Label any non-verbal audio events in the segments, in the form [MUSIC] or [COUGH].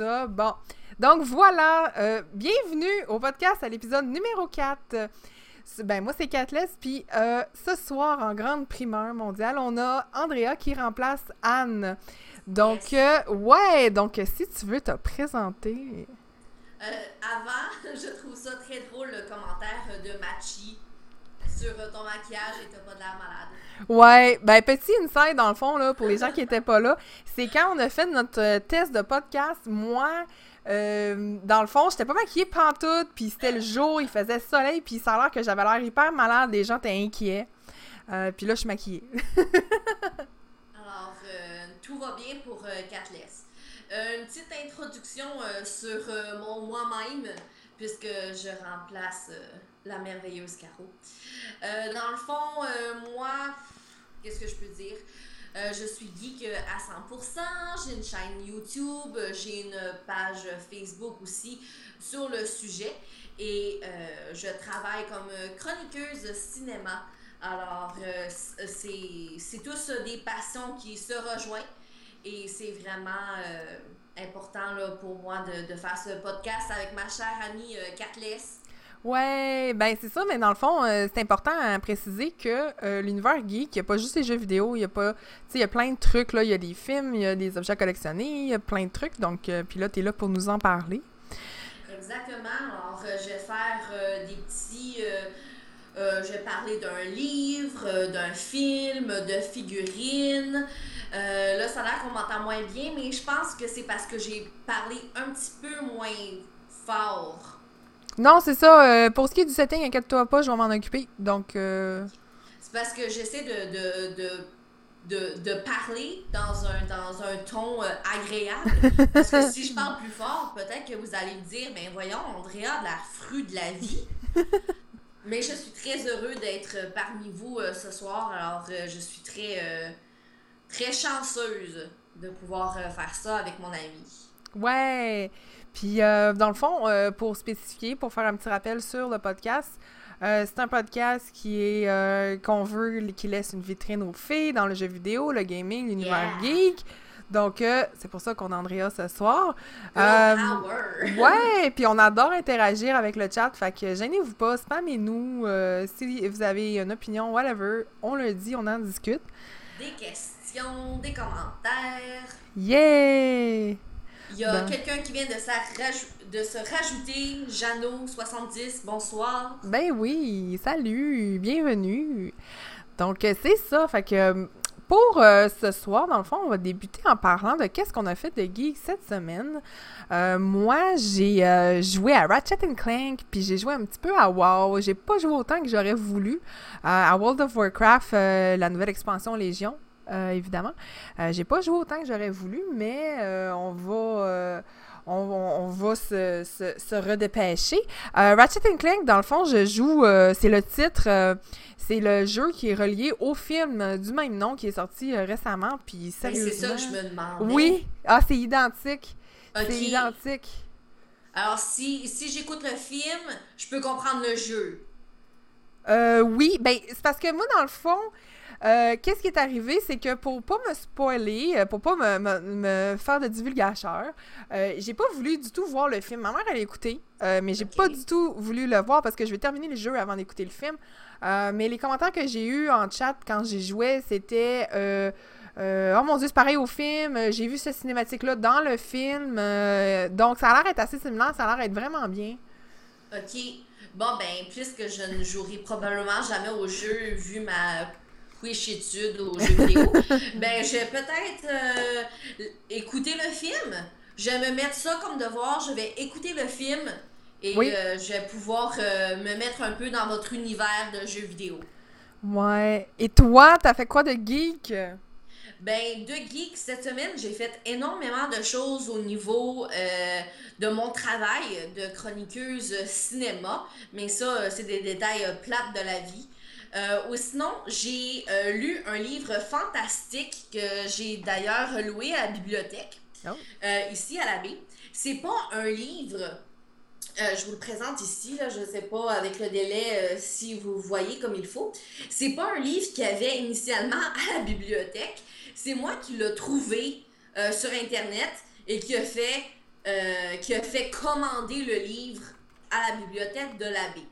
ça. Bon. Donc voilà, euh, bienvenue au podcast à l'épisode numéro 4. Ben moi c'est Catless, puis euh, ce soir en grande primeur mondiale, on a Andrea qui remplace Anne. Donc euh, ouais, donc si tu veux te présenter. avant, [LAUGHS] je trouve ça très drôle le commentaire de Machi sur ton maquillage et t'as pas de l'air malade. Ouais, ben petit inside dans le fond là pour les gens qui étaient pas là, c'est quand on a fait notre test de podcast, moi euh, dans le fond, j'étais pas maquillée pantoute, puis c'était le jour, il faisait soleil, puis ça a l'air que j'avais l'air hyper malade, les gens étaient inquiets. Euh, puis là, je suis maquillée. [LAUGHS] Alors, euh, tout va bien pour Catless. une petite introduction sur mon moi-même, puisque je remplace la merveilleuse Caro. dans le fond, moi, qu'est-ce que je peux dire? Euh, je suis geek à 100%, j'ai une chaîne YouTube, j'ai une page Facebook aussi sur le sujet et euh, je travaille comme chroniqueuse cinéma. Alors, euh, c'est tous des passions qui se rejoignent et c'est vraiment important là, pour moi de, de, faire ce podcast avec ma chère amie Kathleen. Ouais, ben c'est ça, mais dans le fond, euh, c'est important à préciser que euh, l'univers geek, il n'y a pas juste les jeux vidéo, il y a pas, tu il y a plein de trucs, là, il y a des films, il y a des objets collectionnés, il y a plein de trucs, donc, euh, puis là, tu es là pour nous en parler. Exactement, alors je vais faire des petits, je vais parler d'un livre, d'un film, de figurines, là, ça a l'air qu'on m'entend moins bien, mais je pense que c'est parce que j'ai parlé un petit peu moins fort. Non, c'est ça. Euh, pour ce qui est du setting, inquiète-toi pas, je vais m'en occuper. Donc. Euh, c'est parce que j'essaie de, de, de de, de, parler dans un, dans un ton euh, agréable. Parce que si je parle plus fort, peut-être que vous allez me dire, ben voyons, Andrea a la fruit de la vie. Mais je suis très heureux d'être parmi vous ce soir. Alors, je suis très, très chanceuse de pouvoir faire ça avec mon ami. Ouais! Puis, euh, dans le fond, euh, pour spécifier, pour faire un petit rappel sur le podcast, euh, c'est un podcast qui est qu'on veut, qui laisse une vitrine aux filles dans le jeu vidéo, le gaming, l'univers geek. Donc, c'est pour ça qu'on a Andrea ce soir. ouais, puis on adore interagir avec le chat. Fait que gênez-vous pas, spammez-nous. si vous avez une opinion, whatever, on le dit, on en discute. Des questions, des commentaires. Yeah! Il y a ben. quelqu'un qui vient de, de se rajouter, Jeannot70, bonsoir. Ben oui, salut, bienvenue. Donc, euh, c'est ça, fait que euh, pour euh, ce soir, dans le fond, on va débuter en parlant de qu'est-ce qu'on a fait de geek cette semaine. moi, j'ai joué à Ratchet Clank, puis j'ai joué un petit peu à WoW. J'ai pas joué autant que j'aurais voulu à World of Warcraft, la nouvelle expansion Légion. Euh, évidemment. Euh, j'ai pas joué autant que j'aurais voulu, mais euh, on va. On, va se, se, redépêcher. Ratchet Clank, dans le fond, je joue, c'est le titre, c'est le jeu qui est relié au film du même nom qui est sorti récemment. Puis sérieusement. C'est ça que je me demande. Oui, ah, c'est identique. C'est identique. Alors, si, si j'écoute le film, je peux comprendre le jeu. oui, ben, c'est parce que moi, dans le fond, euh, qu'est-ce qui est arrivé, c'est que pour pas me spoiler, euh, pour pas me, faire de divulgateur, euh, j'ai pas voulu du tout voir le film. Ma mère, elle a écouté, mais j'ai pas du tout voulu le voir parce que je vais terminer le jeu avant d'écouter le film. mais les commentaires que j'ai eus en chat quand j'ai joué, c'était... oh mon dieu, c'est pareil au film. J'ai vu cette cinématique-là dans le film. donc, ça a l'air d'être assez similaire. Ça a l'air d'être vraiment bien. OK. Bon, ben, puisque je ne jouerai probablement jamais au jeu, vu ma études aux jeux vidéo, [LAUGHS] ben, je vais peut-être euh, écouter le film. Je vais me mettre ça comme devoir. Je vais écouter le film et euh, je vais pouvoir euh, me mettre un peu dans votre univers de jeux vidéo. Ouais. Et toi, t'as fait quoi de geek? Ben, de geek, cette semaine, j'ai fait énormément de choses au niveau de mon travail de chroniqueuse cinéma. Mais ça, c'est des détails plates de la vie. Euh, ou sinon, j'ai euh, lu un livre fantastique que j'ai d'ailleurs loué à la bibliothèque, oh. euh, ici à la baie. C'est pas un livre, je vous le présente ici, là, je sais pas avec le délai si vous voyez comme il faut. C'est pas un livre qu'il y avait initialement à la bibliothèque. C'est moi qui l'ai trouvé sur Internet et qui a fait qui a fait commander le livre à la bibliothèque de l'abbé.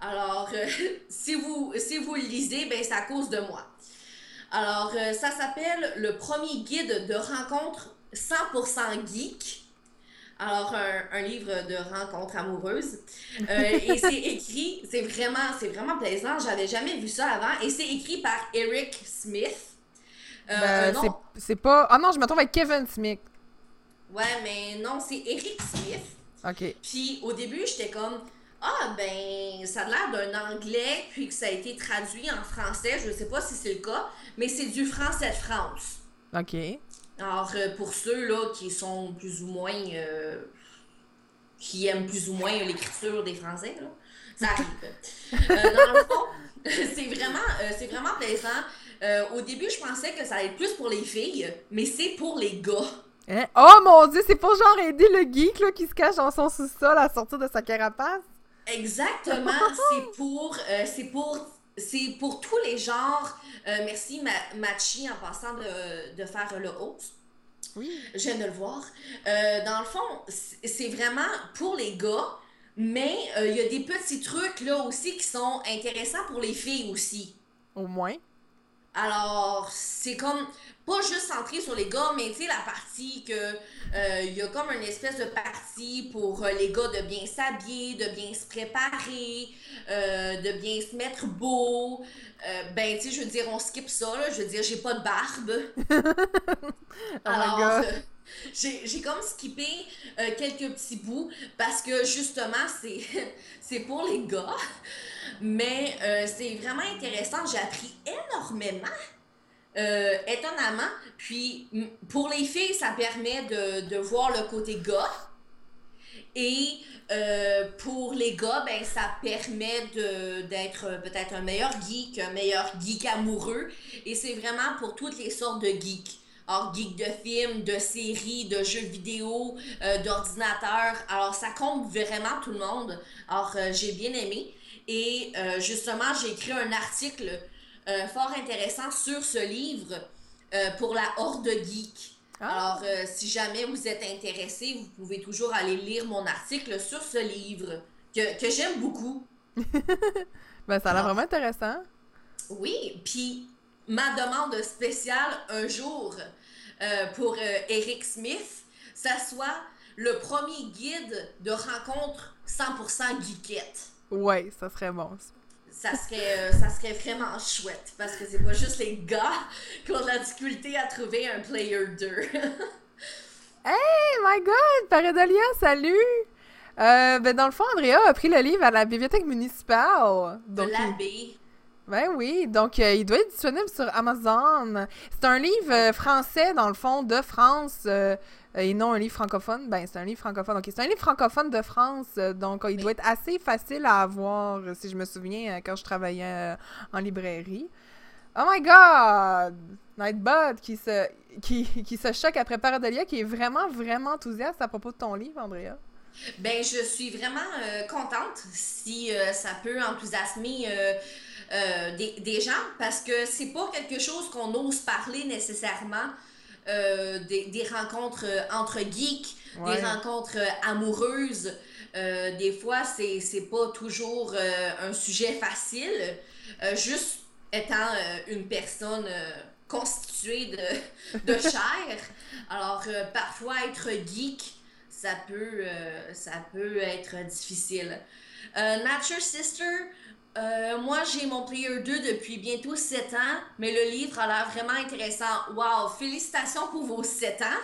Alors, euh, [LAUGHS] si, vous, si vous le lisez, ben, c'est à cause de moi. Alors, euh, ça s'appelle le premier guide de rencontre 100% geek. Alors, un, livre de rencontre amoureuse. et [LAUGHS] c'est écrit, c'est vraiment, c'est vraiment plaisant. J'avais jamais vu ça avant. Et c'est écrit par Eric Smith. Ben, c'est pas. Ah non, je me trompe avec Kevin Smith. Ouais, mais non, c'est Eric Smith. OK. Puis au début, j'étais comme Ah, ben, ça a l'air d'un anglais, puis que ça a été traduit en français. Je sais pas si c'est le cas, mais c'est du français de France. OK. Alors, euh, pour ceux-là qui sont plus ou moins. Euh, qui aiment plus ou moins l'écriture des Français, là, ça arrive. Euh, dans le fond, [LAUGHS] c'est vraiment, c'est vraiment plaisant. au début, je pensais que ça allait être plus pour les filles, mais c'est pour les gars. Hein? Oh mon dieu, c'est pour genre aider le geek là, qui se cache dans son sous-sol à sortir de sa carapace? Exactement, c'est [LAUGHS] pour, euh, c'est pour, c'est pour tous les genres. Euh, merci Machi en passant de, de faire le host. Oui. Je viens de le voir. Euh, dans le fond, c'est vraiment pour les gars, mais il y a des petits trucs là aussi qui sont intéressants pour les filles aussi. Au moins. Alors, c'est comme pas juste centré sur les gars, mais tu sais, la partie que euh, il y a comme une espèce de partie pour euh, les gars de bien s'habiller, de bien se préparer, euh, de bien se mettre beau. ben, tu sais, je veux dire, on skip ça, là. Je veux dire, j'ai pas de barbe. [LAUGHS] oh Alors, j'ai comme skippé quelques petits bouts parce que justement, c'est [LAUGHS] pour les gars. Mais c'est vraiment intéressant. J'ai appris énormément. Euh, étonnamment. Puis pour les filles, ça permet de, voir le côté gars. Et euh, pour les gars, ben, ça permet d'être peut-être un meilleur geek, un meilleur geek amoureux. Et c'est vraiment pour toutes les sortes de geeks. Alors, geek de films, de séries, de jeux vidéo, euh, d'ordinateurs. Alors, ça compte vraiment tout le monde. Alors, j'ai bien aimé. Et justement, j'ai écrit un article euh, fort intéressant sur ce livre euh, pour la Horde Geek. Ah. Alors, euh, si jamais vous êtes intéressé, vous pouvez toujours aller lire mon article sur ce livre que, que j'aime beaucoup. [LAUGHS] ben, ça a l'air vraiment intéressant. Oui, puis ma demande spéciale un jour pour Eric Smith, ça soit le premier guide de rencontre 100% geekette. Ouais, ça serait bon ça serait, euh, ça serait vraiment chouette parce que c'est pas juste les gars [LAUGHS] qui ont de la difficulté à trouver un player 2. [LAUGHS] hey, my god! Paradolia, salut! Euh, ben dans le fond, Andrea a pris le livre à la bibliothèque municipale. de l'abbé. Ben oui, donc euh, il doit être disponible sur Amazon. C'est un livre euh, français, dans le fond, de France, euh, et non un livre francophone. Ben, c'est un livre francophone. Ok, c'est un livre francophone de France, donc il doit être assez facile à avoir, si je me souviens, quand je travaillais en librairie. Oh my god! Nightbud qui se, qui, qui se choque après Paradolia, qui est vraiment, vraiment enthousiaste à propos de ton livre, Andrea. Ben, je suis vraiment contente si ça peut enthousiasmer euh, des, gens parce que c'est pas quelque chose qu'on ose parler nécessairement. Euh, des, rencontres euh, entre geeks, des rencontres amoureuses. des fois, c'est pas toujours un sujet facile. juste étant une personne constituée de, de [LAUGHS] chair. Alors, parfois, être geek, ça peut, ça peut être difficile. Nature Sister, euh, moi, j'ai mon Player 2 depuis bientôt 7 ans, mais le livre a l'air vraiment intéressant. Wow! Félicitations pour vos 7 ans!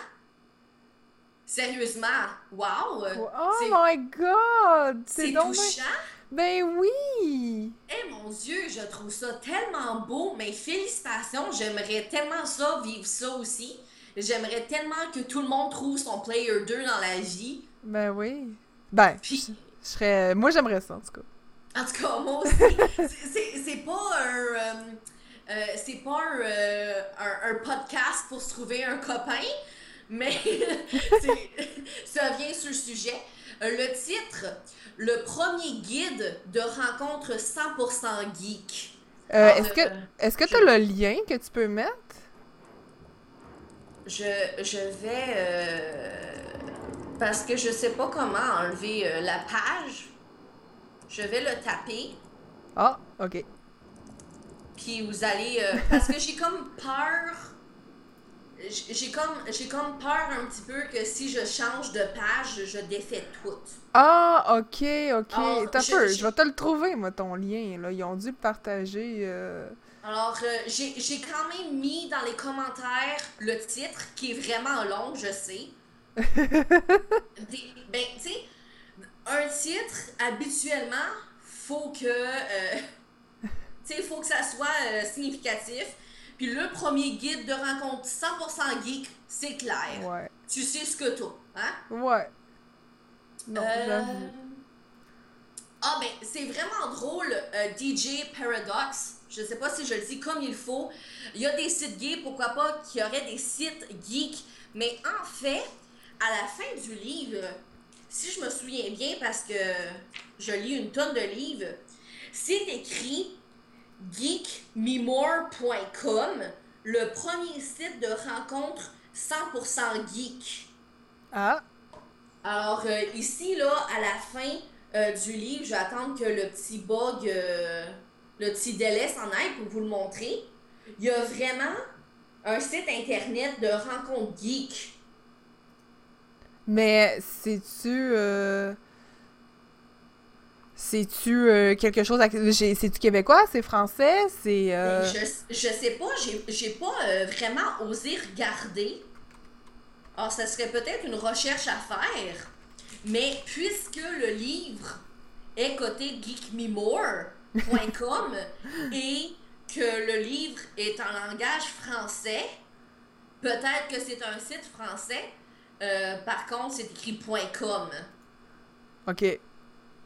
Sérieusement, wow! Oh my god! C'est touchant! Ben oui! Eh mon Dieu, je trouve ça tellement beau, mais félicitations! J'aimerais tellement ça, vivre ça aussi. J'aimerais tellement que tout le monde trouve son Player 2 dans la vie. Ben oui. Ben, je serais... Moi, j'aimerais ça, en tout cas. En tout cas, moi aussi, [LAUGHS] c'est pas un. Euh, euh, c'est pas euh, un, un, podcast pour se trouver un copain, mais [LAUGHS] ça vient sur le sujet. Le titre, le premier guide de rencontre 100% geek. est-ce que est-ce que tu as le lien que tu peux mettre? Je, je vais parce que je sais pas comment enlever la page. Je vais le taper. Ah, ok. Puis vous allez. euh, [LAUGHS] parce que j'ai comme peur. J'ai comme, j'ai comme peur un petit peu que si je change de page, je défais tout. Ah, ok, ok. T'as je- peu, je- je vais te le trouver, moi, ton lien. Là. Ils ont dû le partager. euh, Alors, euh, j'ai j'ai quand même mis dans les commentaires le titre qui est vraiment long, je sais. [LAUGHS] Des- ben, tu sais, un titre, habituellement, faut que. euh, [LAUGHS] tu sais, faut que ça soit euh, significatif. Puis le premier guide de rencontre 100% geek, c'est clair. Ouais. Tu sais ce que t'as, hein? Ouais. Non, Euh. Ah, ben, c'est vraiment drôle, euh, DJ Paradox. Je sais pas si je le dis comme il faut. Il y a des sites gays, pourquoi pas qu'il y aurait des sites geeks. Mais en fait, à la fin du livre, si je me souviens bien, parce que je lis une tonne de livres, c'est écrit geekmemore.com, le premier site de rencontre 100% geek. Ah, Alors, euh, ici, là, à la fin euh, du livre, je vais attendre que le petit bug, euh, le petit délai s'en aille pour vous le montrer. Il y a vraiment un site internet de rencontre geek. Mais c'est-tu. euh, C'est-tu euh, quelque chose. à- C'est-tu québécois? C'est français? C'est. euh, Mais Je, je sais pas, j'ai- j'ai pas euh, vraiment osé regarder. Alors, ça serait peut-être une recherche à faire. Mais puisque le livre est coté geekmemore.com [LAUGHS] et que le livre est en langage français, peut-être que c'est un site français. Euh, par contre, c'est écrit .com. Ok.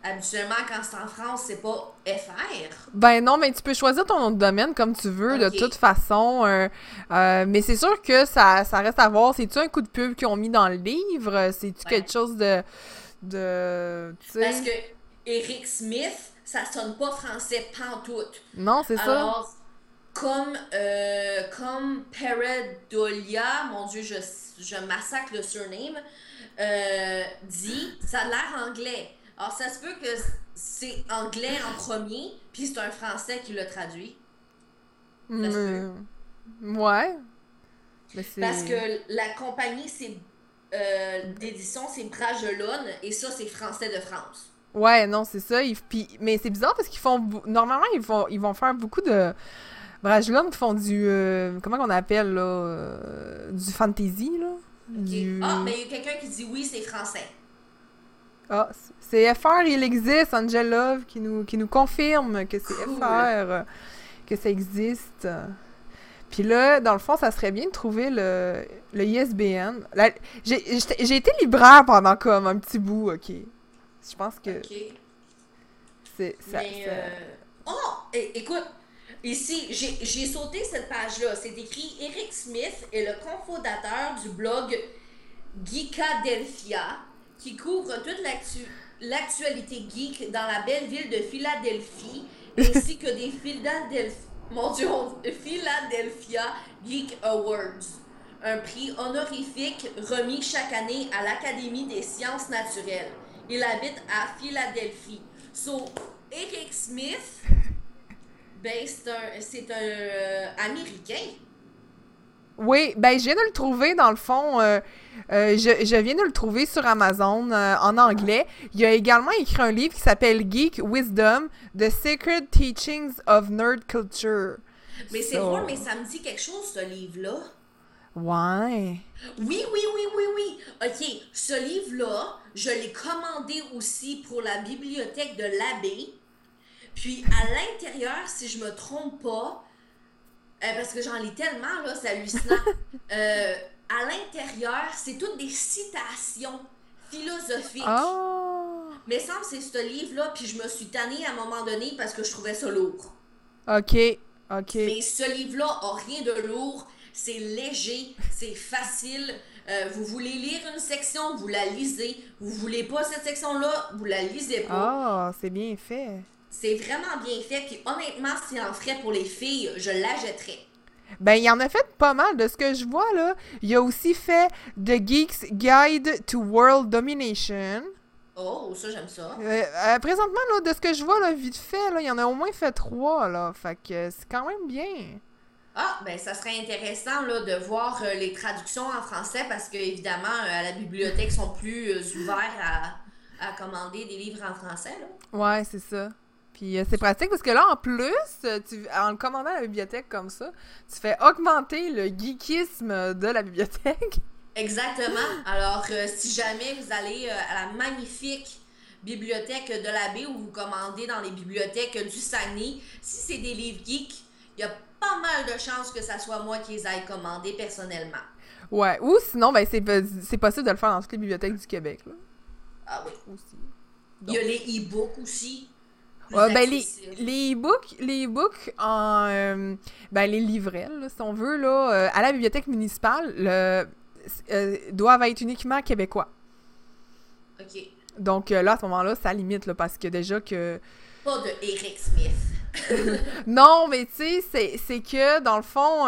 Habituellement, quand c'est en France, c'est pas FR. Ben non, mais tu peux choisir ton nom de domaine comme tu veux, de toute façon. euh, euh, mais c'est sûr que ça, ça reste à voir. C'est-tu un coup de pub qu'ils ont mis dans le livre? C'est-tu Ouais. quelque chose de. de? Parce que Eric Smith, ça sonne pas français pantoute. Non, c'est ça. Alors, comme, euh, comme Peredolia, mon Dieu, je, je massacre le surname, euh, dit, ça a l'air anglais. Alors, ça se peut que c'est anglais en premier, puis c'est un français qui l'a traduit. ça se Mm, ouais. Mais. Parce que la compagnie c'est, euh, d'édition, c'est Bragelonne, et ça, c'est français de France. Ouais, non, c'est ça. Ils- mais c'est bizarre parce qu'ils font. Normalement, ils vont, ils vont faire beaucoup de. Brajlon qui font du. euh, comment on appelle, là euh, Du fantasy, là? Ok. Du... Ah, mais il y a quelqu'un qui dit oui, c'est français. Ah, c'est FR, il existe, Angel Love, qui nous, qui nous confirme que c'est Cool. FR, euh, que ça existe. Puis là, dans le fond, ça serait bien de trouver le, le ISBN. J'ai été libraire pendant comme un petit bout, ok. Je pense que Ok. c'est ça. Mais, ça- euh, Oh! écoute, ici, j'ai sauté cette page-là. C'est écrit Eric Smith est le cofondateur du blog Geekadelphia qui couvre toute l'actu- l'actualité geek dans la belle ville de Philadelphie ainsi que des Philadelphia, mon Dieu, Philadelphia Geek Awards. Un prix honorifique remis chaque année à l'Académie des sciences naturelles. Il habite à Philadelphie. So, Eric Smith, ben, c'est un, c'est un euh, Américain. Oui, ben je viens de le trouver dans le fond. euh, euh, je, je viens de le trouver sur Amazon euh, en anglais. Il a également écrit un livre qui s'appelle Geek Wisdom: The Sacred Teachings of Nerd Culture. Mais c'est drôle, mais ça me dit quelque chose, ce livre-là. Ouais. Oui, oui, oui, oui, oui. OK, ce livre-là, je l'ai commandé aussi pour la bibliothèque de l'abbé. Puis à l'intérieur, si je me trompe pas, euh, parce que j'en lis tellement, là, c'est hallucinant. [LAUGHS] euh, à l'intérieur, c'est toutes des citations philosophiques. Ah. Mais semble que c'est ce livre-là, puis je me suis tannée à un moment donné parce que je trouvais ça lourd. Ok. Ok. Mais ce livre-là a rien de lourd. C'est léger, c'est facile. Euh, vous voulez lire une section, vous la lisez. Vous voulez pas cette section-là, vous la lisez pas. Ah, c'est bien fait. C'est vraiment bien fait. Puis honnêtement, si en ferait pour les filles, je l'achèterais. Ben, il en a fait pas mal de ce que je vois, là. Il a aussi fait The Geek's Guide to World Domination. Oh, ça, j'aime ça. Euh, euh, présentement, là, de ce que je vois, là, vite fait, là, il y en a au moins fait trois, là. Fait que c'est quand même bien. Ah, ben ça serait intéressant là, de voir euh, les traductions en français parce que évidemment, à la bibliothèque, ils sont plus ouverts à, à commander des livres en français. Là. Ouais, c'est ça. Puis euh, c'est pratique parce que là, en plus, euh, tu, en le commandant à la bibliothèque comme ça, tu fais augmenter le geekisme de la bibliothèque. [LAUGHS] Exactement. Alors, euh, si jamais vous allez euh, à la magnifique bibliothèque de la baie ou vous commandez dans les bibliothèques du Saguenay, si c'est des livres geeks, il y a pas mal de chances que ça soit moi qui les aille commander personnellement. Ouais. Ou sinon, ben, c'est c'est possible de le faire dans toutes les bibliothèques du Québec, là, Ah oui. aussi. Il y a les e-books aussi. Ouais, ben, les, les e-books, les e-books en. euh, ben, les livrets, là, si on veut, là, euh, à la bibliothèque municipale, le, euh, doivent être uniquement québécois. OK. Donc là, à ce moment-là, ça limite, là, parce que déjà que. Pas de Eric Smith. [LAUGHS] Non, mais tu sais, c'est- que, dans le fond,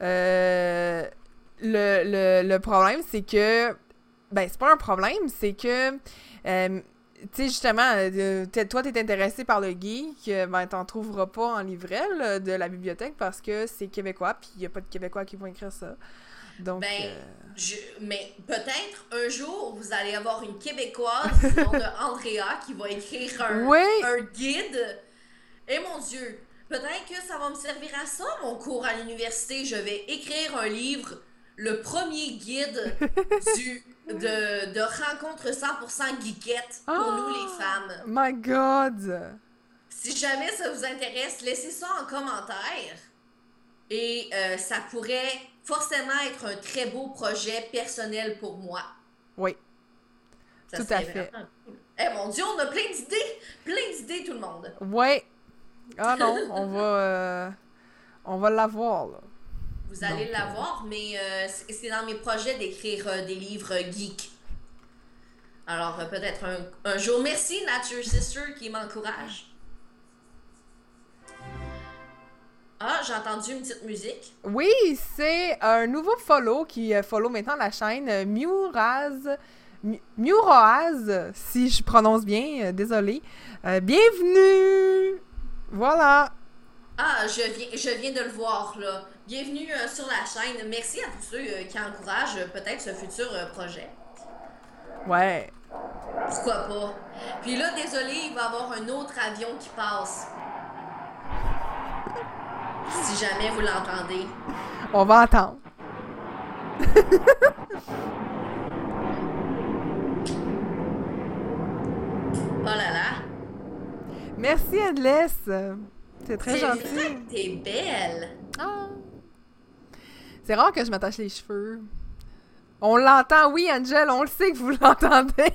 le, le, le problème, c'est que. Ben, c'est pas un problème, c'est que. Euh, tu sais, justement, euh, toi, t'es intéressé par le geek, euh, ben, t'en trouveras pas en livret là, de la bibliothèque parce que c'est québécois, puis il y a pas de Québécois qui vont écrire ça. Donc. Ben, euh, Je- mais peut-être un jour, vous allez avoir une Québécoise du nom de Andrea qui va écrire un, Oui! un guide. Et mon Dieu, peut-être que ça va me servir à ça, mon cours à l'université. Je vais écrire un livre, le premier guide [LAUGHS] du, de, de rencontre 100% geekette pour Ah! nous les femmes. My God! Si jamais ça vous intéresse, laissez ça en commentaire. Et euh, ça pourrait forcément être un très beau projet personnel pour moi. Oui. Ça Tout à fait. vraiment. Eh mon Dieu, on a plein d'idées! Plein d'idées, tout le monde! Ouais! Ah non, on va. euh, on va l'avoir, là. Vous allez Donc, l'avoir, mais euh, c'est dans mes projets d'écrire euh, des livres euh, geeks. Alors, euh, peut-être un, un jour. Merci, Nature Sister, qui m'encourage. Ah, j'ai entendu une petite musique. Oui, c'est un nouveau follow qui euh, follow maintenant la chaîne euh, Muraz. Muraz, si je prononce bien, euh, désolé. Euh, bienvenue! Voilà. Ah, je viens, je viens de le voir, là. Bienvenue euh, sur la chaîne. Merci à tous ceux euh, qui encouragent euh, peut-être ce futur projet. Ouais. Pourquoi pas? Puis là, désolé, il va y avoir un autre avion qui passe. Si jamais vous l'entendez. On va attendre. Oh là là. Merci, Adless. C'est très C'est gentil. vrai que T'es belle. Ah. C'est rare que je m'attache les cheveux. On l'entend, oui, Angel, on le sait que vous [LAUGHS] l'entendez.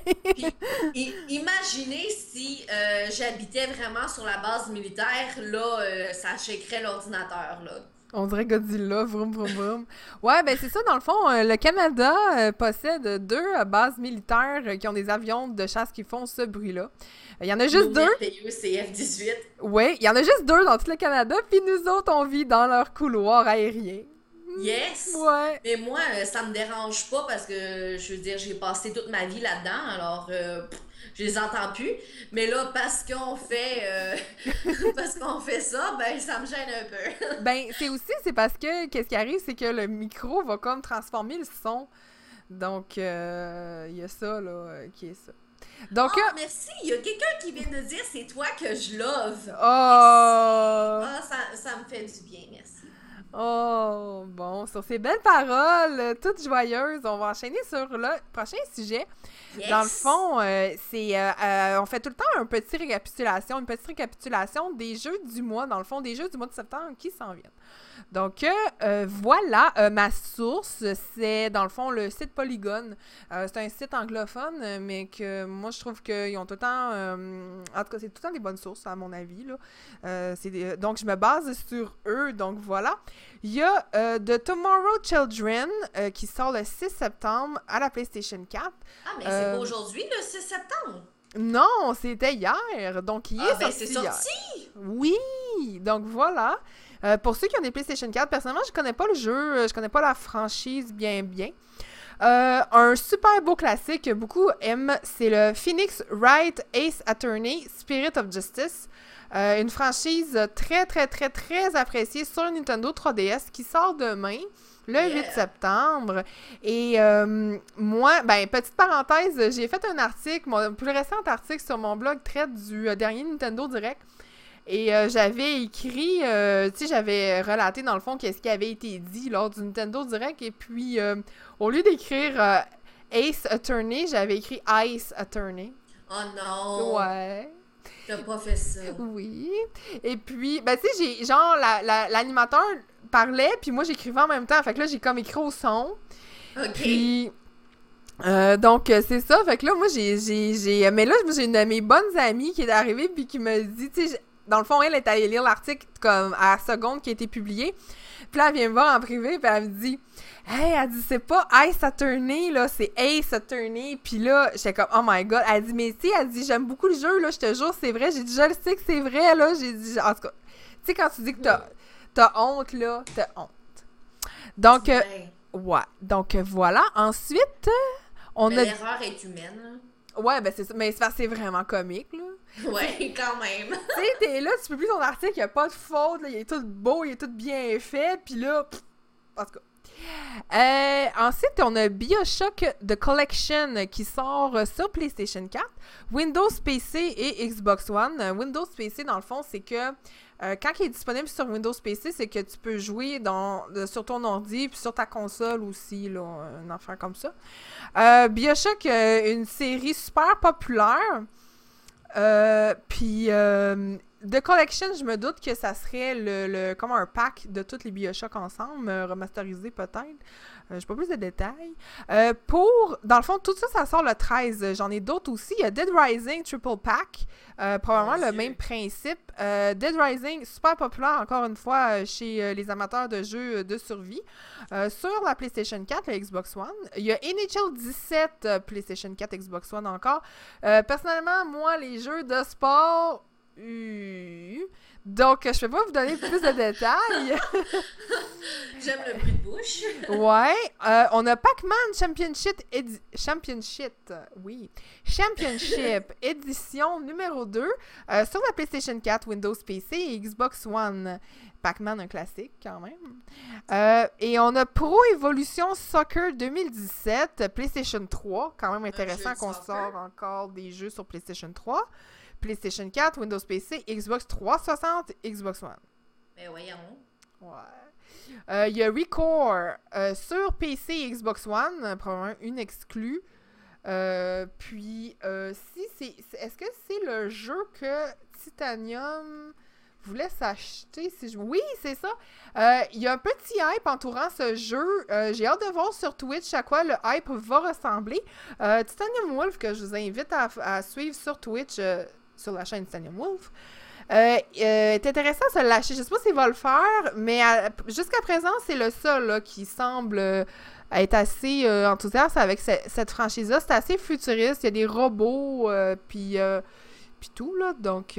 Imaginez si euh, j'habitais vraiment sur la base militaire, là, euh, ça shakerait l'ordinateur, là. On dirait Godzilla, vroom vroom vroom. Ouais, ben c'est ça, dans le fond, euh, le Canada euh, possède deux bases militaires qui ont des avions de chasse qui font ce bruit-là. Il y en a juste deux. merveilleux CF-18. Oui, il y en a juste deux dans tout le Canada, puis nous autres, on vit dans leur couloir aérien. Yes! Ouais. Mais moi, euh, ça me dérange pas parce que, je veux dire, j'ai passé toute ma vie là-dedans, alors euh, pff, je les entends plus. Mais là, parce qu'on fait, euh, [LAUGHS] parce qu'on fait ça, ben ça me gêne un peu. [LAUGHS] Ben, c'est aussi, c'est parce que, qu'est-ce qui arrive, c'est que le micro va comme transformer le son. Donc, euh, il y a ça, là, euh, qui est ça. Donc, Ah, merci! Il y a quelqu'un qui vient de dire c'est toi que je love. euh, oh! Ah, ça, ça me fait du bien, merci. Oh, bon, sur ces belles paroles, toutes joyeuses, on va enchaîner sur le prochain sujet. Yes. Dans le fond, euh, c'est, euh, euh, on fait tout le temps un petit récapitulation, une petite récapitulation des jeux du mois, dans le fond, des jeux du mois de septembre qui s'en viennent. Donc, euh, euh, voilà, euh, ma source, c'est dans le fond le site Polygon. Euh, c'est un site anglophone, mais que moi, je trouve qu'ils ont tout le temps, en tout cas, c'est tout le temps des bonnes sources, à mon avis. Là. Des- donc, je me base sur eux, donc voilà. Il y a The Tomorrow Children qui sort le 6 septembre à la PlayStation 4. Ah, mais c'est pas aujourd'hui, le 6 septembre? Non, c'était hier. Donc, il Ah, est ben sorti c'est hier. sorti! Oui, donc voilà. Euh, pour ceux qui ont des PlayStation 4, personnellement, je connais pas le jeu, euh, je connais pas la franchise bien bien. Euh, un super beau classique que beaucoup aiment, c'est le Phoenix Wright Ace Attorney Spirit of Justice. Euh, une franchise très, très, très, très appréciée sur Nintendo 3DS qui sort demain, le Yeah. 8 septembre. Et euh, moi, ben, petite parenthèse, j'ai fait un article, mon plus récent article sur mon blog traite du dernier Nintendo Direct. Et euh, j'avais écrit, euh, tu sais, j'avais relaté dans le fond qu'est-ce qui avait été dit lors du Nintendo Direct. Et puis, euh, au lieu d'écrire Ace Attorney, j'avais écrit Ice Attorney. Oh non! Ouais. T'as pas fait ça. Oui. Et puis, ben, tu sais, j'ai, genre, la- la- l'animateur parlait, puis moi, j'écrivais en même temps. Fait que là, j'ai comme écrit au son. Ok. Puis, euh, donc, euh, c'est ça. Fait que là, moi, j'ai, j'ai, j'ai... Mais là, j'ai une de mes bonnes amies qui est arrivée, puis qui me dit, tu sais, dans le fond, elle est allée lire l'article comme à la seconde qui a été publié. Puis là, elle vient me voir en privé, puis elle me dit, Hey, elle dit, c'est pas Ace Attorney, là, c'est Ace Attorney. Puis là, j'étais comme, oh my god. Elle dit, mais sais, elle dit, j'aime beaucoup le jeu, là, je te jure, c'est vrai. J'ai dit, je le sais que c'est vrai, là. J'ai dit, en tout cas, tu sais, quand tu dis que t'as, t'as honte, là, t'as honte. Donc, euh, ouais. Donc, euh, voilà. Ensuite, euh, on mais a. l'erreur est humaine. Ouais, ben c'est ça. Mais c'est vraiment comique, là. Ouais, [LAUGHS] quand même. [LAUGHS] tu sais, t'es là, tu publies ton article, il a pas de faute, là, il est tout beau, il est tout bien fait, puis là, pff, en tout cas. Euh, ensuite, on a Bioshock The Collection qui sort sur PlayStation 4, Windows PC et Xbox One. Euh, Windows PC, dans le fond, c'est que euh, quand il est disponible sur Windows PC, c'est que tu peux jouer dans, sur ton ordi puis sur ta console aussi, là, un affaire comme ça. Bioshock, une série super populaire. Euh, puis euh, The Collection, je me doute que ça serait le, le- comme un pack de toutes les Bioshock ensemble, euh, remasterisé peut-être. Euh, J'ai pas plus de détails. Euh, pour, dans le fond, tout ça, ça sort le 13. J'en ai d'autres aussi. Il y a Dead Rising Triple Pack. Euh, probablement le même principe. Euh, Dead Rising, super populaire encore une fois euh, chez euh, les amateurs de jeux de survie. Euh, sur la PlayStation 4, la Xbox One. Il y a NHL 17, euh, PlayStation 4, Xbox One encore. Euh, personnellement, moi, les jeux de sport. euh, donc, je peux pas vous donner plus de détails. [LAUGHS] J'aime le bruit de bouche. Ouais, euh, on a Pac-Man Championship, édi- Championship, oui, Championship [LAUGHS] édition numéro 2 euh, sur la PlayStation 4, Windows PC et Xbox One. Pac-Man, un classique quand même. Euh, et on a Pro Evolution Soccer 2017, PlayStation 3, quand même intéressant qu'on soccer. sort encore des jeux sur PlayStation 3. PlayStation 4, Windows PC, Xbox 360, Xbox One. Mais Ben, voyons. Ouais. Euh, Il y a Recore euh, sur PC et Xbox One, euh, probablement une exclue. Euh, puis, euh, si c'est. Est-ce que c'est le jeu que Titanium voulait s'acheter? Si je... Oui, c'est ça. Euh, Il y a un petit hype entourant ce jeu. Euh, J'ai hâte de voir sur Twitch à quoi le hype va ressembler. Euh, Titanium Wolf, que je vous invite à, à suivre sur Twitch, euh, sur la chaîne Titanium Wolf. Euh, euh, est intéressant à se lâcher. Je sais pas s'il va le faire, mais jusqu'à présent, c'est le seul là, qui semble euh, être assez enthousiaste avec ce- cette franchise-là. C'est assez futuriste. Il y a des robots, puis tout, là. Donc,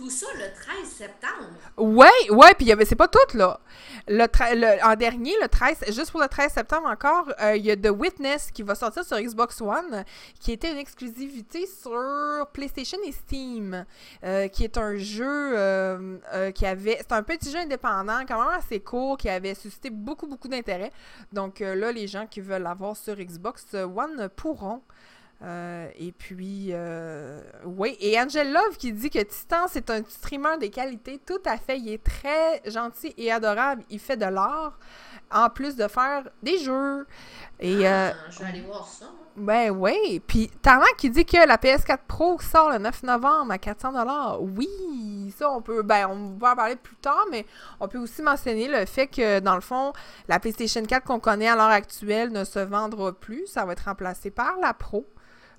Tout ça le 13 septembre. ouais, ouais, puis c'est pas tout, là. Le, le- en dernier, le 13, juste pour le 13 septembre encore, euh, il y a The Witness qui va sortir sur Xbox One, qui était une exclusivité sur PlayStation et Steam, euh, qui est un jeu euh, qui avait... C'est un petit jeu indépendant, quand même assez court, qui avait suscité beaucoup, beaucoup d'intérêt. Donc là, les gens qui veulent l'avoir sur Xbox One pourront. Euh, et puis, euh, oui. Et Angel Love qui dit que Titan, c'est un streamer des qualités. Tout à fait. Il est très gentil et adorable. Il fait de l'art, en plus de faire des jeux. Et, euh, Ah, je vais aller voir ça. ben oui. Puis, Talent qui dit que la PS4 Pro sort le 9 novembre à 400 Oui, ça, on peut. Ben, on va en parler plus tard, mais on peut aussi mentionner le fait que, dans le fond, la PlayStation 4 qu'on connaît à l'heure actuelle ne se vendra plus. Ça va être remplacé par la Pro.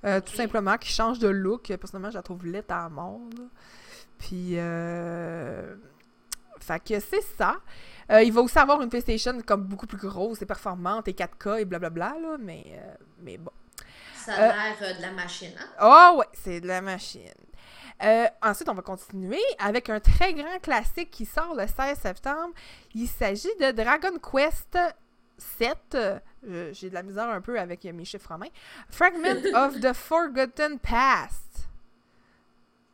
Euh, Tout simplement, qui change de look. Personnellement, je la trouve laide à mort. là. Puis, euh... Fait que c'est ça. Euh, il va aussi avoir une PlayStation comme beaucoup plus grosse et performante et 4K et blablabla, là, mais, euh, mais bon. Ça a l'air de la machine, hein? Oh ouais, c'est de la machine. Euh, ensuite, on va continuer avec un très grand classique qui sort le 16 septembre. Il s'agit de Dragon Quest 7. Euh, J'ai de la misère un peu avec mes chiffres en main. Fragment of the Forgotten Past.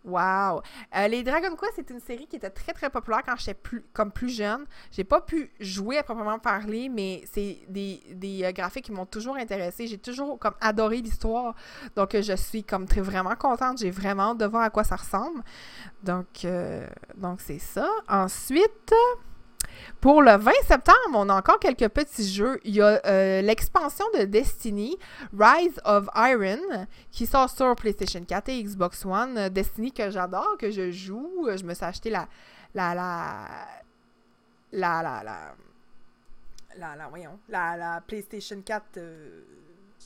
Wow! Euh, les Dragon Quest, c'est une série qui était très très populaire quand j'étais plus, comme plus jeune. J'ai pas pu jouer à proprement parler, mais c'est des, des euh, graphiques qui m'ont toujours intéressé. J'ai toujours comme adoré l'histoire. Donc euh, je suis comme très vraiment contente. J'ai vraiment hâte de voir à quoi ça ressemble. Donc euh, donc c'est ça. Ensuite. Pour le 20 septembre, on a encore quelques petits jeux. Il y a euh, l'expansion de Destiny, Rise of Iron, qui sort sur PlayStation 4 et Xbox One. Euh, Destiny que j'adore, que je joue. Euh, Je me suis acheté la. La. La. La. La. La. La. la- voyons. La, la PlayStation 4. euh,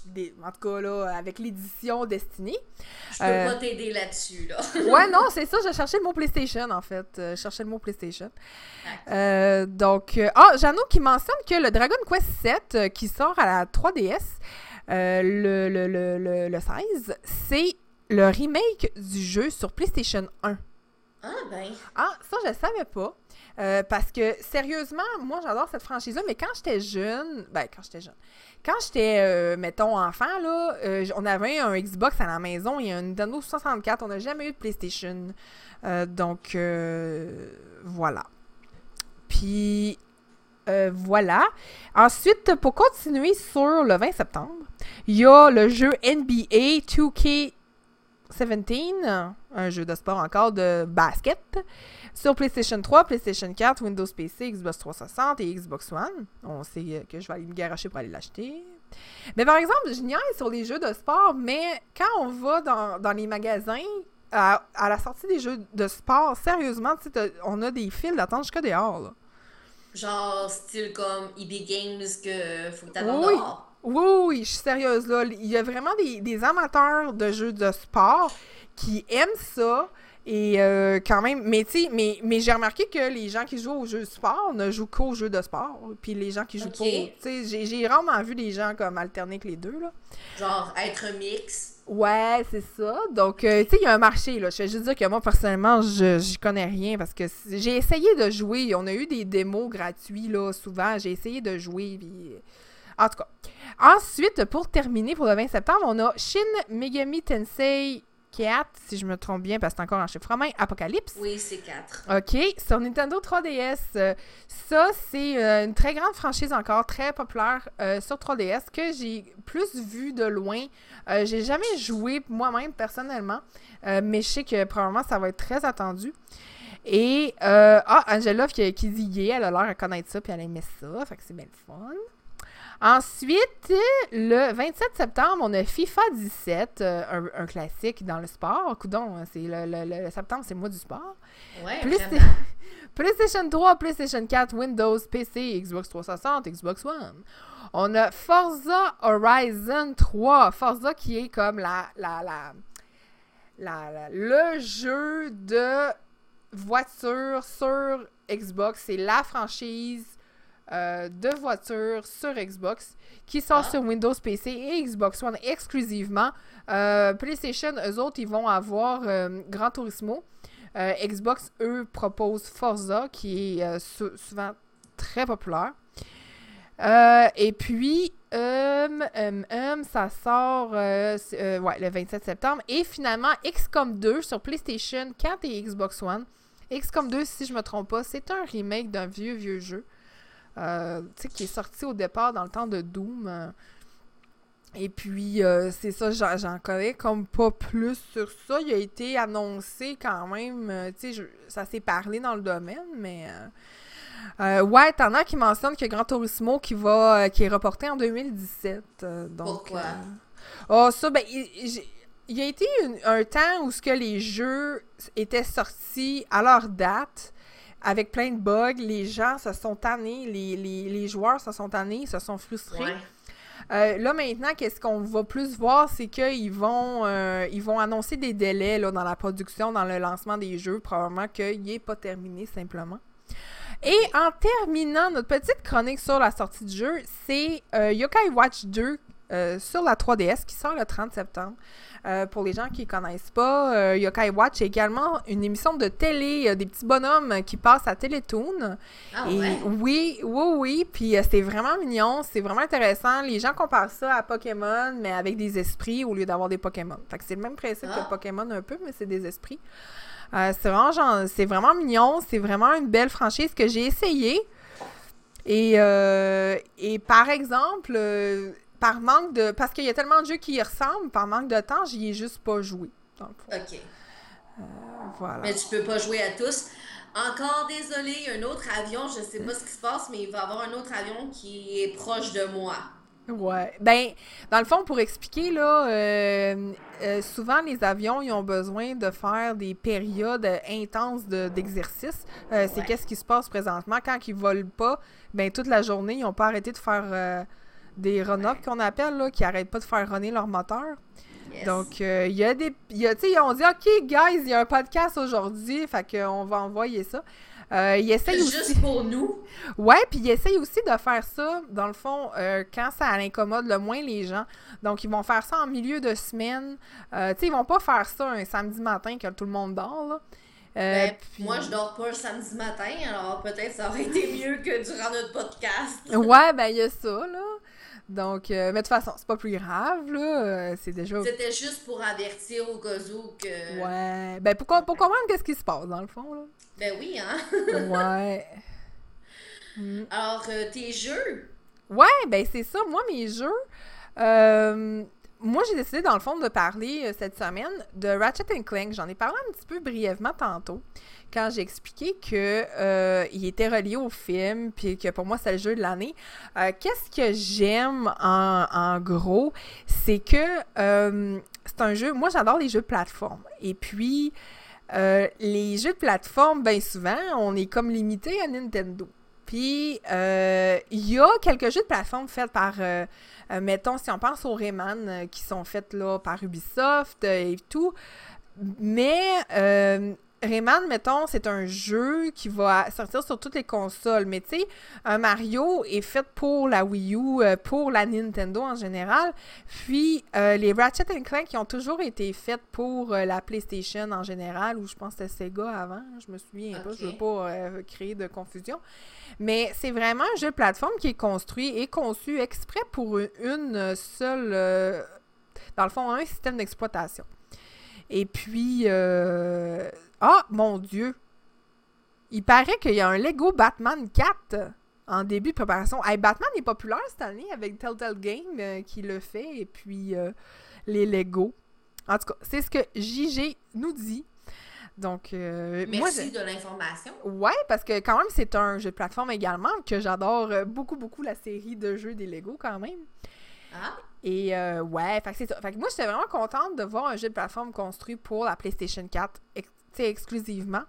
des- en tout cas, là, avec l'édition Destiny. Je peux Euh, pas t'aider là-dessus, là. [LAUGHS] Ouais, non, c'est ça, je cherchais le mot PlayStation, en fait. Euh, je cherchais le mot PlayStation. Euh, donc, ah, Jeannot qui mentionne que le Dragon Quest 7 euh, qui sort à la 3DS euh, le, le, le, le, le 16, c'est le remake du jeu sur PlayStation 1. Ah, ben. Ah, ça, je savais pas. Parce que, sérieusement, moi, j'adore cette franchise-là, mais quand j'étais jeune, ben, quand j'étais jeune, quand j'étais, euh, mettons, enfant, là, euh, on avait un Xbox à la maison et un Nintendo 64. On n'a jamais eu de PlayStation. Euh, donc, voilà. Puis, voilà. Ensuite, pour continuer sur le 20 septembre, il y a le jeu NBA 2K 17, un jeu de sport encore de basket, sur PlayStation 3, PlayStation 4, Windows PC, Xbox 360 et Xbox One. On sait que je vais aller me garocher pour aller l'acheter. Mais par exemple, je niaise sur les jeux de sport, mais quand on va dans, dans les magasins, à, à la sortie des jeux de sport, sérieusement, on a des files d'attente jusqu'à dehors, là. Genre, style comme EB Games que faut que Oui. dehors. Oui, oui, je suis sérieuse là. Il y a vraiment des, des amateurs de jeux de sport qui aiment ça. Et euh, quand même, mais tu sais, mais, mais j'ai remarqué que les gens qui jouent aux jeux de sport ne jouent qu'aux jeux de sport. Puis les gens qui jouent Ok. pas. au- Tu sais, j'ai- rarement vu des gens comme alterner avec les deux, là. Genre, être mix. Ouais, c'est ça. Donc, euh, tu sais, il y a un marché, là. Je vais juste dire que moi, personnellement, je j'y connais rien parce que j'ai essayé de jouer. On a eu des démos gratuits, là, souvent. J'ai essayé de jouer, puis... En tout cas. Ensuite, pour terminer, pour le 20 septembre, on a Shin Megami Tensei 4, si je me trompe bien, parce que c'est encore en chiffre romain, Apocalypse. Oui, c'est 4. OK. Sur Nintendo 3DS, euh, ça, c'est euh, une très grande franchise encore, très populaire euh, sur 3DS, que j'ai plus vu de loin. J'ai jamais joué moi-même, personnellement, mais je sais que probablement ça va être très attendu. Et, euh, ah, Angela qui, qui dit yeah, elle a l'air à connaître ça, puis elle aimait ça, fait que c'est bien le fun. Ensuite, le 27 septembre, on a FIFA 17, euh, un, un classique dans le sport. Coudon, c'est le, le- le septembre, c'est le mois du sport. Ouais, Plus. [LAUGHS] PlayStation 3, PlayStation 4, Windows, PC, Xbox 360, Xbox One. On a Forza Horizon 3. Forza qui est comme la, la, la, la- la- le jeu de voiture sur Xbox. C'est la franchise euh, de voiture sur Xbox qui sort Ah. sur Windows PC et Xbox One exclusivement. Euh, PlayStation, eux autres, ils vont avoir euh, Gran Turismo. Xbox, eux, proposent Forza, qui est sou- souvent très populaire. Et puis, hum, hum, hum, ça sort ouais, le 27 septembre. Et finalement, XCOM 2 sur PlayStation 4 et Xbox One. XCOM 2, si je me trompe pas, c'est un remake d'un vieux, vieux jeu. Euh, qui est sorti au départ dans le temps de Doom. Et puis, euh, c'est ça, j'en connais comme pas plus sur ça. Il a été annoncé quand même, euh, tu sais, ça s'est parlé dans le domaine, mais... euh, ouais, t'en as qui mentionnent que Gran Turismo qui va, qui est reporté en 2017. euh, donc, Pourquoi? Oh, ça, ben, il, il- il y a été une- un temps où ce que les jeux étaient sortis à leur date, avec plein de bugs, les gens se sont tannés, les, les, les joueurs se sont tannés, se sont frustrés. Ouais. Euh, là, maintenant, qu'est-ce qu'on va plus voir, c'est qu'ils vont, euh, ils vont annoncer des délais là, dans la production, dans le lancement des jeux, probablement qu'il n'est pas terminé simplement. Et en terminant notre petite chronique sur la sortie du jeu, c'est euh, Yokai Watch 2 sur la 3DS qui sort le 30 septembre. pour les gens qui ne connaissent pas, Yokai Watch est également une émission de télé, des petits bonhommes qui passent à Télétoon. Ah ouais? Oui, oui, oui. Puis c'est vraiment mignon, c'est vraiment intéressant. Les gens comparent ça à Pokémon, mais avec des esprits au lieu d'avoir des Pokémon. Fait que c'est le même principe Ah. que Pokémon un peu, mais c'est des esprits. Euh, c'est vraiment, genre- c'est vraiment mignon, c'est vraiment une belle franchise que j'ai essayé. Et, euh, et par exemple, euh, par manque de. Parce qu'il y a tellement de jeux qui y ressemblent, par manque de temps, j'y ai juste pas joué. fond. Ok. Voilà. Mais tu peux pas jouer à tous. Encore désolé, il y a un autre avion, je sais pas ce qui se passe, mais il va y avoir un autre avion qui est proche de moi. Ouais. Ben, dans le fond, pour expliquer, là, euh, euh, souvent, les avions, ils ont besoin de faire des périodes intenses de- d'exercice. Euh, c'est qu'est-ce qui se passe présentement? Quand ils volent pas, ben, toute la journée, ils n'ont pas arrêté de faire euh, des run-up qu'on appelle, là, qui arrêtent pas de faire runner leur moteur. Yes. Donc, euh, il y a des... il y a- Tu sais, on dit, OK, guys, il y a un podcast aujourd'hui, fait qu'on va envoyer ça. Euh, ils essayent aussi... Juste pour nous. [LAUGHS] Ouais, puis ils essayent aussi de faire ça, dans le fond, euh, quand ça incommode le moins les gens. Donc, ils vont faire ça en milieu de semaine. Euh, tu sais, ils vont pas faire ça un samedi matin que tout le monde dort, là. Ben, puis- Moi, je dors pas le samedi matin, alors peut-être ça aurait été mieux que durant notre podcast. Ouais, ben, il y a ça, là. Donc, euh, mais de toute façon, c'est pas plus grave, là. Euh, c'est déjà... C'était juste pour avertir au cas où que. Ouais. Ben, pour, com- pour comprendre qu'est-ce qui se passe, dans le fond, là. Ben oui, hein? [LAUGHS] Ouais. Mm. Alors, euh, tes jeux? Ouais, ben c'est ça. Moi, mes jeux. moi, j'ai décidé, dans le fond, de parler cette semaine de Ratchet Clank. J'en ai parlé un petit peu brièvement tantôt, quand j'ai expliqué que euh, il était relié au film, puis que pour moi, c'est le jeu de l'année. Euh, Qu'est-ce que j'aime en, gros, c'est que euh, c'est un jeu. Moi, j'adore les jeux de plateforme. Et puis. les jeux de plateforme, bien souvent, on est comme limité à Nintendo. Puis, il y a quelques jeux de plateforme faits par, mettons, si on pense aux Rayman, qui sont faits là par Ubisoft et tout. Mais Rayman, mettons, c'est un jeu qui va sortir sur toutes les consoles. Mais tu sais, un Mario est fait pour la Wii U, euh, pour la Nintendo en général. Puis euh, les Ratchet Clank qui ont toujours été faits pour euh, la PlayStation en général, ou je pense que c'était Sega avant, je me souviens pas, je veux pas euh, créer de confusion. Mais c'est vraiment un jeu de plateforme qui est construit et conçu exprès pour une- seule, dans le fond, un système d'exploitation. Et puis, euh, ah, mon Dieu! Il paraît qu'il y a un Lego Batman 4 en début de préparation. Hey, Batman est populaire cette année avec Telltale Game euh, qui le fait et puis euh, les Lego. En tout cas, c'est ce que JG nous dit. Donc, euh, moi, Merci je- de l'information. Ouais, parce que quand même, c'est un jeu de plateforme également, que j'adore beaucoup, beaucoup la série de jeux des Lego quand même. Ah, Et ouais, fait que c'est ça. Fait que moi, j'étais vraiment contente de voir un jeu de plateforme construit pour la PlayStation 4, ex- tu sais, exclusivement.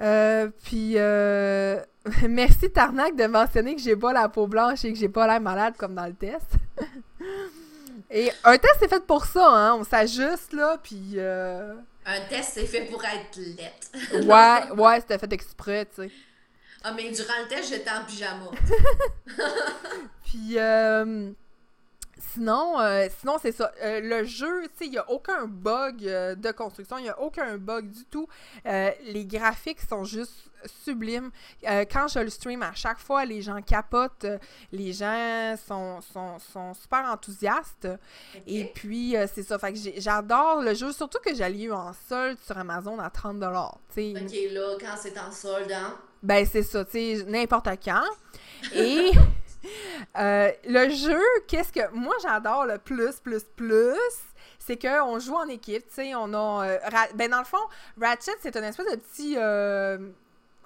Euh, puis, euh, [LAUGHS] merci Tarnac de mentionner que j'ai pas la peau blanche et que j'ai pas l'air malade comme dans le test. [LAUGHS] et un test, c'est fait pour ça, hein. On s'ajuste, là, puis... euh, un test, c'est fait pour être lettre. [LAUGHS] Ouais, ouais, c'était fait exprès, tu sais. Ah, mais durant le test, j'étais en pyjama. Puis, euh, sinon, euh, sinon c'est ça. Euh, le jeu, tu sais, il n'y a aucun bug euh, de construction, il n'y a aucun bug du tout. Les graphiques sont juste sublimes. Quand je le stream, à chaque fois, les gens capotent, les gens sont, sont, sont super enthousiastes. Et puis, c'est ça. Fait que j'adore le jeu, surtout que j'ai eu en solde sur Amazon à 30$. tu sais. Ok, là, quand c'est en solde, hein? Ben, c'est ça, tu sais, n'importe quand. [LAUGHS] Et euh, le jeu, qu'est-ce que moi j'adore le plus, plus, plus, c'est qu'on joue en équipe, tu sais, on a... euh, ben, dans le fond, Ratchet, c'est une espèce de petit, euh,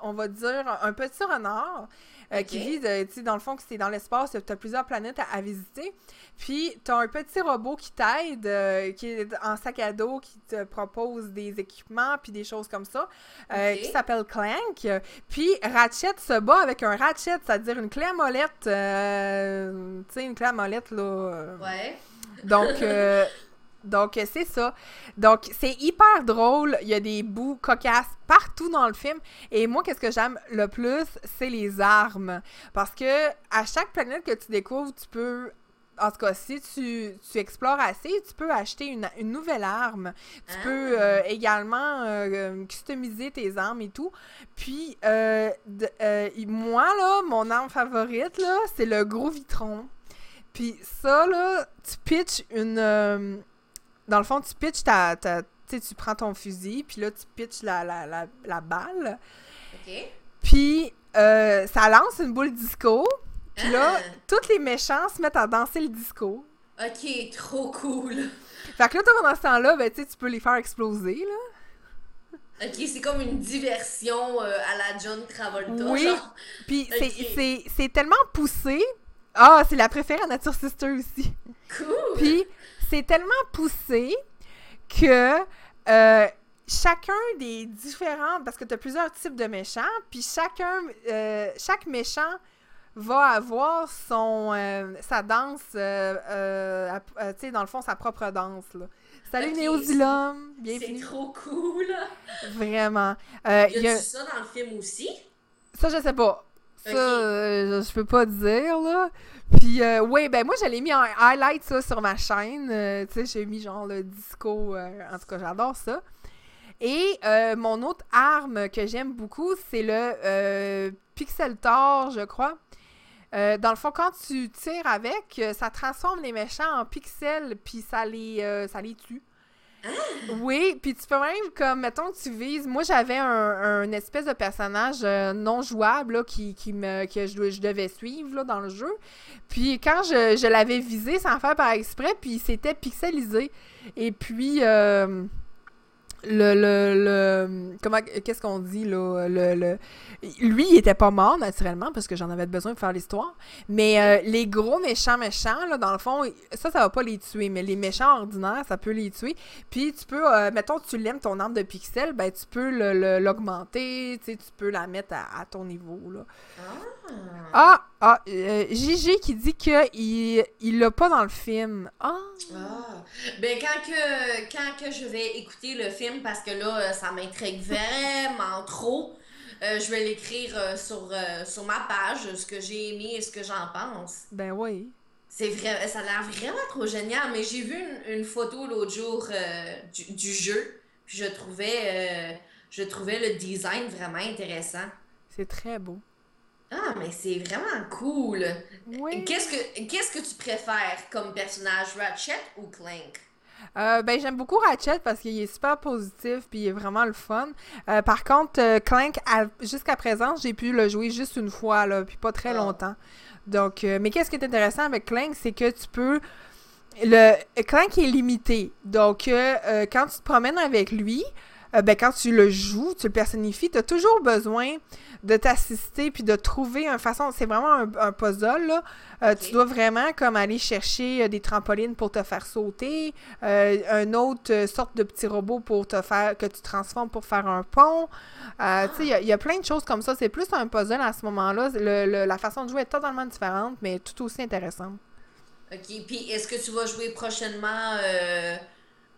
on va dire, un petit renard euh, qui vit, de- tu sais, dans le fond, que c'est dans l'espace, tu as plusieurs planètes à, à visiter. Puis, tu as un petit robot qui t'aide, euh, qui est en sac à dos, qui te propose des équipements, puis des choses comme ça, euh, qui s'appelle Clank. Puis, Ratchet se bat avec un Ratchet, c'est-à-dire une clé à molette, euh, tu sais, une clé à molette, là. euh, Ouais. donc, euh, [LAUGHS] donc euh, c'est ça. Donc, c'est hyper drôle. Il y a des bouts cocasses partout dans le film. Et moi, qu'est-ce que j'aime le plus, c'est les armes. Parce que à chaque planète que tu découvres, tu peux en tout cas, si tu, tu explores assez, tu peux acheter une, une nouvelle arme. Tu Ah. peux euh, également euh, customiser tes armes et tout. Puis, euh, de- moi, là, mon arme favorite, là, c'est le gros vitron. Puis ça, là, tu pitches une... dans le fond, tu pitches ta... ta- tu prends ton fusil, puis là, tu pitches la, la, la, la balle. Ok. Puis, euh, ça lance une boule disco. Puis là, Ah. tous les méchants se mettent à danser le disco. Ok, trop cool. Fait que là, toi, pendant ce temps-là, ben, tu peux les faire exploser, là. Ok, c'est comme une diversion euh, à la John Travolta. Oui. genre. Puis c'est- Ok. c'est c'est tellement poussé. Ah, c'est la préférée à Nature Sister aussi. Cool. Puis c'est tellement poussé que euh, chacun des différents... Parce que tu as plusieurs types de méchants, puis chacun... euh, chaque méchant va avoir son euh, sa danse, euh, euh, euh, tu sais, dans le fond, sa propre danse, là. Salut Ok, Néodilum! C'est Bienvenue! trop cool. Vraiment. Euh, Y a- ça dans le film aussi? Ça, je sais pas. Ça, euh, je peux pas dire, là. Puis, euh, oui, ben moi, je l'ai mis en highlight, ça, sur ma chaîne. Euh, tu sais, j'ai mis genre le disco. euh, en tout cas, j'adore ça. Et euh, mon autre arme que j'aime beaucoup, c'est le Pixel Tor, je crois. Dans le fond, quand tu tires avec, ça transforme les méchants en pixels, puis ça les, ça les tue. Oui, puis tu peux même, comme, mettons que tu vises. Moi, j'avais un, espèce de personnage euh, non jouable qui, me, que je, devais suivre dans le jeu. Puis quand je, l'avais visé sans faire par exprès, puis c'était pixelisé. Et puis, euh, le, le, le- comment, qu'est-ce qu'on dit, là? Le, le, lui, il était pas mort, naturellement, parce que j'en avais besoin pour faire l'histoire. Mais euh, les gros méchants méchants, là, dans le fond, ça, ça va pas les tuer. Mais les méchants ordinaires, ça peut les tuer. Puis tu peux, euh, mettons, tu l'aimes ton arme de pixels, ben tu peux l'augmenter, tu sais, tu peux la mettre à, à ton niveau, là. Ah. Ah! Ah! euh, Gigi qui dit qu'il il l'a pas dans le film. Ah! Ah. Ben quand que quand que je vais écouter le film parce que là euh, ça m'intrigue vraiment trop, euh, je vais l'écrire euh, sur sur ma page ce que j'ai aimé et ce que j'en pense. Ben oui. C'est vrai, ça a l'air vraiment trop génial. Mais j'ai vu une, une photo l'autre jour du, du jeu, puis je trouvais je trouvais le design vraiment intéressant. C'est très beau. Ah mais c'est vraiment cool. Oui. Qu'est-ce que qu'est-ce que tu préfères comme personnage, Ratchet ou Clank? Euh, ben, j'aime beaucoup Ratchet parce qu'il est super positif puis il est vraiment le fun. Euh, par contre, euh, Clank, jusqu'à présent, j'ai pu le jouer juste une fois, là, puis pas très Ah. longtemps. Donc, mais qu'est-ce qui est intéressant avec Clank, c'est que tu peux... Le Clank est limité. Donc, quand tu te promènes avec lui, euh, ben, quand tu le joues, tu le personnifies, tu as toujours besoin de t'assister puis de trouver une façon. C'est vraiment un, un puzzle, là. Euh, Tu dois vraiment comme aller chercher euh, des trampolines pour te faire sauter, euh, un autre sorte de petit robot pour te faire que tu transformes pour faire un pont. Tu sais, il y a- il y, a plein de choses comme ça. C'est plus un puzzle à ce moment-là. La façon de jouer est totalement différente, mais tout aussi intéressante. Ok, puis est-ce que tu vas jouer prochainement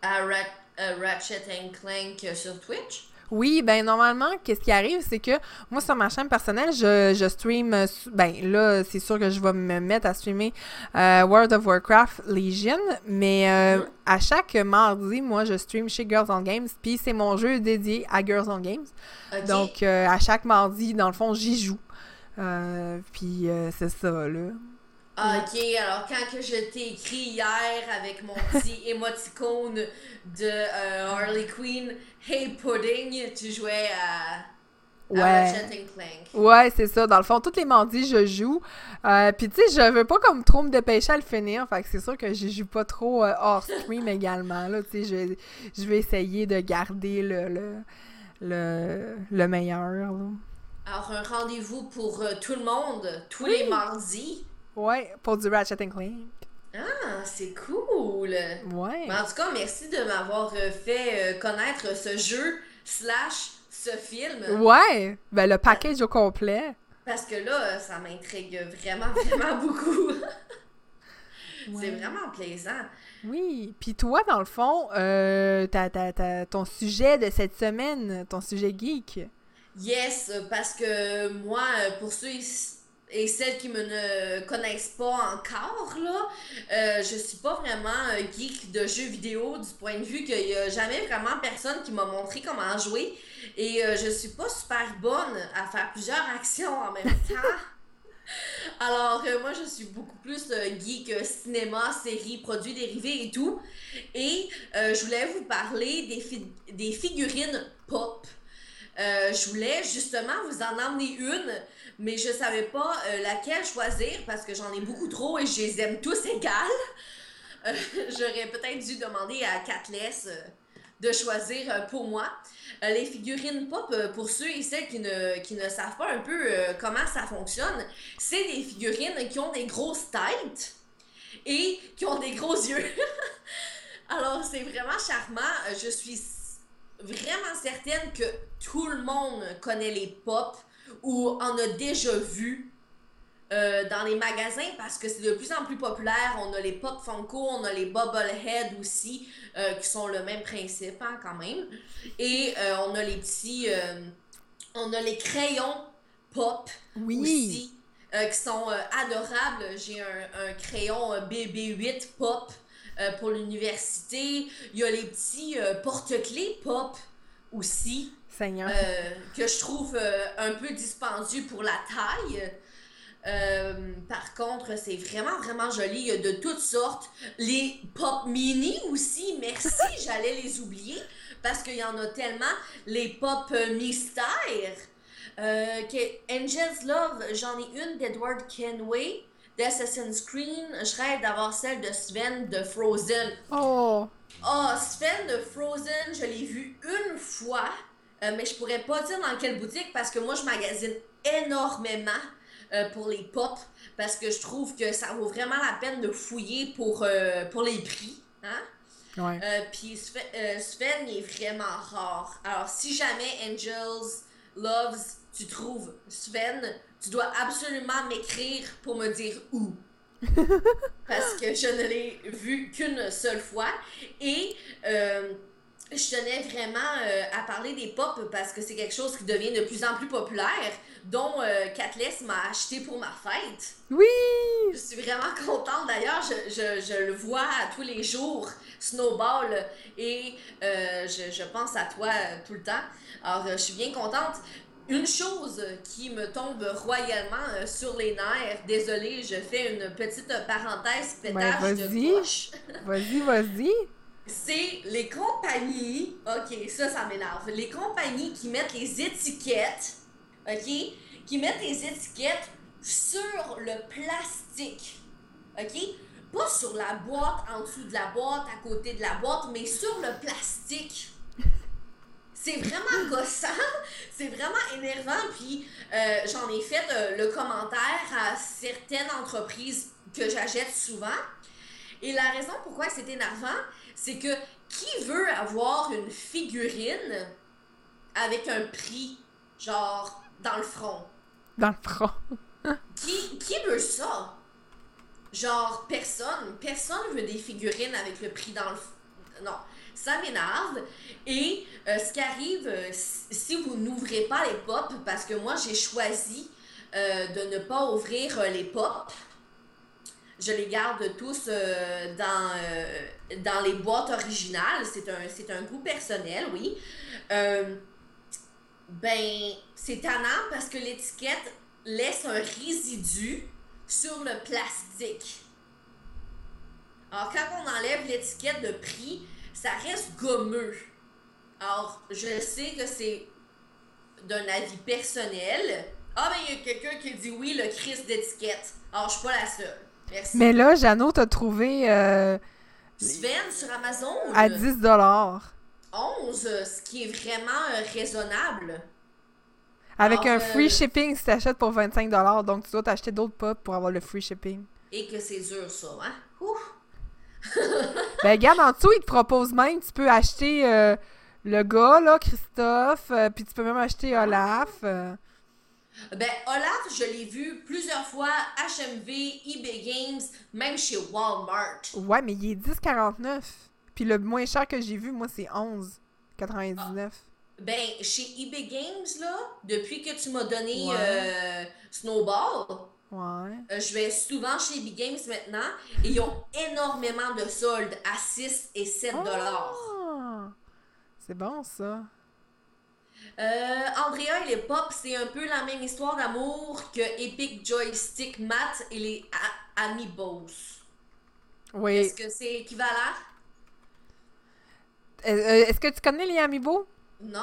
à Rat- euh, Ratchet and Clank euh, sur Twitch? Oui, ben normalement, qu'est-ce qui arrive, c'est que moi sur ma chaîne personnelle, je, je stream, euh, ben là, c'est sûr que je vais me mettre à streamer euh, World of Warcraft Legion, mais euh, Mhm. à chaque mardi, moi, je stream chez Girls on Games, puis c'est mon jeu dédié à Girls on Games. Donc, euh, à chaque mardi, dans le fond, j'y joue. Puis c'est ça, là. Ok, alors quand que je t'ai écrit hier avec mon [LAUGHS] petit émoticône de euh, Harley Quinn, Hey Pudding, tu jouais à, Ouais. Ouais, c'est ça. Dans le fond, tous les mardis, je joue. Euh, Puis, tu sais, je veux pas comme trop me dépêcher à le finir. Fait que c'est sûr que je joue pas trop euh, hors stream [LAUGHS] également. Là, tu sais, je, vais- je vais essayer de garder le, le, le, le meilleur. là. Alors, un rendez-vous pour euh, tout le monde, tous Oui. les mardis. Ouais, pour du Ratchet Clank. Ah, c'est cool! Ouais. Mais en tout cas, merci de m'avoir euh, fait euh, connaître ce jeu slash ce film. Ouais. Ben, le package au complet. Parce que là, ça m'intrigue vraiment, [LAUGHS] vraiment beaucoup. C'est vraiment plaisant. Oui. Puis toi, dans le fond, euh, t'as- ton sujet de cette semaine, ton sujet geek. Yes, parce que moi, pour ceux et celles qui me connaissent pas encore, là, euh, je suis pas vraiment geek de jeux vidéo du point de vue qu'il y a jamais vraiment personne qui m'a montré comment jouer. Et euh, je suis pas super bonne à faire plusieurs [LAUGHS] actions en même temps. Alors, euh, moi, je suis beaucoup plus euh, geek euh, cinéma, séries, produits dérivés et tout. Et euh, je voulais vous parler des, fi- des figurines pop. Je voulais justement vous en emmener une, mais je savais pas euh, laquelle choisir parce que j'en ai beaucoup trop et je les aime tous [LAUGHS] égales. Euh, J'aurais peut-être dû demander à Catless euh, de choisir pour moi. Les figurines pop, pour ceux et celles qui ne, qui ne savent pas un peu comment ça fonctionne, c'est des figurines qui ont des grosses têtes et qui ont des gros yeux. [LAUGHS] Alors, c'est vraiment charmant. Je suis vraiment certaine que tout le monde connaît les pop ou en a déjà vu euh, dans les magasins parce que c'est de plus en plus populaire. On a les pop Funko, on a les Bubblehead aussi, euh, qui sont le même principe hein, quand même. Et euh, on a les petits. on a les crayons pop Oui. aussi, qui sont adorables. J'ai un, un crayon euh, BB8 pop pour l'université. Il y a les petits porte-clés pop aussi, Seigneur. euh, que je trouve euh, un peu dispendieux pour la taille. Euh, par contre, c'est vraiment, vraiment joli. Il y a de toutes sortes. Les pop mini aussi, merci, [LAUGHS] j'allais les oublier parce qu'il y en a tellement. Les pop mystères. Que Angel's Love, j'en ai une d'Edward Kenway, d'Assassin's Creed. Je rêve d'avoir celle de Sven de Frozen. Oh. Oh, Sven de Frozen, je l'ai vu une fois, euh, mais je pourrais pas dire dans quelle boutique parce que moi je magasine énormément euh, pour les pop parce que je trouve que ça vaut vraiment la peine de fouiller pour, euh, pour les prix. Hein? Ouais. Puis Sven, il est vraiment rare. Alors, si jamais Angels Loves, tu trouves Sven, tu dois absolument m'écrire pour me dire où. [LAUGHS] Parce que je ne l'ai vu qu'une seule fois. Et euh, je tenais vraiment euh, à parler des pop parce que c'est quelque chose qui devient de plus en plus populaire, dont euh, Catless m'a acheté pour ma fête. Oui. Je suis vraiment contente d'ailleurs, je, je, je le vois tous les jours, Snowball, et euh, je, je pense à toi euh, tout le temps. Alors, je suis bien contente. Une chose qui me tombe royalement sur les nerfs, désolée, je fais une petite parenthèse pétage Ben, de poche. Vas-y, vas-y. C'est les compagnies, ok, ça, ça m'énerve. Les compagnies qui mettent les étiquettes, ok, qui mettent les étiquettes sur le plastique, ok, pas sur la boîte, en dessous de la boîte, à côté de la boîte, mais sur le plastique. C'est vraiment gossant, [LAUGHS] c'est vraiment énervant, puis euh, j'en ai fait euh, le commentaire à certaines entreprises que j'achète souvent. Et la raison pourquoi c'est énervant, c'est que qui veut avoir une figurine avec un prix, genre, dans le front? Dans le front. [LAUGHS] Qui, qui veut ça? Genre, personne. Personne veut des figurines avec le prix dans le... f- Non, ça m'énerve. Et euh, ce qui arrive, euh, si vous n'ouvrez pas les pop, parce que moi, j'ai choisi euh, de ne pas ouvrir les pop, je les garde tous euh, dans, euh, dans les boîtes originales. C'est un, c'est un goût personnel, oui. Euh, ben, c'est tannant parce que l'étiquette laisse un résidu sur le plastique. Alors, quand on enlève l'étiquette de prix, ça reste gommeux. Alors, je sais que c'est d'un avis personnel. Ah, ben, il y a quelqu'un qui dit oui, le crise d'étiquette. Alors, je suis pas la seule. Merci. Mais là, Jeannot t'a trouvé euh, Sven sur Amazon, à 10 dollars 11, ce qui est vraiment euh, raisonnable. avec un euh, free shipping si t'achètes pour 25 dollars. Donc, tu dois t'acheter d'autres pop pour avoir le free shipping. Et que c'est dur, ça, hein? Ouf! [LAUGHS] Ben, regarde, en dessous, il te propose même, tu peux acheter euh, le gars, là, Christophe, euh, puis tu peux même acheter Olaf. euh. Ben, Olaf, je l'ai vu plusieurs fois, HMV, eBay Games, même chez Walmart. Ouais, mais il est 10,49. Puis le moins cher que j'ai vu, moi, c'est 11,99. Ben, chez eBay Games, là, depuis que tu m'as donné Ouais. euh, Snowball, Ouais. Euh, je vais souvent chez Big Games maintenant et ils ont [LAUGHS] énormément de soldes à 6 et 7 dollars. Ah! C'est bon, ça. Euh, Andrea et les Pop, c'est un peu la même histoire d'amour que Epic Joystick Matt et les Amiibos. Oui. Est-ce que c'est équivalent? Euh, euh, Est-ce que tu connais les Amiibo? Non?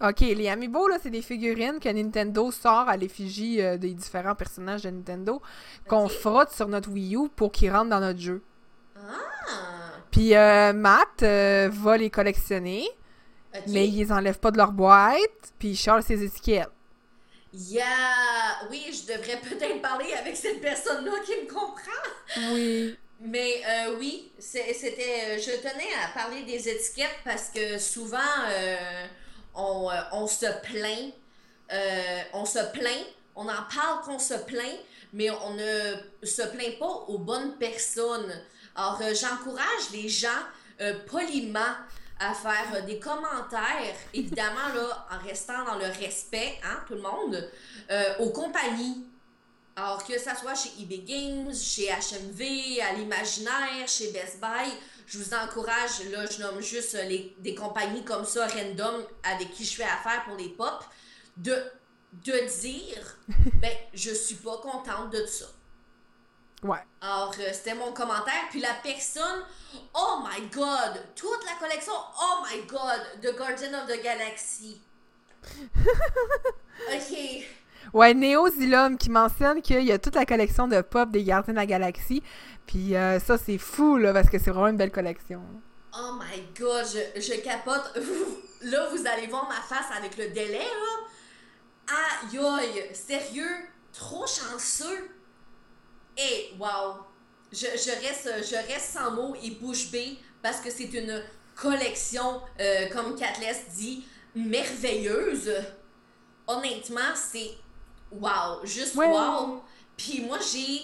Ok, les Amiibo, là, c'est des figurines que Nintendo sort à l'effigie euh, des différents personnages de Nintendo qu'on frotte sur notre Wii U pour qu'ils rentrent dans notre jeu. Ah! Puis euh, Matt va les collectionner, Mais il les enlève pas de leur boîte, puis il charge ses étiquettes. Yeah! Oui, je devrais peut-être parler avec cette personne-là qui me comprend. Oui. Mais euh, oui, c'était. Je tenais à parler des étiquettes parce que souvent euh, on, euh, on se plaint. euh, on se plaint. On en parle qu'on se plaint, mais on ne se plaint pas aux bonnes personnes. Alors, euh, j'encourage les gens euh, poliment à faire euh, des commentaires, évidemment, là, en restant dans le respect, hein, tout le monde, euh, aux compagnies. Alors, que ça soit chez eBay Games, chez HMV, à l'Imaginaire, chez Best Buy, je vous encourage, là, je nomme juste euh, les, des compagnies comme ça, random, avec qui je fais affaire pour les pop, de, de dire, [LAUGHS] ben, je suis pas contente de ça. Ouais. Alors, euh, c'était mon commentaire. Puis la personne, oh my god, toute la collection, oh my god, The Guardian of the Galaxy. [LAUGHS] ok. Ouais, Neo Zilum qui mentionne qu'il y a toute la collection de pop des Gardiens de la Galaxie. Puis euh, ça, c'est fou, là, parce que c'est vraiment une belle collection. Oh my god, je, je capote. là, vous allez voir ma face avec le délai, là. Aïe aïe, sérieux, trop chanceux. Et wow, je, je, reste, je reste sans mots et bouche bée parce que c'est une collection, euh, comme Catless dit, merveilleuse. Honnêtement, c'est wow, juste Ouais. wow. Puis moi, j'ai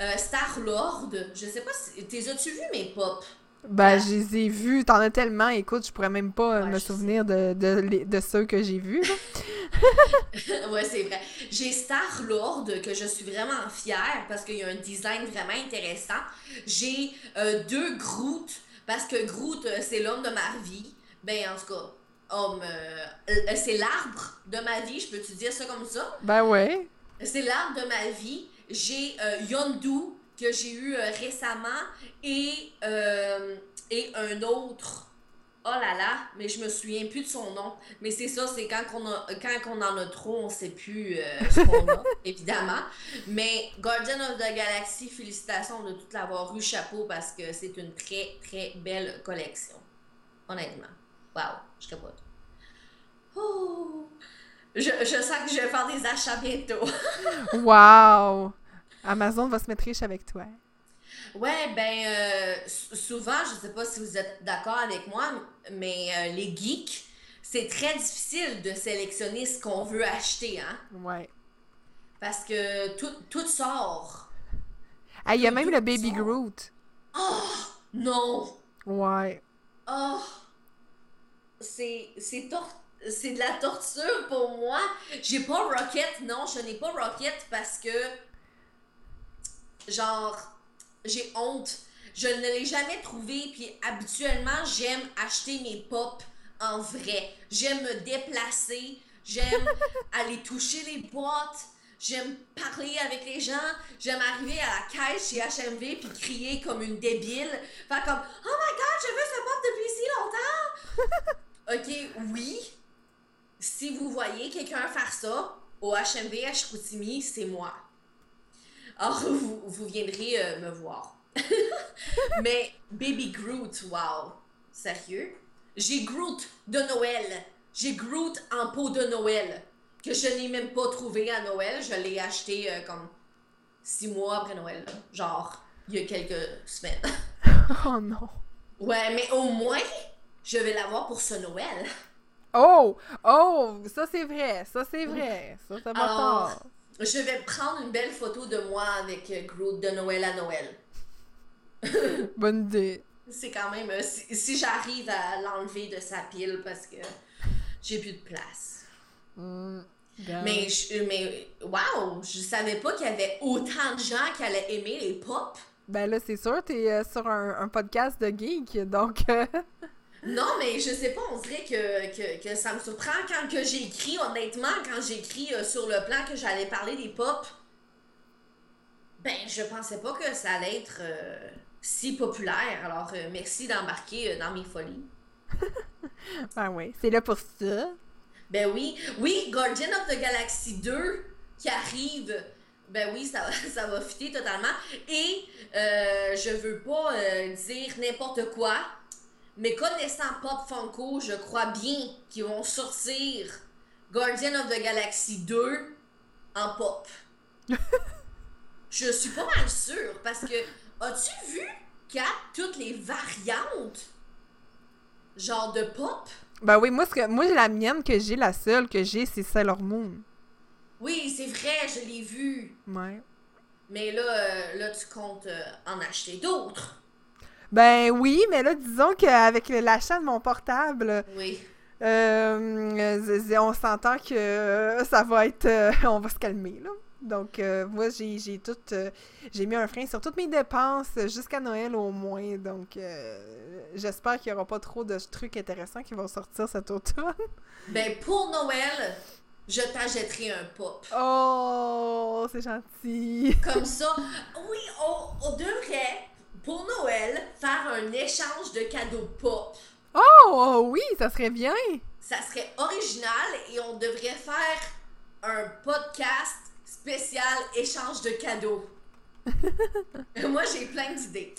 euh, Star-Lord. Je sais pas si. T'es as-tu vu mes pop? Ben, je les ai vus, t'en as tellement, écoute, je pourrais même pas euh, Ouais, me souvenir de, de, ceux que j'ai vus. [LAUGHS] ouais, c'est vrai. J'ai Star-Lord, que je suis vraiment fière parce qu'il y a un design vraiment intéressant. J'ai euh, deux Groot, parce que Groot, euh, c'est l'homme de ma vie. Ben, en tout cas, homme. euh, c'est l'arbre de ma vie, je peux-tu dire ça comme ça? Ben ouais. C'est l'arbre de ma vie. J'ai euh, Yondu, que j'ai eu euh, récemment, et, euh, et un autre. Oh là là, mais je me souviens plus de son nom. Mais c'est ça, c'est quand, on a, quand on en a trop, on sait plus euh, ce qu'on a, [LAUGHS] évidemment. Mais Guardian of the Galaxy, félicitations de tout l'avoir eu, chapeau, parce que c'est une très, très belle collection. Honnêtement. Wow, je capote. Oh! Je, je sens que je vais faire des achats bientôt. [LAUGHS] Wow! Amazon va se mettre riche avec toi. Ouais, ben, euh, sou- souvent, je sais pas si vous êtes d'accord avec moi, mais euh, les geeks, c'est très difficile de sélectionner ce qu'on veut acheter, hein? Ouais. Parce que tout, tout sort. Ah, il y a même le Baby sort. Groot. Oh! Non! Ouais. Oh! C'est, c'est de la torture pour moi. J'ai pas Rocket, non, je n'ai pas Rocket parce que, genre, j'ai honte. Je ne l'ai jamais trouvé, puis habituellement, j'aime acheter mes pop en vrai. J'aime me déplacer, j'aime [LAUGHS] aller toucher les boîtes, j'aime parler avec les gens, j'aime arriver à la caisse chez HMV puis crier comme une débile. Faire comme Oh my god, je veux ce pop depuis si longtemps! [LAUGHS] ok, oui. Si vous voyez quelqu'un faire ça au HMV à Chicoutimi, c'est moi. Alors, vous, vous viendrez euh, me voir. [LAUGHS] Mais Baby Groot, wow. Sérieux? J'ai Groot de Noël. J'ai Groot en peau de Noël. Que je n'ai même pas trouvé à Noël. Je l'ai acheté euh, comme six mois après Noël. là. Genre, il y a quelques semaines. [LAUGHS] Oh non. Ouais, mais au moins, je vais l'avoir pour ce Noël. Oh! Oh! Ça, c'est vrai. Ça, c'est vrai. Ça, Alors, tort. Je vais prendre une belle photo de moi avec euh, Groot de Noël à Noël. [LAUGHS] Bonne idée. C'est quand même. euh, si si j'arrive à l'enlever de sa pile parce que j'ai plus de place. Hmm. Mais, je, mais, wow, je savais pas qu'il y avait autant de gens qui allaient aimer les pop. Ben là, c'est sûr, t'es euh, sur un, podcast de geek, donc... Euh, [LAUGHS] non, mais je sais pas, on dirait que, que, ça me surprend quand que écrit, honnêtement, quand j'ai écrit euh, sur le plan que j'allais parler des pop, ben, je pensais pas que ça allait être si populaire. Alors, merci d'embarquer dans mes folies. [LAUGHS] ben oui, c'est là pour ça. Ben oui, oui, Guardian of the Galaxy 2 qui arrive. Ben oui, ça, [LAUGHS] ça va fitter totalement. Et euh, je veux pas euh, dire n'importe quoi, mais connaissant Pop Funko, je crois bien qu'ils vont sortir Guardian of the Galaxy 2 en pop. [LAUGHS] je suis pas mal sûre parce que as-tu vu qu'il y a toutes les variantes genre de pop? Ben oui, moi, que, moi la mienne que j'ai, la seule que j'ai, c'est Sailor Moon. Oui, c'est vrai, je l'ai vu. Ouais. Mais là, euh, là tu comptes euh, en acheter d'autres. Ben oui, mais là, disons qu'avec l'achat de mon portable. Oui. Euh, on s'entend que ça va être. on va se calmer, là. Donc, euh, moi, j'ai tout. Euh, j'ai mis un frein sur toutes mes dépenses jusqu'à Noël au moins. Donc, euh, j'espère qu'il n'y aura pas trop de trucs intéressants qui vont sortir cet automne. Ben, pour Noël, je t'achèterai un pop. Oh, c'est gentil. Comme ça, oui, on, devrait, pour Noël, faire un échange de cadeaux pop. Oh, oh, oui, ça serait bien. Ça serait original et on devrait faire un podcast spécial échange de cadeaux. [LAUGHS] Moi, j'ai plein d'idées.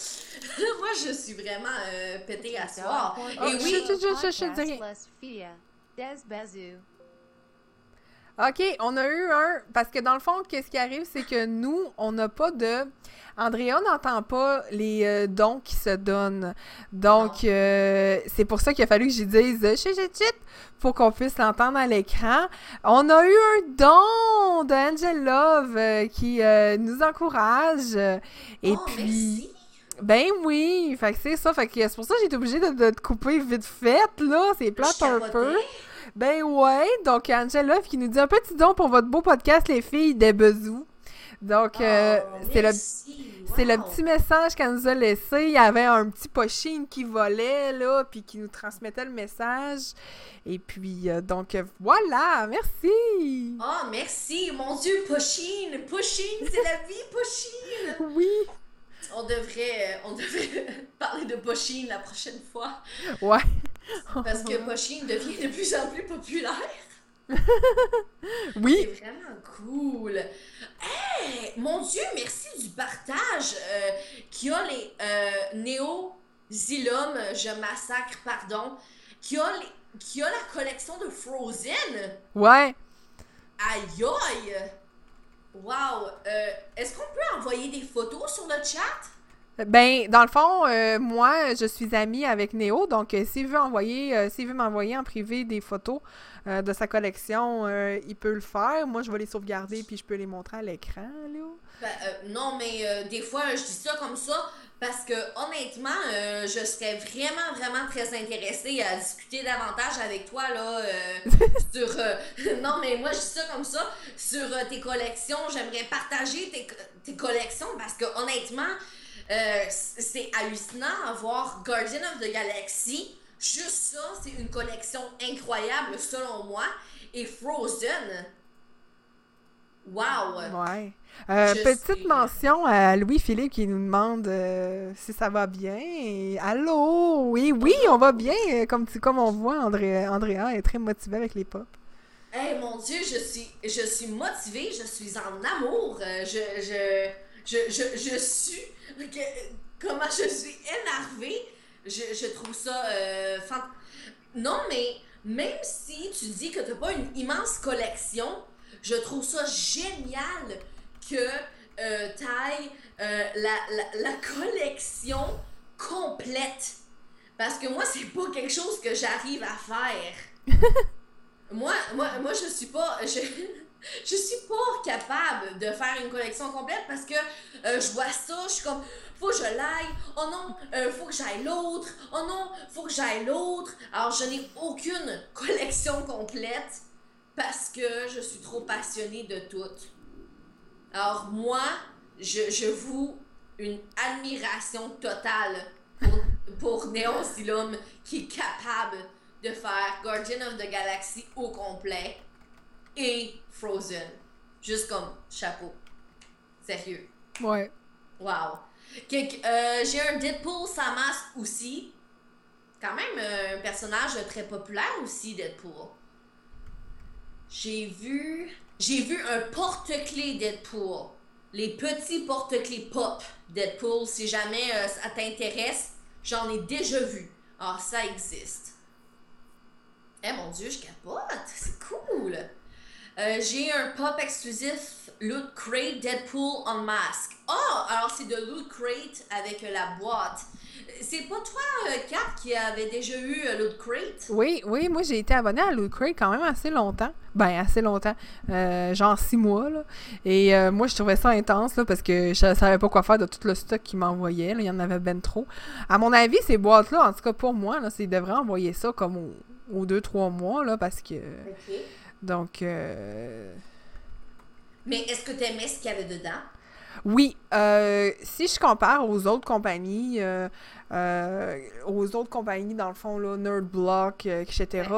[LAUGHS] Moi, je suis vraiment euh, pétée à soir. Et oui, OK, on a eu un. Parce que dans le fond, qu'est-ce qui arrive, c'est que nous, on n'a pas de. Andrea n'entend pas les euh, dons qui se donnent. Donc, euh, c'est pour ça qu'il a fallu que j'y dise chut, chut, pour qu'on puisse l'entendre à l'écran. On a eu un don d'Angel Love euh, qui nous encourage. Et oh, puis. Ben oui, fait que c'est ça. Fait que c'est pour ça que j'ai été obligée de, te couper vite fait, là. C'est plate un peu. Ben ouais, donc Angela qui nous dit un petit don pour votre beau podcast, les filles des bezous. Donc, euh, oh, c'est le, c'est le petit message qu'elle nous a laissé. Il y avait un petit pochine qui volait, là, puis qui nous transmettait le message. Et puis, euh, donc, voilà, merci! Oh, merci! Mon Dieu, pochine! Pochine, c'est la vie, pochine! Oui! On devrait, euh, on devrait [LAUGHS] parler de pochine la prochaine fois. Ouais. Parce que Pochine devient de plus en plus populaire. [LAUGHS] oui. C'est vraiment cool. Hey, mon Dieu, merci du partage. Euh, qui a les euh, Néo Zilum, je massacre, pardon. Qui a, les, qui a la collection de Frozen. Ouais. Aïe aïe. Wow. Euh, est-ce qu'on peut envoyer des photos sur le chat? Ben, dans le fond, euh, moi, je suis amie avec Néo, donc euh, s'il veut envoyer, euh, s'il veut m'envoyer en privé des photos de sa collection, il peut le faire. Moi, je vais les sauvegarder puis je peux les montrer à l'écran, là. Ben, non, mais des fois, je dis ça comme ça parce que honnêtement, je serais vraiment, vraiment très intéressée à discuter davantage avec toi là [LAUGHS] sur. non, mais moi, je dis ça comme ça sur tes collections. J'aimerais partager tes, tes collections parce que honnêtement. Euh, c'est hallucinant à voir Guardian of the Galaxy. Juste ça, c'est une collection incroyable selon moi. Et Frozen. Wow! Ouais. Euh, petite mention à Louis-Philippe qui nous demande euh, si ça va bien. Allô? Oui, oui, on va bien. Comme, comme on voit, André, Andrea est très motivé avec les pop. Eh mon Dieu, je suis, je suis motivée, je suis en amour. Je, je, je, je, je suis comment je suis énervée. Je, trouve ça euh, Non, mais même si tu dis que tu n'as pas une immense collection, je trouve ça génial que euh, tu ailles euh, la, la, collection complète. Parce que moi, c'est pas quelque chose que j'arrive à faire. [LAUGHS] moi, moi, moi, je suis pas. [LAUGHS] Je, je suis pas capable de faire une collection complète parce que euh, je vois ça, je suis comme faut que je l'aille, oh non, euh, faut que j'aille l'autre, oh non, faut que j'aille l'autre. Alors je n'ai aucune [LAUGHS] collection complète parce que je suis trop passionnée de tout. Alors moi, je, je vous une admiration totale pour, pour Neon qui est capable de faire Guardian of the Galaxy au complet et Frozen. Juste comme chapeau. Sérieux. Ouais. Wow. Euh, j'ai un Deadpool sa masque aussi. Quand même euh, un personnage très populaire aussi, Deadpool. J'ai vu. J'ai vu un porte-clés Deadpool. Les petits porte-clés pop Deadpool, si jamais euh, ça t'intéresse, j'en ai déjà vu. Alors, ça existe. Eh mon dieu, je capote! C'est cool! Euh, j'ai un pop exclusif Loot Crate Deadpool on Mask. Oh, alors c'est de Loot Crate avec la boîte. C'est pas toi, euh, Cap, qui avait déjà eu euh, Loot Crate? Oui, oui, moi j'ai été abonné à Loot Crate quand même assez longtemps. Ben, assez longtemps. genre six mois, là. Et moi, je trouvais ça intense, là, parce que je savais pas quoi faire de tout le stock qu'ils m'envoyaient. Il y en avait ben trop. À mon avis, ces boîtes-là, en tout cas pour moi, là, c'est devraient envoyer ça comme aux, deux, trois mois, là, parce que... Donc. Euh... Mais est-ce que tu aimais ce qu'il y avait dedans? Oui. Euh, si je compare aux autres compagnies, euh, euh, aux autres compagnies, dans le fond, là, Nerdblock, etc.,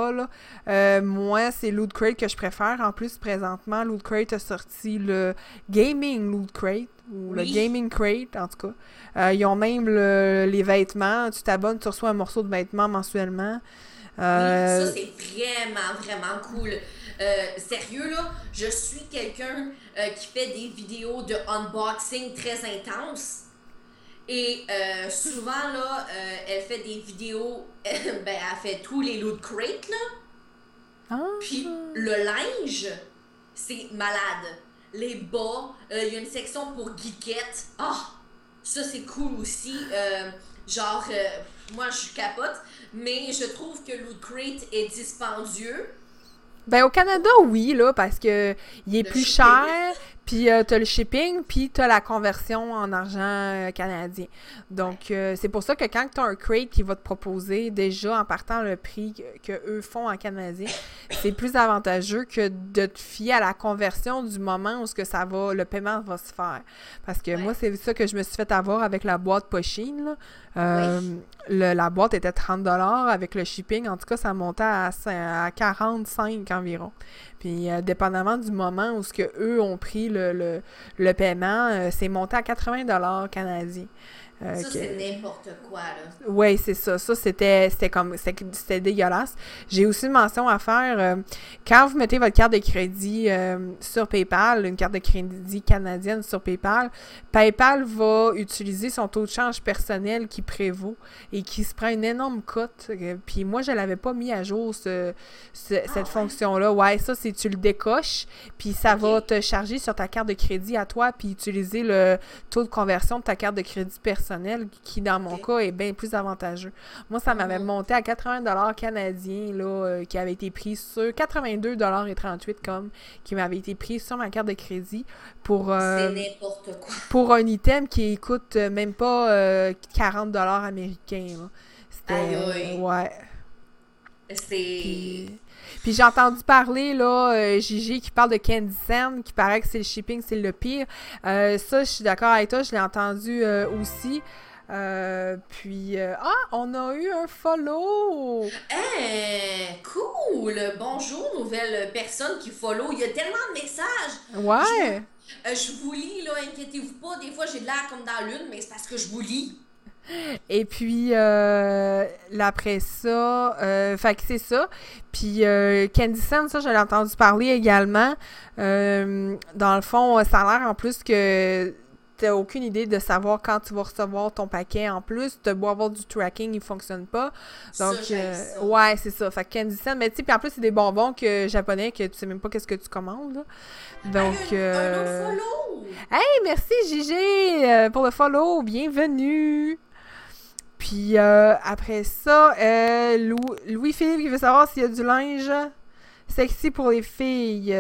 là, moi, c'est Loot Crate que je préfère. En plus, présentement, Loot Crate a sorti le Gaming Loot Crate, ou le Gaming Crate, en tout cas. ils ont même les vêtements. Tu t'abonnes, tu reçois un morceau de vêtement mensuellement. Oui, ça, c'est vraiment, vraiment cool. Euh, sérieux, là, je suis quelqu'un euh, qui fait des vidéos de unboxing très intenses. Et euh, souvent, là, elle fait des vidéos, [LAUGHS] ben, elle fait tous les loot crates, là. Ah. Puis le linge, c'est malade. Les bas, il y a une section pour geekette. Ah, ça c'est cool aussi. genre, moi je capote, mais je trouve que Loot Crate est dispendieux. Ben au Canada, oui, là, parce que il est plus cher, puis euh, t'as le shipping, puis t'as la conversion en argent euh, canadien. Donc, euh, c'est pour ça que quand t'as un crate qui va te proposer déjà en partant le prix que, eux font en canadien, [COUGHS] c'est plus avantageux que de te fier à la conversion du moment où ce que ça va, le paiement va se faire. Parce que moi, c'est ça que je me suis fait avoir avec la boîte Pochine, là. la boîte était 30 avec le shipping. En tout cas, ça montait à, à 45 environ. Puis, euh, dépendamment du moment où ce que eux ont pris le, le, le paiement, euh, c'est monté à 80 canadiens. Euh, ça, c'est n'importe quoi, là. Oui, c'est ça. Ça, c'était, c'était comme, c'était dégueulasse. J'ai aussi une mention à faire. Euh, quand vous mettez votre carte de crédit euh, sur PayPal, une carte de crédit canadienne sur PayPal, PayPal va utiliser son taux de change personnel qui prévaut et qui se prend une énorme cote. Puis moi, je l'avais pas mis à jour, ce, cette ah fonction-là. Ouais, ça, c'est tu le décoches, puis ça va te charger sur ta carte de crédit à toi, puis utiliser le taux de conversion de ta carte de crédit personnelle qui, dans mon cas, est bien plus avantageux. Moi, ça m'avait mhm. monté à 80 canadiens, là, euh, qui avait été pris sur 82 et 38 comme, qui m'avait été pris sur ma carte de crédit pour... Euh, n'importe quoi. Pour un item qui coûte même pas 40 euh, américains, C'était... ouais. C'est... Puis j'ai entendu parler, là, euh, Gigi qui parle de Candy Sand, qui paraît que c'est le shipping, c'est le pire. Euh, ça, je suis d'accord avec toi, je l'ai entendu euh, aussi. puis, ah, on a eu un follow! Eh, cool! Bonjour, nouvelle personne qui follow. Il y a tellement de messages! Ouais! Je, je vous lis, là, inquiétez-vous pas. Des fois, j'ai de l'air comme dans l'une, mais c'est parce que je vous lis. Et puis, euh, après ça, euh, fait que c'est ça. Puis, euh, Candy Sun, ça, j'avais entendu parler également. Euh, dans le fond, ça a l'air en plus que t'as aucune idée de savoir quand tu vas recevoir ton paquet en plus. De beau avoir du tracking, il fonctionne pas. Donc, ouais, c'est ça. Fait que Candy Sun, mais tu sais, puis en plus, c'est des bonbons que, japonais que tu sais même pas qu'est-ce que tu commandes. Donc, un, follow! Hey, merci Gigi pour le follow. Bienvenue! Puis euh, après ça, euh, Louis-Philippe qui veut savoir s'il y a du linge sexy pour les filles.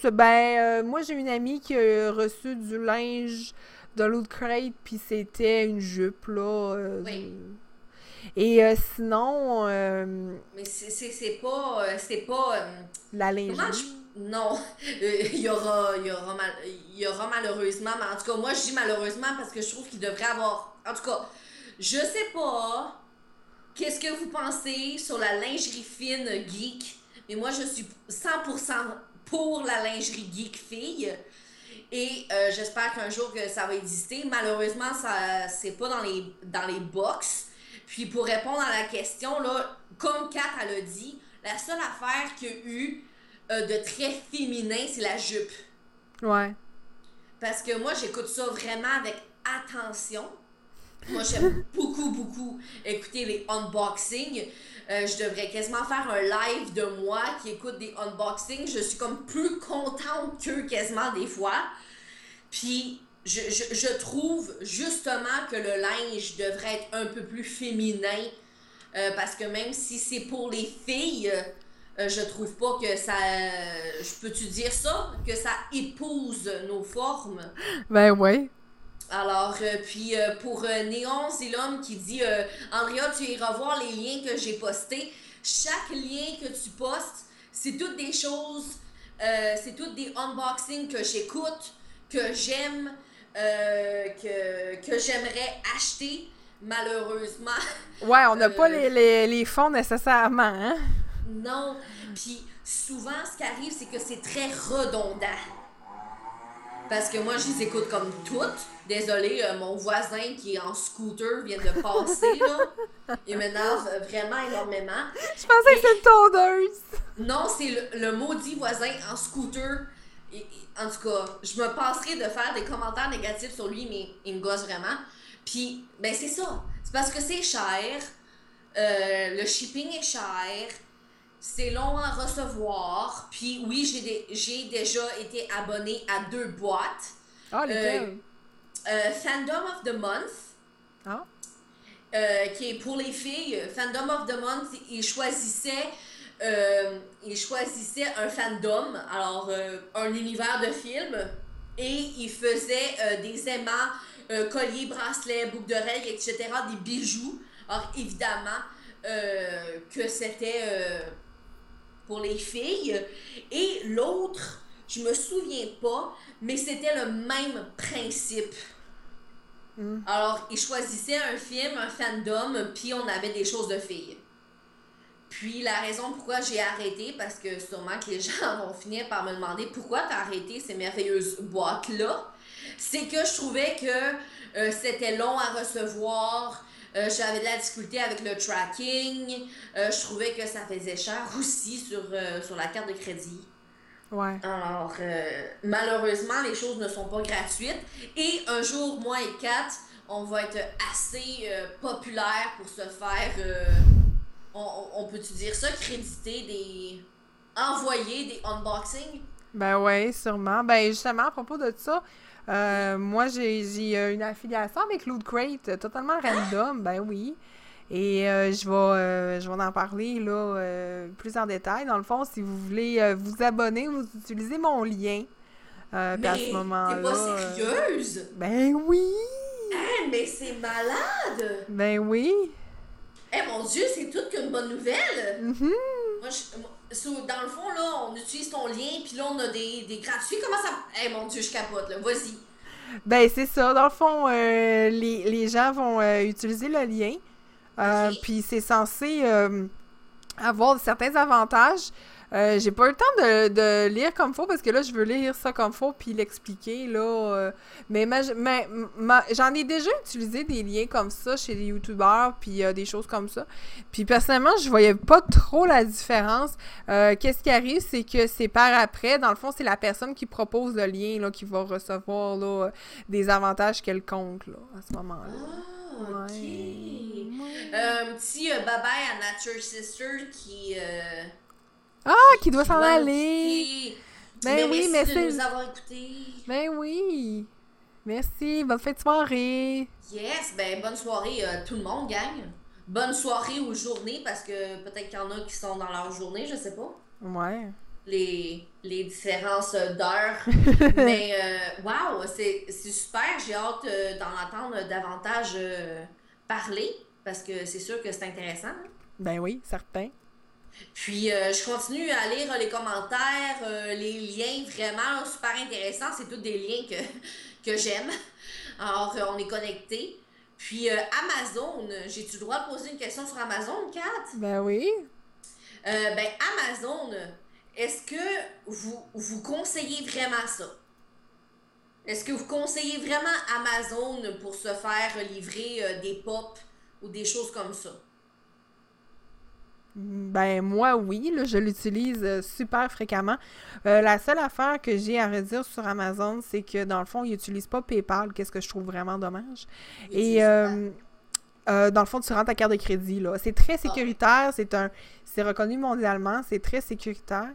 Sais, ben, euh, moi j'ai une amie qui a reçu du linge de Loot Crate, puis c'était une jupe, là. oui. Et sinon. Mais Mais c'est- pas. euh, C'est pas. La lingerie. je- Non, il y aura, il y aura, mal- il y aura malheureusement, mais en tout cas, moi je dis malheureusement parce que je trouve qu'il devrait avoir. En tout cas, je sais pas qu'est-ce que vous pensez sur la lingerie fine geek, mais moi je suis 100% pour la lingerie geek fille. Et euh, j'espère qu'un jour que ça va exister. Malheureusement, ça c'est pas dans les, dans les box. Puis pour répondre à la question, là, comme Kat elle a dit, la seule affaire qu'il y a eu euh, de très féminin, c'est la jupe. Ouais. Parce que moi, j'écoute ça vraiment avec attention. Moi, j'aime beaucoup, beaucoup écouter les unboxings. Euh, je devrais quasiment faire un live de moi qui écoute des unboxings. Je suis comme plus contente qu'eux quasiment des fois. Puis, je, je, je trouve justement que le linge devrait être un peu plus féminin. Euh, parce que même si c'est pour les filles, euh, je trouve pas que ça. Je peux-tu dire ça? Que ça épouse nos formes. Ben ouais. Alors, euh, puis euh, pour euh, Néon, c'est l'homme qui dit euh, Andrea, tu iras voir les liens que j'ai postés. Chaque lien que tu postes, c'est toutes des choses, euh, c'est toutes des unboxings que j'écoute, que j'aime, euh, que, que j'aimerais acheter. Malheureusement, Ouais, on n'a pas Euh. les, les, les fonds nécessairement, hein? non. Puis souvent, ce qui arrive, c'est que c'est très redondant. Parce que moi, je les écoute comme toutes. Désolée, euh, mon voisin qui est en scooter vient de passer, là. Il m'énerve vraiment énormément. Je pensais que c'était une tondeuse. Non, c'est le, le maudit voisin en scooter. Et- en tout cas, je me passerai de faire des commentaires négatifs sur lui, mais il me gosse vraiment. Puis, ben c'est ça. C'est parce que c'est cher. Euh, le shipping est cher. C'est long à recevoir. Puis oui, j'ai déjà été abonné à deux boîtes. Ah, lesquels? Euh, Fandom of the Month, Ah. euh, qui est pour les filles. Fandom of the Month, ils choisissaient, euh, ils choisissaient un fandom, alors euh, un univers de films, et ils faisaient des aimants, colliers, bracelets, boucles d'oreilles, etc., des bijoux. Alors évidemment que c'était pour les filles. Et l'autre, je me souviens pas, mais c'était le même principe. Hmm. Alors, ils choisissaient un film, un fandom, puis on avait des choses de filles. Puis la raison pourquoi j'ai arrêté, parce que sûrement que les [LAUGHS] gens vont finir par me demander pourquoi t'as arrêté ces merveilleuses boîtes-là, c'est que je trouvais que euh, c'était long à recevoir, euh, j'avais de la difficulté avec le tracking, euh, je trouvais que ça faisait cher aussi sur, sur la carte de crédit. Ouais. Alors, euh, malheureusement, les choses ne sont pas gratuites. Et un jour, moi et Kat, on va être assez euh, populaire pour se faire, euh, on, on- peut-tu dire ça, créditer des... envoyer des unboxings? Ben ouais, sûrement. Ben justement, à propos de ça, moi j'ai une affiliation avec Loot Crate, totalement random, ben oui. Et euh, je vais euh, je vais en parler là euh, plus en détail. Dans le fond, si vous voulez vous abonner, vous utilisez mon lien. Puis à Mais ce t'es moment-là. pas sérieuse? ben oui! Hein, mais c'est malade! Ben oui! Eh mon Dieu, c'est toute qu'une bonne nouvelle! Mhm. Moi, je- moi, dans le fond, là, on utilise ton lien, puis là, on a des, des gratuits. Comment ça... Eh mon Dieu, je capote, là. Vas-y. Ben, c'est ça. Dans le fond, les, les gens vont utiliser le lien. Euh. Puis c'est censé euh, avoir certains avantages. Euh, J'ai pas eu le temps de, de lire comme faut parce que là, je veux lire ça comme faut puis l'expliquer. là. euh. mais ma- ma- ma- j'en ai déjà utilisé des liens comme ça chez les youtubeurs puis euh, des choses comme ça. Puis personnellement, je voyais pas trop la différence. Qu'est-ce qui arrive, c'est que c'est par après. Dans le fond, c'est la personne qui propose le lien là, qui va recevoir là, des avantages quelconques là, à ce moment-là. Ok. Ouais. Euh, un petit euh, bye-bye à Nature Sister qui... euh, Ah, qui doit s'en aller! Ben oui, merci de nous avoir écoutés. Ben oui! Merci, bonne fin de soirée! Yes, ben bonne soirée euh, tout le monde, gang. Bonne soirée ou journée, parce que peut-être qu'il y en a qui sont dans leur journée, je sais pas. Ouais. Les, les différences euh, d'heures. [LAUGHS] Mais, euh, wow, c'est super. J'ai hâte euh, d'en entendre davantage euh, parler, parce que c'est sûr que c'est intéressant. hein. Ben oui, certain. Puis je continue à lire les commentaires, les liens vraiment super intéressants. C'est tous des liens que, que j'aime. Alors, on est connectés. Puis Amazon, j'ai-tu le droit de poser une question sur Amazon, Kat? Ben oui. ben Amazon, est-ce que vous, vous conseillez vraiment ça? Est-ce que vous conseillez vraiment Amazon pour se faire livrer euh, des pop ou des choses comme ça? Ben moi oui, là, je l'utilise euh, super fréquemment. Euh, la seule affaire que j'ai à redire sur Amazon, c'est que dans le fond, ils n'utilisent pas PayPal, qu'est-ce que je trouve vraiment dommage. Et dans le fond, tu rends ta carte de crédit. là. C'est très ah. sécuritaire, c'est un c'est reconnu mondialement, c'est très sécuritaire.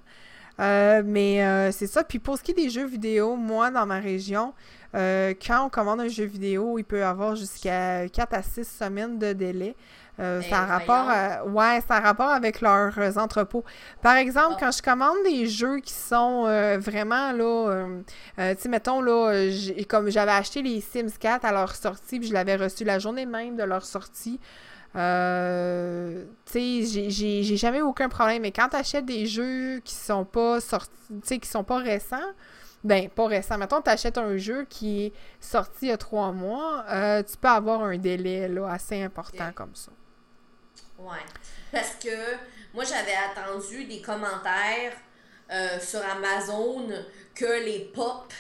Euh, mais euh, c'est ça. Puis pour ce qui est des jeux vidéo, moi, dans ma région, euh, quand on commande un jeu vidéo, il peut avoir jusqu'à 4 à 6 semaines de délai. Ça a rapport ouais, ça a rapport avec leurs entrepôts. Par exemple, quand je commande des jeux qui sont vraiment là, tu sais, mettons là, comme j'avais acheté les Sims 4 à leur sortie, puis je l'avais reçu la journée même de leur sortie. Euh, tu sais, j'ai jamais aucun problème. Mais quand tu achètes des jeux qui sont pas sortis, tu sais, qui sont pas récents, ben, pas récents. Mettons, tu achètes un jeu qui est sorti il y a trois mois, euh, tu peux avoir un délai là, assez important comme ça. Ouais. Parce que moi, j'avais attendu des commentaires euh, sur Amazon que les pop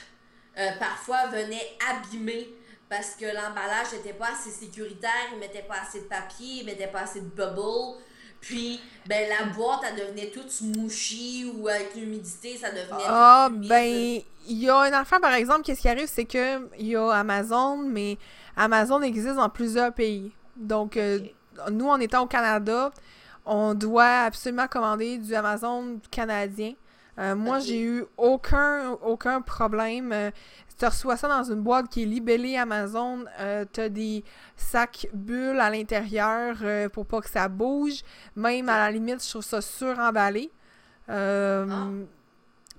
parfois venaient abîmer parce que l'emballage n'était pas assez sécuritaire, il mettait pas assez de papier, il mettait pas assez de bubble. Puis, ben, la boîte, elle devenait toute smoushy ou avec l'humidité, ça devenait. Ah, ben, il y a un enfant, par exemple, qu'est-ce qui arrive, c'est que il y a Amazon, mais Amazon existe dans plusieurs pays. Donc, euh, nous, en étant au Canada, on doit absolument commander du Amazon canadien. Euh, moi, j'ai eu aucun, aucun problème. Euh, tu reçois ça dans une boîte qui est libellée Amazon. Euh, tu as des sacs bulles à l'intérieur euh, pour pas que ça bouge. Même à la limite, je trouve ça suremballé. Ah.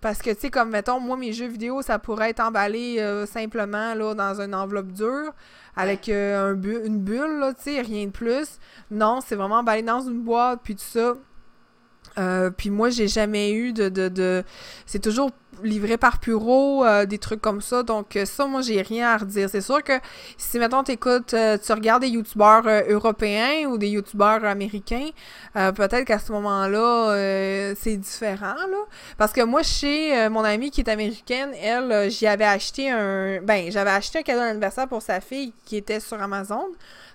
Parce que, tu sais, comme mettons, moi, mes jeux vidéo, ça pourrait être emballé simplement là, dans une enveloppe dure avec un une bulle, là, tu sais, rien de plus. Non, c'est vraiment emballé dans une boîte, puis tout ça. puis moi, j'ai jamais eu de... de, de... C'est toujours livré par Puro, euh, des trucs comme ça. Donc euh, ça, moi, j'ai rien à redire. C'est sûr que si, mettons, t'écoutes, euh, tu regardes des youtubeurs européens ou des youtubeurs américains, peut-être qu'à ce moment-là, c'est différent, là. Parce que moi, chez mon amie qui est américaine, elle, j'y avais acheté un... Ben, j'avais acheté un cadeau d'anniversaire pour sa fille qui était sur Amazon.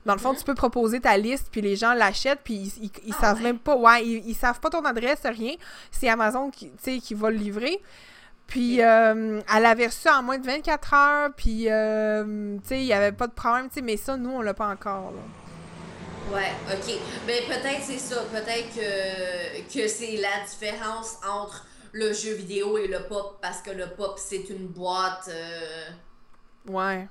Dans le fond, tu peux proposer ta liste, puis les gens l'achètent, puis ils, ils, ah savent même pas, ouais, ils, ils, savent pas ton adresse, rien. C'est Amazon qui, qui va le livrer. Puis, euh, elle avait reçu en moins de 24 heures, puis, euh, tu sais, il n'y avait pas de problème, tu sais, mais ça, nous, on l'a pas encore, là. Ouais, ok. Ben, peut-être c'est ça. Peut-être que, que c'est la différence entre le jeu vidéo et le pop, parce que le pop, c'est une boîte. Euh, ouais.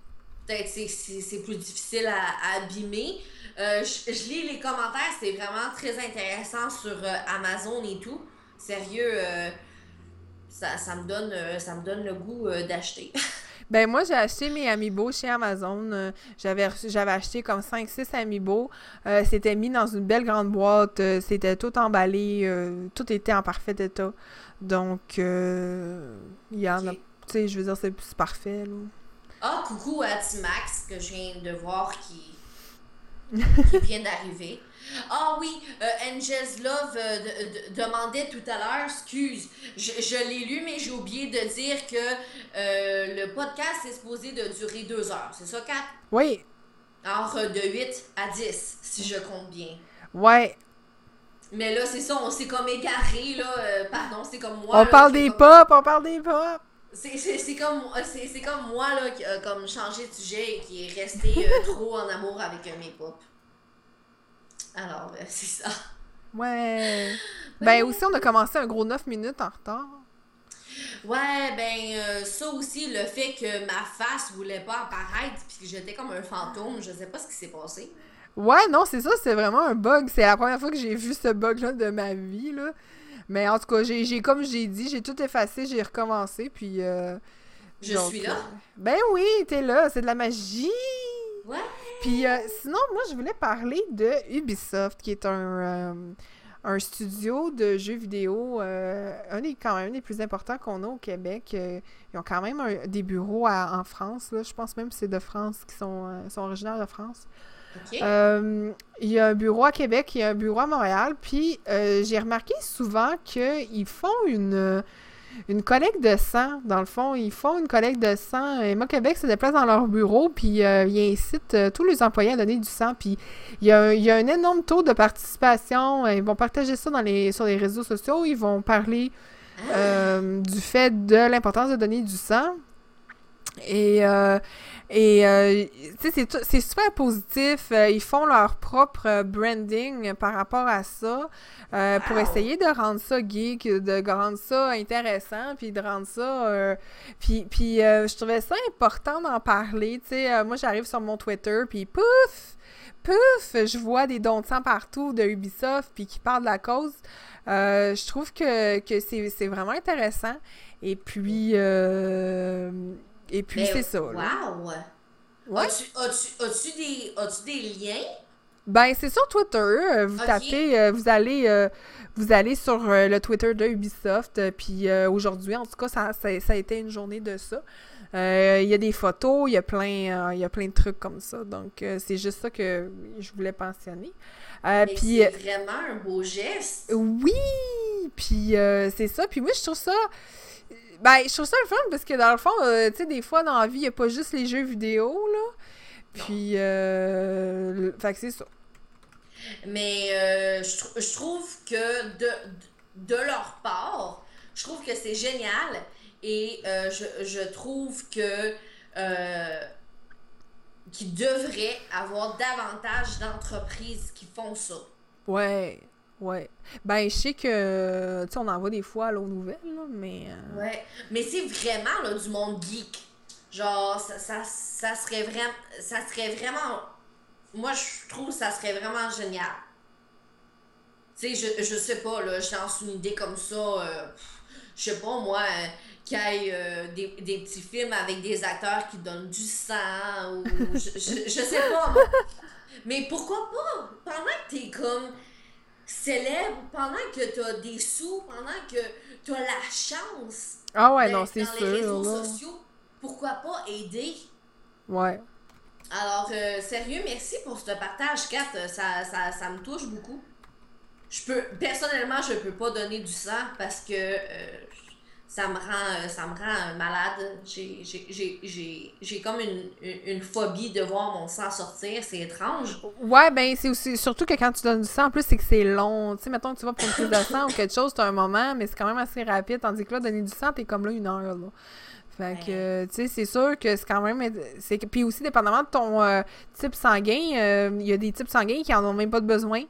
Peut-être c'est, c'est, plus difficile à, abîmer. je, je lis les commentaires, c'est vraiment très intéressant sur Amazon et tout. Sérieux, ça, me donne, euh, ça me donne le goût euh, d'acheter. [LAUGHS] Ben moi, j'ai acheté mes Amiibo chez Amazon. Euh, j'avais j'avais acheté comme 5-6 Amiibo. c'était mis dans une belle grande boîte. c'était tout emballé. tout était en parfait état. Donc, il y en a... Tu sais, je veux dire, c'est parfait. Ah, coucou à Timax, que je viens de voir qui, [LAUGHS] qui vient d'arriver. Ah oui, euh, Angel's Love euh, demandait tout à l'heure, excuse, je, l'ai lu, mais j'ai oublié de dire que euh, le podcast est supposé de durer deux heures. C'est ça, Kat? Oui. Alors, de 8 à 10, si je compte bien. Ouais. Mais là, c'est ça, on s'est comme égaré, là. pardon, c'est comme moi. On parle des pop, on parle des pop. C'est comme, comme moi, là, qui a comme changé de sujet et qui est resté [LAUGHS] trop en amour avec mes pop. Alors, euh, [LAUGHS] c'est ça. Ouais. [LAUGHS] Ben aussi, on a commencé un gros 9 minutes en retard. Ouais, ben euh, ça aussi, le fait que ma face voulait pas apparaître puis que j'étais comme un fantôme, je sais pas ce qui s'est passé. Ouais, non, c'est ça, c'est vraiment un bug. C'est la première fois que j'ai vu ce bug-là de ma vie, là. Mais en tout cas, j'ai comme j'ai dit, j'ai tout effacé, j'ai recommencé, puis... Euh, je suis là? ben oui, t'es là, c'est de la magie! Ouais! Puis euh, sinon, moi, je voulais parler de Ubisoft, qui est un, euh, un studio de jeux vidéo, euh, un des quand même des plus importants qu'on a au Québec. Ils ont quand même des bureaux en France. Là. Je pense même que c'est de France, qui sont, sont originaires de France. il y a un bureau à Québec, il y a un bureau à Montréal. Puis j'ai remarqué souvent qu'ils font une une collecte de sang. Dans le fond, ils font une collecte de sang. Emma Québec se déplace dans leur bureau, puis euh, ils incitent euh, tous les employés à donner du sang. Puis il y, a, un énorme taux de participation. Ils vont partager ça sur les réseaux sociaux. Ils vont parler euh, du fait de l'importance de donner du sang. Et, euh, et euh, c'est super positif. Euh, ils font leur propre branding par rapport à ça pour essayer de rendre ça geek, de rendre ça intéressant, puis de rendre ça... puis puis je trouvais ça important d'en parler. sais moi, j'arrive sur mon Twitter, puis pouf! Pouf! Je vois des dons de sang partout de Ubisoft, puis qui parlent de la cause. je trouve que, que c'est vraiment intéressant. Et puis... Et puis, c'est ça. Wow! As-tu des, des liens? Ben, c'est sur Twitter. Euh, vous tapez, euh, vous allez, euh, vous allez sur le Twitter de Ubisoft. puis aujourd'hui, en tout cas, ça, ça, a été une journée de ça. Il y a des photos, il y a plein, il y a plein de trucs comme ça. Donc, c'est juste ça que je voulais pensionner. puis c'est vraiment un beau geste. Oui! Puis c'est ça. Puis moi, je trouve ça ben, je trouve ça le fun parce que dans le fond, euh, tu sais, des fois dans la vie, il n'y a pas juste les jeux vidéo, là. Puis, euh, fait que c'est ça. Mais euh, je, je, trouve que de, de leur part, je trouve que c'est génial et euh, je, je, trouve que qu'il devrait avoir davantage d'entreprises qui font ça. Ouais. Ouais. Ben, je sais que, tu sais, on en voit des fois à l'eau nouvelle, là, mais... Euh, ouais. Mais c'est vraiment, là, du monde geek. Genre, ça, ça, ça serait vraiment... Ça serait vraiment... Moi, je trouve que ça serait vraiment génial. Tu sais, je, je sais pas, là, je lance une idée comme ça, euh, je sais pas, moi, euh, qu'il y ait des, des, petits films avec des acteurs qui donnent du sang, ou... je, je, je sais pas, Mais pourquoi pas? Pendant que t'es comme célèbre pendant que tu as des sous, pendant que tu as la chance ah ouais, non, c'est dans les réseaux sociaux, pourquoi pas aider? Ouais. Alors, euh, sérieux, merci pour ce partage, Kat. Ça, ça, ça me touche beaucoup. Je peux, personnellement, je peux pas donner du sang parce que euh, ça me rend, euh, ça me rend euh, malade. J'ai comme une, une, phobie de voir mon sang sortir. C'est étrange. Ouais, ben c'est aussi surtout que quand tu donnes du sang, en plus, c'est que c'est long. Tu sais, mettons que tu vas pour une prise de sang ou quelque chose, t'as un moment, mais c'est quand même assez rapide. Tandis que là, donner du sang, t'es comme là une heure. Là. Fait que, tu sais, c'est sûr que c'est quand même. c'est Puis aussi, dépendamment de ton euh, type sanguin, il y a des types sanguins qui en ont même pas de besoin.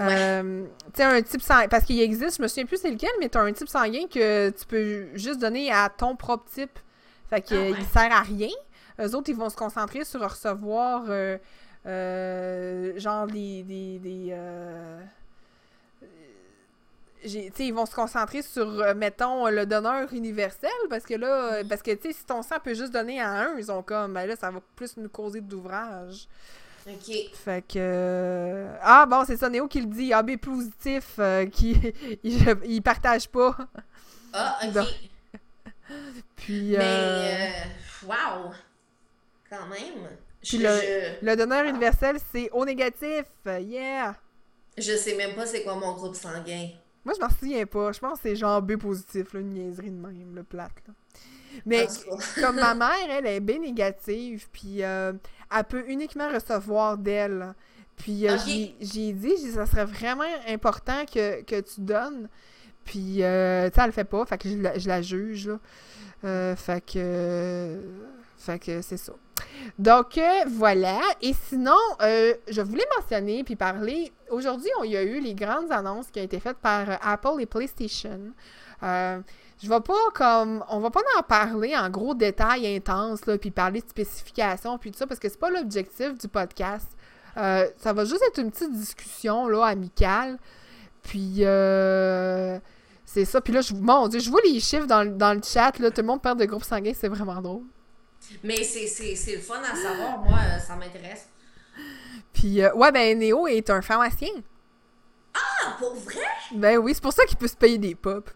Euh, tu un type sanguin. Parce qu'il existe, je me souviens plus c'est lequel, mais tu as un type sanguin que tu peux juste donner à ton propre type. Fait qu'il ah, sert à rien. Eux autres, ils vont se concentrer sur recevoir, euh, euh, genre, des. des, des ils vont se concentrer sur, mettons, le donneur universel, parce que là, parce que, tu sais, si ton sang peut juste donner à un, ils ont comme, ben là, ça va plus nous causer d'ouvrage. OK. Fait que. Euh, ah, bon, c'est ça, Néo qui le dit. AB positif, euh, qui. [LAUGHS] il, partage pas. Ah, [LAUGHS] OK. Puis. Mais. Euh... Wow! Quand même. Puis le, le, donneur universel, c'est O négatif. Yeah! Je sais même pas c'est quoi mon groupe sanguin. Moi, je m'en souviens pas. Je pense que c'est genre B positif, là, une niaiserie de même, le plate. Là. Mais comme ma [LAUGHS] mère, elle est B négative, puis euh, elle peut uniquement recevoir d'elle. Puis euh, j'ai dit, ça serait vraiment important que, tu donnes. Puis, euh, tu sais, elle le fait pas, fait que je la, je la juge, là. fait que... fait que c'est ça. Donc, voilà. Et sinon, je voulais mentionner puis parler... Aujourd'hui, il y a eu les grandes annonces qui ont été faites par Apple et PlayStation je vais pas comme on va pas en parler en gros détails intenses là puis parler de spécifications puis tout ça parce que c'est pas l'objectif du podcast. Euh, ça va juste être une petite discussion là amicale. Puis euh, c'est ça. Puis là, je, mon Dieu, je vois les chiffres dans, le chat. Là, tout le monde perd de groupe sanguin, c'est vraiment drôle. Mais c'est le fun à savoir. Moi, euh, ça m'intéresse. Puis, ouais, ben, Néo est un pharmacien. Ah, Ah, pour vrai? Ben oui, c'est pour ça qu'il peut se payer des pop.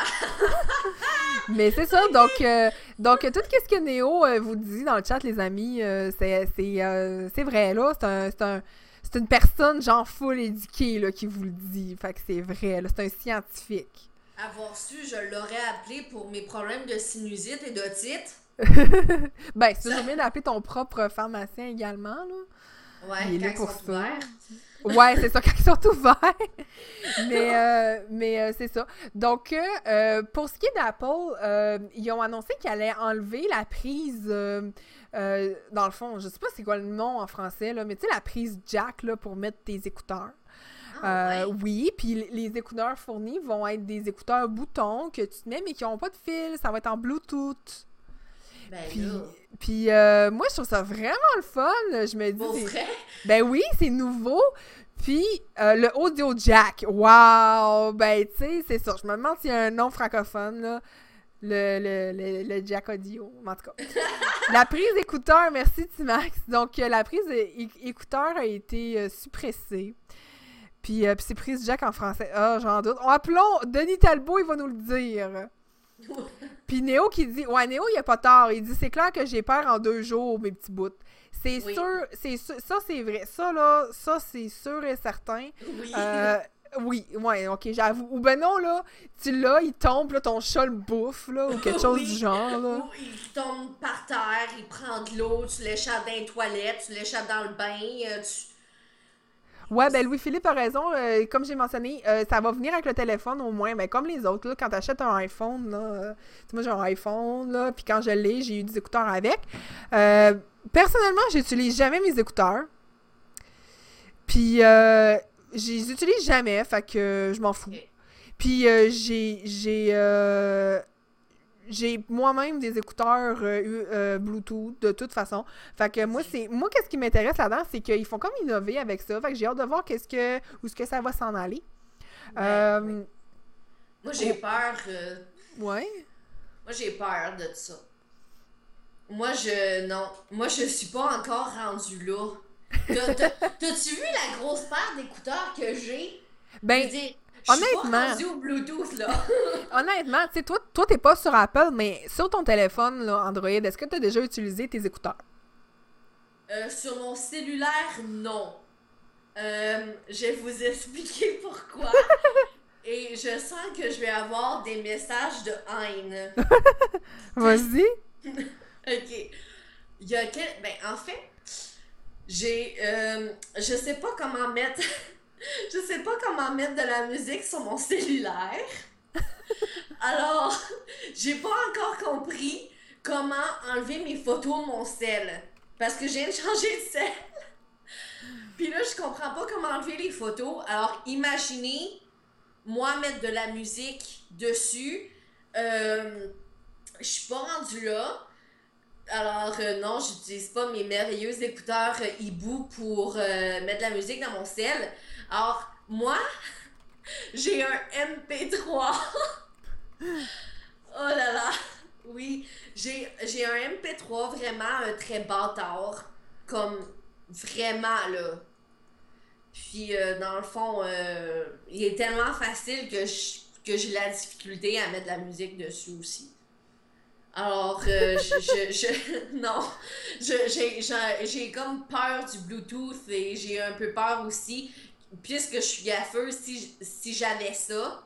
[LAUGHS] Mais c'est ça, donc, euh, donc tout ce que Néo euh, vous dit dans le chat, les amis, euh, c'est c'est, c'est vrai, là. C'est un, c'est un- c'est une personne, genre, full éduquée, là, qui vous le dit. Fait que c'est vrai, là. C'est un scientifique. Avoir su, je l'aurais appelé pour mes problèmes de sinusite et d'otite. [LAUGHS] ben, c'est toujours bien d'appeler ton propre pharmacien également, là. Ouais, Il est là pour ça. Ouais, c'est ça, quand ils sont ouverts. mais euh, mais euh, c'est ça. Donc, euh, euh, pour ce qui est d'Apple, euh, ils ont annoncé qu'ils allaient enlever la prise, dans le fond, je sais pas c'est quoi le nom en français, là, mais tu sais, la prise jack là, pour mettre tes écouteurs. Ah, Euh, ouais. Oui, puis les écouteurs fournis vont être des écouteurs boutons que tu te mets, mais qui n'ont pas de fil. Ça va être en Bluetooth. Ben Puis, euh, moi, je trouve ça vraiment le fun. Je me dis, pour vrai? ben oui, c'est nouveau. Puis euh, le audio jack, wow! Ben tu sais, c'est ça. Je me demande s'il y a un nom francophone, là. Le, le, le, le jack audio, en tout cas. [LAUGHS] la prise écouteur, merci Timax. Donc euh, la prise écouteur a été euh, suppressée. Puis, euh, puis c'est prise jack en français. Ah, j'en doute. Appelons Denis Talbot, il va nous le dire. [LAUGHS] Puis Néo qui dit Ouais, Néo, il a pas tort. Il dit C'est clair que j'ai peur en deux jours, mes petits bouts. C'est Oui. sûr, c'est sûr, ça c'est vrai. Ça là, ça c'est sûr et certain. Oui. Euh, oui, ouais, ok, j'avoue. Ou ben non, là, tu l'as, il tombe, là, ton chat le bouffe, là, ou quelque [LAUGHS] chose Oui. du genre, là. Ou il tombe par terre, il prend de l'eau, tu l'échappes dans les toilettes, tu l'échappes dans le bain, euh, tu... Ouais, ben Louis-Philippe a raison. euh, comme j'ai mentionné, euh, ça va venir avec le téléphone au moins. Mais comme les autres, là, quand t'achètes un iPhone, là, euh, tu sais, moi j'ai un iPhone, là, puis quand je l'ai, j'ai eu des écouteurs avec. Euh, personnellement, j'utilise jamais mes écouteurs. Puis, euh, je les utilise jamais, fait que je m'en fous. Puis, j'ai, j'ai, j'ai moi-même des écouteurs euh, euh, Bluetooth de toute façon. Fait que moi, c'est moi qu'est-ce qui m'intéresse là-dedans, c'est qu'ils font comme innover avec ça. Fait que j'ai hâte de voir qu'est-ce que où est-ce que ça va s'en aller. Euh. Moi, j'ai peur... euh, ouais. Moi, j'ai peur de ça. Moi, je... Non. Moi, je suis pas encore rendue là. T'as- t'as- T'as-tu vu la grosse paire d'écouteurs que j'ai? Je Ben veux dire, honnêtement- au Bluetooth, là. [LAUGHS] honnêtement, tu sais toi toi t'es pas sur Apple, mais sur ton téléphone là, Android, est-ce que tu as déjà utilisé tes écouteurs? Euh, sur mon cellulaire, non. Euh, je vais vous expliquer [LAUGHS] pourquoi. Et je sens que je vais avoir des messages de haine. [LAUGHS] Vas-y. Ok. Il y a quel... Ben, en fait, j'ai... euh, je sais pas comment mettre... je sais pas comment mettre de la musique sur mon cellulaire. [LAUGHS] Alors, j'ai pas encore compris comment enlever mes photos de mon sel. Parce que je viens de changer de sel. Puis là, je comprends pas comment enlever les photos. Alors, imaginez, moi, mettre de la musique dessus. Euh, je suis pas rendue là. Alors, euh, non, j'utilise pas mes merveilleux écouteurs euh, pour euh, mettre de la musique dans mon sel. Alors, moi, [LAUGHS] j'ai un MP3. [LAUGHS] oh là là. Oui, j'ai un MP3 vraiment euh, très bâtard. Comme vraiment, là. Puis, euh, dans le fond, euh, il est tellement facile que je- que j'ai la difficulté à mettre de la musique dessus aussi. Alors, euh, je, je, [LAUGHS] Non. J'ai comme peur du Bluetooth et j'ai un peu peur aussi, puisque je suis gaffeuse, si, si j'avais ça,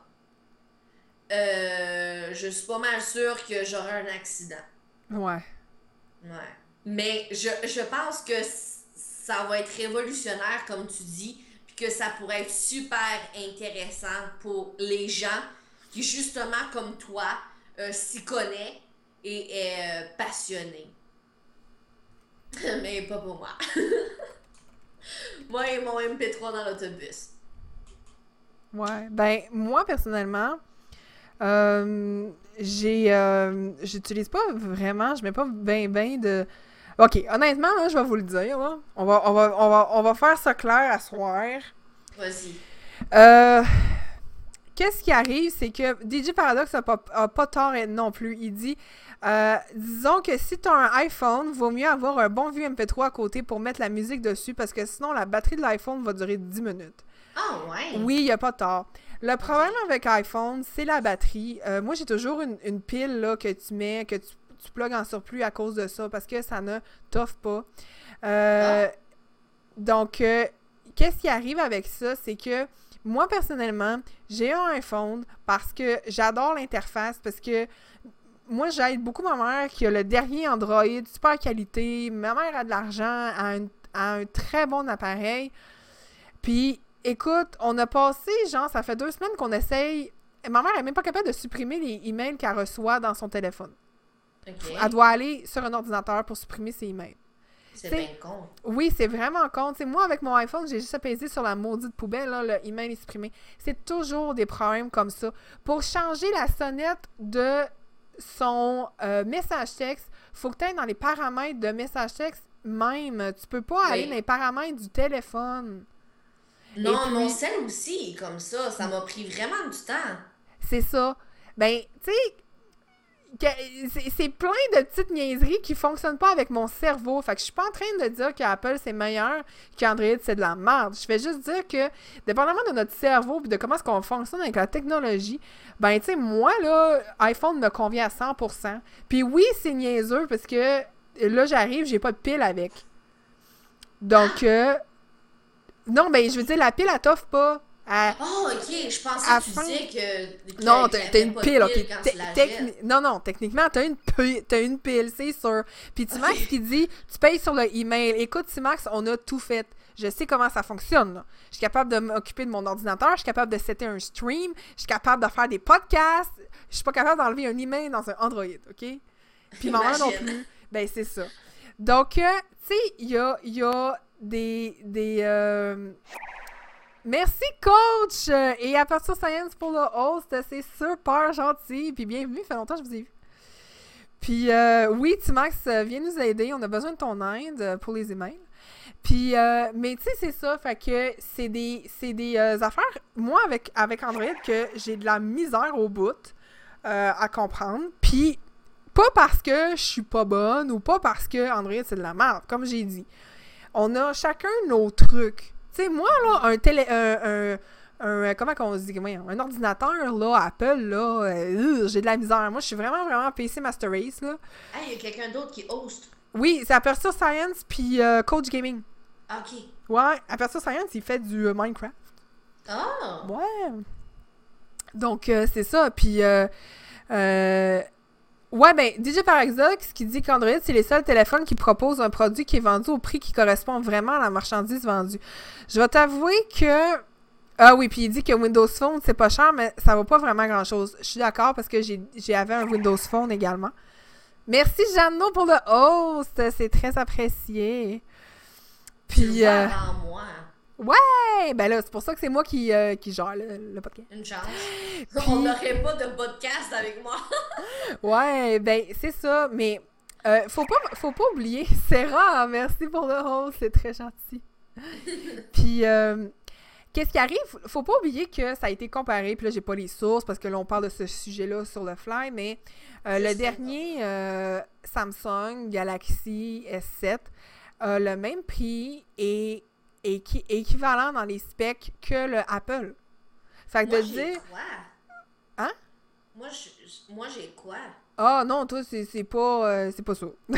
euh, je suis pas mal sûre que j'aurais un accident. Ouais. Ouais. Mais je, je pense que ça va être révolutionnaire, comme tu dis, puis que ça pourrait être super intéressant pour les gens qui, justement, comme toi, euh, s'y connaissent et est euh, passionné. [LAUGHS] Mais pas pour moi. [LAUGHS] [LAUGHS] moi et mon MP3 dans l'autobus. Ouais. Ben, moi, personnellement, euh, j'ai. euh, J'utilise pas vraiment, je mets pas ben ben de. Ok, honnêtement, là, je vais vous le dire, là. On va, on va, on va, on va faire ça clair à soir. Vas-y. Euh. Qu'est-ce qui arrive, c'est que DJ Paradox a pas, a pas tort non plus. Il dit euh, disons que si tu as un iPhone, vaut mieux avoir un bon vieux MP3 à côté pour mettre la musique dessus parce que sinon la batterie de l'iPhone va durer 10 minutes. Ah ouais? Oui, il n'y a pas tort. Le problème avec iPhone, c'est la batterie. Euh, moi, j'ai toujours une, une pile là, que tu mets, que tu, tu plugues en surplus à cause de ça, parce que ça ne t'offre pas. Euh, Donc, euh, qu'est-ce qui arrive avec ça? C'est que moi, personnellement, j'ai un iPhone parce que j'adore l'interface, parce que moi, j'aide beaucoup ma mère qui a le dernier Android, super qualité. Ma mère a de l'argent, a un, a un très bon appareil. Puis, écoute, on a passé, genre, ça fait deux semaines qu'on essaye. Ma mère est même pas capable de supprimer les emails qu'elle reçoit dans son téléphone. Elle doit aller sur un ordinateur pour supprimer ses emails. C'est bien con. Oui, c'est vraiment con. Tu sais, moi, avec mon iPhone, j'ai juste apaisé sur la maudite poubelle, là, le email est supprimé. C'est toujours des problèmes comme ça. Pour changer la sonnette de son euh, message texte, faut que tu ailles dans les paramètres de message texte même. Tu peux pas aller dans les paramètres du téléphone. Non, puis- mon sel aussi, comme ça. Ça m'a pris vraiment du temps. C'est ça. Ben, tu sais, c'est- plein de petites niaiseries qui fonctionnent pas avec mon cerveau. Fait que je suis pas en train de dire que Apple c'est meilleur qu'Android c'est de la merde. Je vais juste dire que, dépendamment de notre cerveau et de comment est-ce qu'on fonctionne avec la technologie, ben, tu sais, moi, là, iPhone me convient à 100%. Puis oui, c'est niaiseux parce que là, j'arrive, j'ai pas de pile avec. Donc, euh, non, ben, je veux dire, la pile, elle t'offre pas. Elle- Oh, ok. Je pensais À que tu fin- disais que. que- non, t'as une pile, ok. Non, non, techniquement, t'as une, pi- t'as une pile, c'est sûr. Puis Timax qui dit, tu payes sur le email. Écoute, Timax, on a tout fait. Je sais comment ça fonctionne. là. Je suis capable de m'occuper de mon ordinateur, je suis capable de setter un stream, je suis capable de faire des podcasts. Je suis pas capable d'enlever un email dans un Android, ok? Puis maman non plus. Ben, c'est ça. Donc, euh, tu sais, il y a, y a des. des euh, Merci, coach! Euh, Et à partir Science pour le host, c'est super gentil. Puis bienvenue, fait longtemps que je vous ai vu. Puis euh, oui, Timax, viens nous aider. On a besoin de ton aide euh, pour les emails. Puis, euh, mais tu sais, c'est ça. Fait que c'est des, des euh, affaires, moi, avec, avec Android, que j'ai de la misère au bout à comprendre. Puis, pas parce que je suis pas bonne ou pas parce que Android, c'est de la merde, comme j'ai dit. On a chacun nos trucs. Tu sais, moi, là, un télé... Un, un, un- comment qu'on se dit? Un ordinateur, là, Apple, là, euh, euh, j'ai de la misère. Moi, je suis vraiment, vraiment PC Master Race, là. Ah, il y a quelqu'un d'autre qui host. Oui, c'est Aperture Science puis euh, Coach Gaming. Ah, Ok. Ouais, Aperture Science, il fait du euh, Minecraft. Ah! Ouais. Donc, euh, c'est ça. Puis, euh, euh, ouais, ben, DJ Paraxox qui dit qu'Android, c'est les seuls téléphones qui proposent un produit qui est vendu au prix qui correspond vraiment à la marchandise vendue. Je vais t'avouer que. Ah oui, puis il dit que Windows Phone, c'est pas cher, mais ça vaut pas vraiment grand-chose. Je suis d'accord parce que j'ai j'avais un Windows Phone également. Merci, Jeannot, pour le host. C'est très apprécié. Puis, euh, moi. Hey, ben là, c'est pour ça que c'est moi qui, euh, qui gère le, le podcast. Une chance. [LAUGHS] Puis- On n'aurait pas de podcast avec moi. [LAUGHS] Ouais, ben c'est ça, mais euh, faut pas faut pas oublier, [LAUGHS] Sarah, merci pour le host, c'est très gentil. Puis euh, qu'est-ce qui arrive? Faut pas oublier que ça a été comparé, puis là j'ai pas les sources parce que là on parle de ce sujet-là sur le fly, mais euh, le dernier euh, Samsung Galaxy S7 a le même prix et est qui- équivalent dans les specs que le Apple. Fait que Moi, de dire quoi? Hein? Moi, je- moi, j'ai quoi? ah non, toi c'est pas euh, c'est pas ça. Non?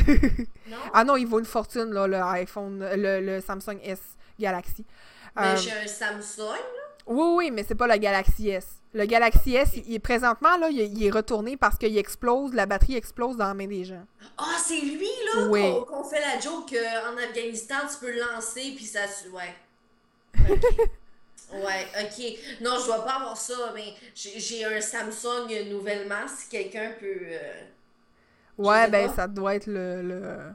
[LAUGHS] Ah non, il vaut une fortune, là, le iPhone, le, le Samsung S Galaxy. Mais Euh, j'ai un Samsung. oui, oui, mais c'est pas le Galaxy S. Le Galaxy S, il, il- présentement, là, il, il est retourné parce qu'il explose, la batterie explose dans la main des gens. Ah, c'est lui, là, Oui. qu'on fait la joke qu'en Afghanistan, tu peux le lancer, puis ça... Ouais. [LAUGHS] Ok. ouais, ok. Non, je dois pas avoir ça, mais j'ai un Samsung nouvellement, si quelqu'un peut... euh, Ouais, ben pas. ça doit être le, le-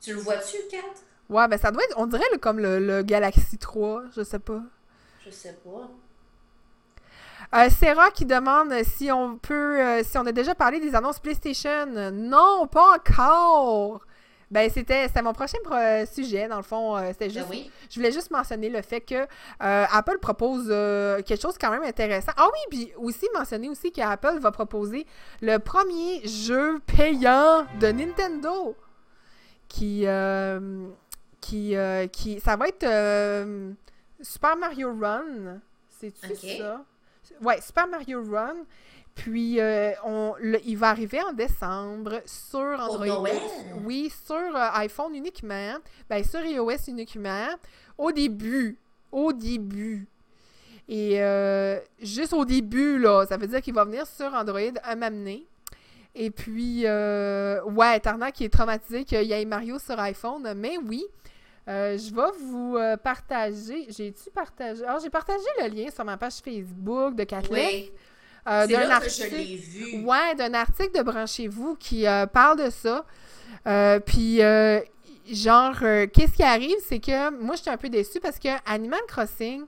Tu le vois-tu, Kat? Ouais, ben ça doit être, on dirait le- comme le, le Galaxy 3, je sais pas. Je sais pas. Euh, Sarah qui demande si on peut, euh, si on a déjà parlé des annonces PlayStation. Non, pas encore. Ben c'était, mon prochain pro- sujet dans le fond. euh, c'était Ben juste, oui. je voulais juste mentionner le fait que euh, Apple propose euh, quelque chose quand même intéressant. Ah oui, puis aussi mentionner aussi qu'Apple va proposer le premier jeu payant de Nintendo qui, euh, qui, euh, qui, ça va être euh, Super Mario Run. C'est-tu Ok. ça? Ouais, Super Mario Run. Puis, euh, on, le- il va arriver en décembre sur Android. Oui, sur euh, iPhone uniquement. Ben, sur iOS uniquement. Au début. Au début. Et euh, juste au début, là, ça veut dire qu'il va venir sur Android à m'amener. Et puis, ouais, Tarnac qui est traumatisé qu'il y ait Mario sur iPhone. Mais oui, euh, je vais vous euh, partager. J'ai-tu partagé? Ah, j'ai partagé le lien sur ma page Facebook de Kathleen. Oui. euh, d'un article- vu. Ouais, d'un article de Branchez-vous qui parle de ça. Puis, genre, qu'est-ce qui arrive, c'est que moi, j'étais un peu déçue parce que Animal Crossing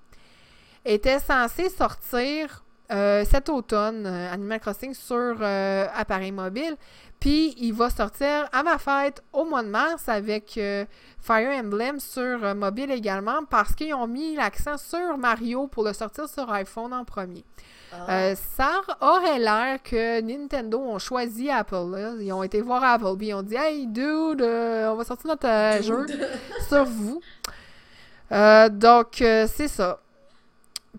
était censé sortir cet automne, Animal Crossing sur appareil mobile. Puis, il va sortir à ma fête au mois de mars avec euh, Fire Emblem sur euh, mobile également parce qu'ils ont mis l'accent sur Mario pour le sortir sur iPhone en premier. Ah. Euh, ça aurait l'air que Nintendo ont choisi Apple. là. Ils ont été voir Apple, puis ils ont dit Hey, dude, on va sortir notre jeu sur vous. Donc, c'est ça.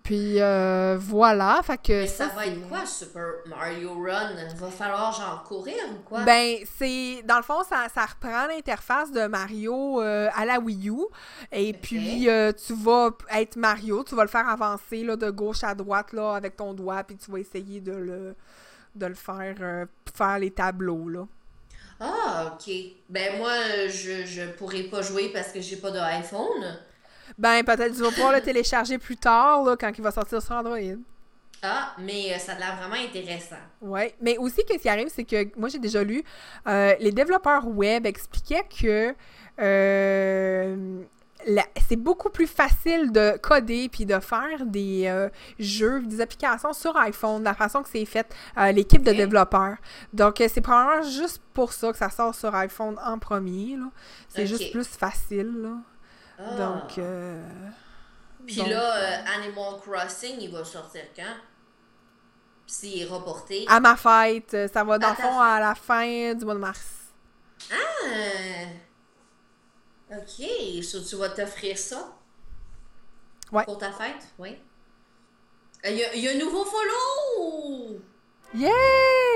Puis euh, voilà, fait que Mais ça va être quoi, Super Mario Run? Va falloir genre courir ou quoi? Ben, c'est. Dans le fond, ça, ça reprend l'interface de Mario euh, à la Wii U. Et puis, euh, tu vas être Mario, tu vas le faire avancer là, de gauche à droite là, avec ton doigt, puis tu vas essayer de le, de le faire, euh, faire les tableaux. Là. Ah, ok. Ben moi, je, je pourrais pas jouer parce que j'ai pas d'iPhone. Ben, peut-être tu vas pouvoir le télécharger plus tard, là, quand il va sortir sur Android. Ah, mais euh, ça a l'air vraiment intéressant. Ouais, mais aussi, qu'est-ce qui arrive, c'est que moi, j'ai déjà lu, euh, les développeurs web expliquaient que euh, c'est beaucoup plus facile de coder puis de faire des euh, jeux, des applications sur iPhone, de la façon que c'est fait, euh, l'équipe de développeurs. Donc, euh, c'est probablement juste pour ça que ça sort sur iPhone en premier. C'est juste plus facile. là. Ah. Donc, euh, Puis donc, là, euh, Animal Crossing, il va sortir quand? S'il est reporté? à ma fête, euh, ça va dans le fond à la fin du mois de mars. Ah! Ok, so tu vas t'offrir ça? Ouais. Pour ta fête? Oui. Il y, a- y a un nouveau follow! Yeah!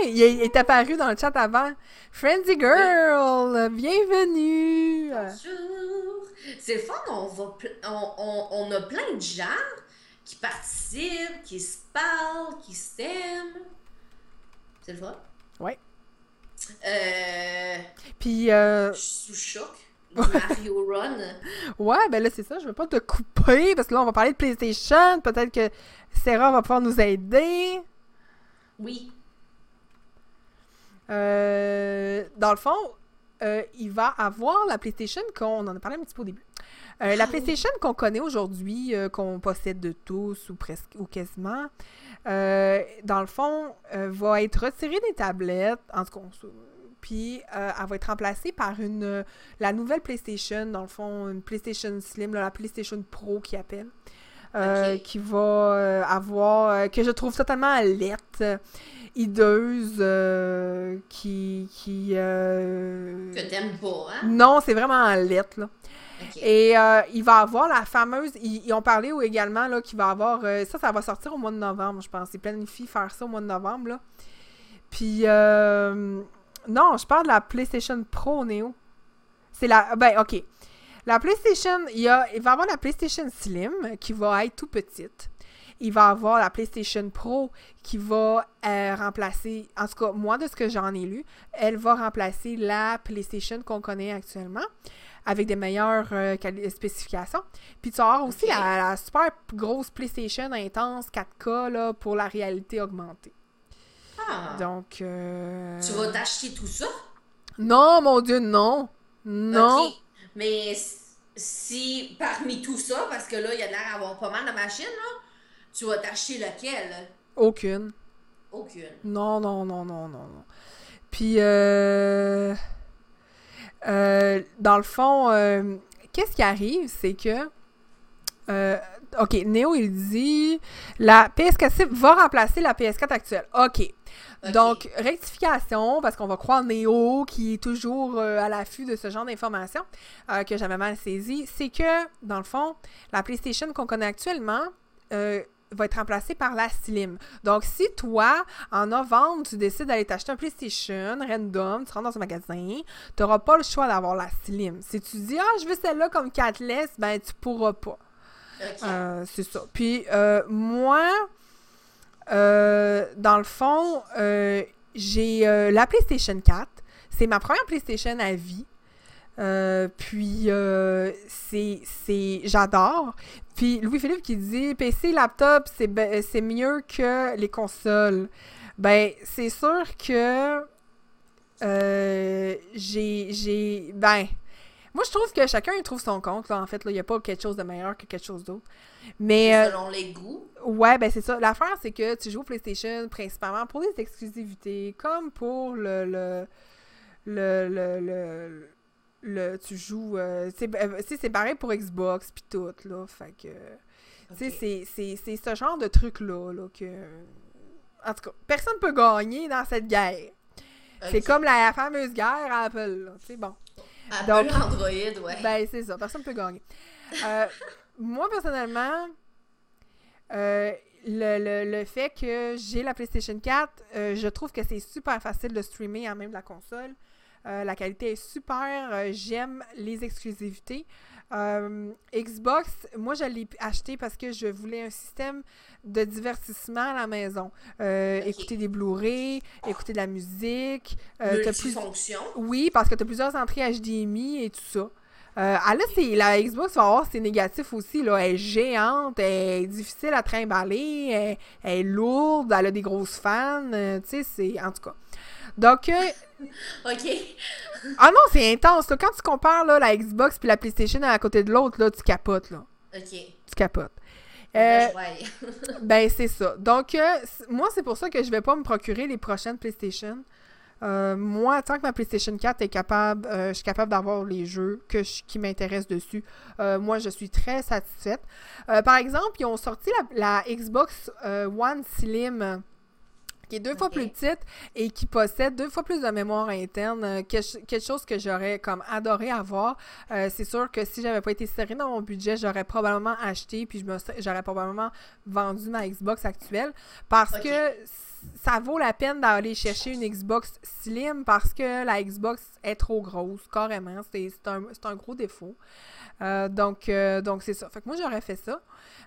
Il est, il est apparu dans le chat avant. Friendly Girl, bienvenue! Bonjour! C'est le fun, on, va pl- on, on, on a plein de gens qui participent, qui se parlent, qui s'aiment. C'est le fun. Ouais. Euh, Puis, euh, je suis sous choc. [LAUGHS] Mario Run. ouais, ben là, c'est ça, je veux pas te couper parce que là, on va parler de PlayStation. Peut-être que Sarah va pouvoir nous aider. Oui. Euh, dans le fond, euh, il va avoir la PlayStation qu'on en a parlé un petit peu au début. Euh, la Ah oui. PlayStation qu'on connaît aujourd'hui, euh, qu'on possède de tous ou presque ou quasiment, dans le fond, va être retirée des tablettes, en tout cas, puis elle va être remplacée par une la nouvelle PlayStation, dans le fond, une PlayStation Slim, là, la PlayStation Pro qui appelle. qui va avoir que je trouve totalement lette hideuse euh, qui qui euh, Que t'aimes pas, hein? non c'est vraiment lettre là. Ok. et euh, il va avoir la fameuse ils, ils ont parlé également là qu'il va avoir ça ça va sortir au mois de novembre je pense. Ils planifient faire ça au mois de novembre là. Puis euh, non je parle de la PlayStation Pro Neo. C'est la ben ok. La PlayStation il y a il va avoir la PlayStation Slim qui va être tout petite il va avoir la PlayStation Pro qui va euh, remplacer, en tout cas, moi, de ce que j'en ai lu, elle va remplacer la PlayStation qu'on connaît actuellement avec des meilleures euh, spécifications. Puis tu vas avoir aussi la, la super grosse PlayStation intense 4K là, pour la réalité augmentée. Ah. Donc. euh, Tu vas t'acheter tout ça? Non, mon Dieu, non! Non! Mais si parmi tout ça, parce que là, il y a l'air d'avoir pas mal de machines, là, tu vas t'acheter lequel? Aucune. Aucune. Non, non, non, non, non, non. Puis, euh, euh, dans le fond, euh, qu'est-ce qui arrive, c'est que, OK, Néo, il dit la PS4 va remplacer la PS4 actuelle. OK. Donc, rectification, parce qu'on va croire Néo, qui est toujours euh, à l'affût de ce genre d'informations, euh, que j'avais mal saisi, c'est que, dans le fond, la PlayStation qu'on connaît actuellement euh, va être remplacée par la Slim. Donc, si toi, en novembre, tu décides d'aller t'acheter un PlayStation random, tu rentres dans un magasin, tu n'auras pas le choix d'avoir la Slim. Si tu dis, ah, je veux celle-là comme catless, ben, tu pourras pas. c'est ça. Puis, moi, euh, dans le fond, euh, j'ai euh, la PlayStation 4. C'est ma première PlayStation à vie. puis c'est j'adore. Puis Louis-Philippe qui dit PC, laptop, c'est mieux que les consoles. Ben, c'est sûr que j'ai ben moi je trouve que chacun trouve son compte là en fait il n'y a pas quelque chose de meilleur que quelque chose d'autre. Mais. Euh, selon les goûts. Ouais, ben c'est ça. L'affaire, c'est que tu joues au PlayStation principalement pour des exclusivités, comme pour le. le le, le, le, tu joues euh, euh, c'est pareil pour Xbox puis tout là fait que c'est ce genre de truc là, que en tout cas personne peut gagner dans cette guerre. C'est comme la fameuse guerre Apple c'est bon. Apple Donc, Android ouais. ben c'est ça personne peut gagner. Euh, [LAUGHS] moi, personnellement, euh, le, fait que j'ai la PlayStation 4, euh, je trouve que c'est super facile de streamer en même de la console. Euh, la qualité est super. J'aime les exclusivités. Xbox, moi, je l'ai acheté parce que je voulais un système de divertissement à la maison. Écouter des Blu-ray, écouter de la musique. plus... Oui, parce que tu as plusieurs entrées HDMI et tout ça. Euh, ah là, la Xbox va avoir ses négatifs aussi. Là. Elle est géante, elle est difficile à trimballer, elle, est lourde, elle a des grosses fans. Euh, tu sais, c'est. En tout cas. Donc. Euh, OK. ah non, c'est intense. Quand tu compares là, la Xbox puis la PlayStation à côté de l'autre, là, tu capotes. Là. OK. Tu capotes. Euh, [LAUGHS] ben, c'est ça. Donc, moi, c'est pour ça que je vais pas me procurer les prochaines PlayStation. Euh, moi, tant que ma PlayStation 4 est capable, euh, je suis capable d'avoir les jeux que qui m'intéressent dessus, euh, moi, je suis très satisfaite. par exemple, ils ont sorti la, Xbox One Slim qui est deux fois plus petite et qui possède deux fois plus de mémoire interne, quelque chose que j'aurais comme adoré avoir. c'est sûr que si j'avais pas été serré dans mon budget, j'aurais probablement acheté puis je j'aurais probablement vendu ma Xbox actuelle parce que ça vaut la peine d'aller chercher une Xbox Slim parce que la Xbox est trop grosse, carrément. C'est un, gros défaut. Euh, donc, euh, donc c'est ça. Fait que moi, j'aurais fait ça.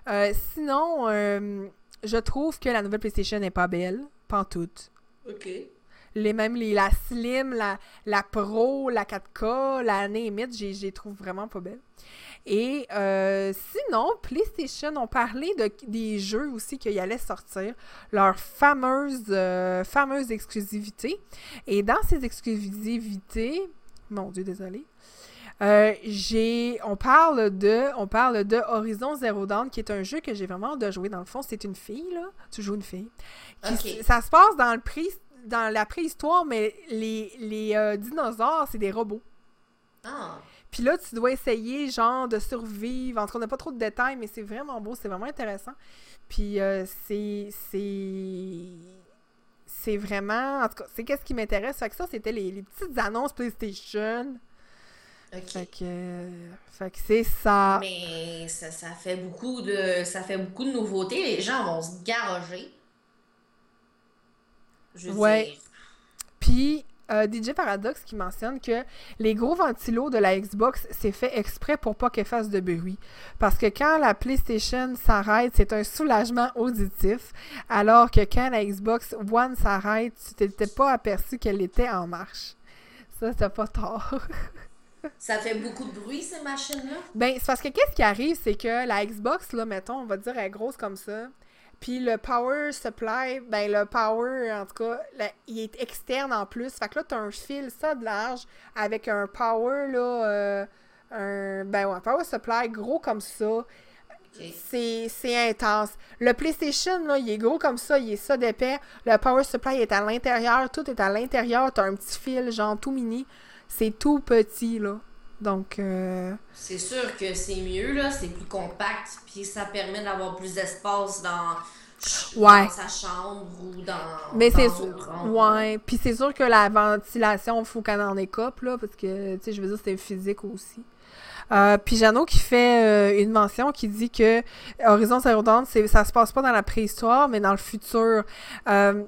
Euh, sinon, je trouve que la nouvelle PlayStation n'est pas belle, pas toute. OK. Les, même les, la Slim, la, la Pro, la 4K, la je les trouve vraiment pas belles. Et euh, sinon, PlayStation ont parlé de, des jeux aussi qui allaient sortir, leur fameuse, euh, fameuse exclusivité. Et dans ces exclusivités, mon Dieu, désolé. Euh, j'ai on parle de on parle de Horizon Zero Dawn qui est un jeu que j'ai vraiment de jouer dans le fond c'est une fille là tu joues une fille ça se passe dans le prix dans la préhistoire mais les, les dinosaures c'est des robots ah puis là, tu dois essayer, genre, de survivre. En tout cas, on n'a pas trop de détails, mais c'est vraiment beau, c'est vraiment intéressant. Puis euh, c'est. C'est. vraiment. En tout cas, c'est qu'est-ce qui m'intéresse? Fait que ça, c'était les, petites annonces PlayStation. OK. Fait que, fait que c'est ça. Mais ça, ça, fait beaucoup de ça fait beaucoup de nouveautés. Les gens vont se garoger. Je ouais. Puis euh, DJ Paradox qui mentionne que les gros ventilos de la Xbox, c'est fait exprès pour pas qu'elle fasse de bruit. Parce que quand la PlayStation s'arrête, c'est un soulagement auditif, alors que quand la Xbox One s'arrête, tu t'étais pas aperçu qu'elle était en marche. Ça, c'est pas tort. [LAUGHS] Ça fait beaucoup de bruit, ces machines-là? Ben, c'est parce que qu'est-ce qui arrive, c'est que la Xbox, là, mettons, on va dire, elle est grosse comme ça. Puis le power supply, ben le power, en tout cas, il est externe en plus. Fait que là, t'as un fil ça de large avec un power, là, euh, un, ben ouais, power supply gros comme ça. C'est intense. Le PlayStation, là, il est gros comme ça, il est ça d'épais. Le power supply est à l'intérieur, tout est à l'intérieur. T'as un petit fil, genre tout mini. C'est tout petit, là. Donc. euh, C'est sûr que c'est mieux, là, c'est plus compact, puis ça permet d'avoir plus d'espace dans, Ouais. dans sa chambre ou dans. Mais c'est sûr. Ouais. Puis c'est sûr que la ventilation, il faut qu'elle en écope, là, parce que, tu sais, je veux dire, c'est physique aussi. Euh, puis Jeannot qui fait euh, une mention qui dit que Horizon Zéro Dawn, c'est ça se passe pas dans la préhistoire, mais dans le futur. Euh,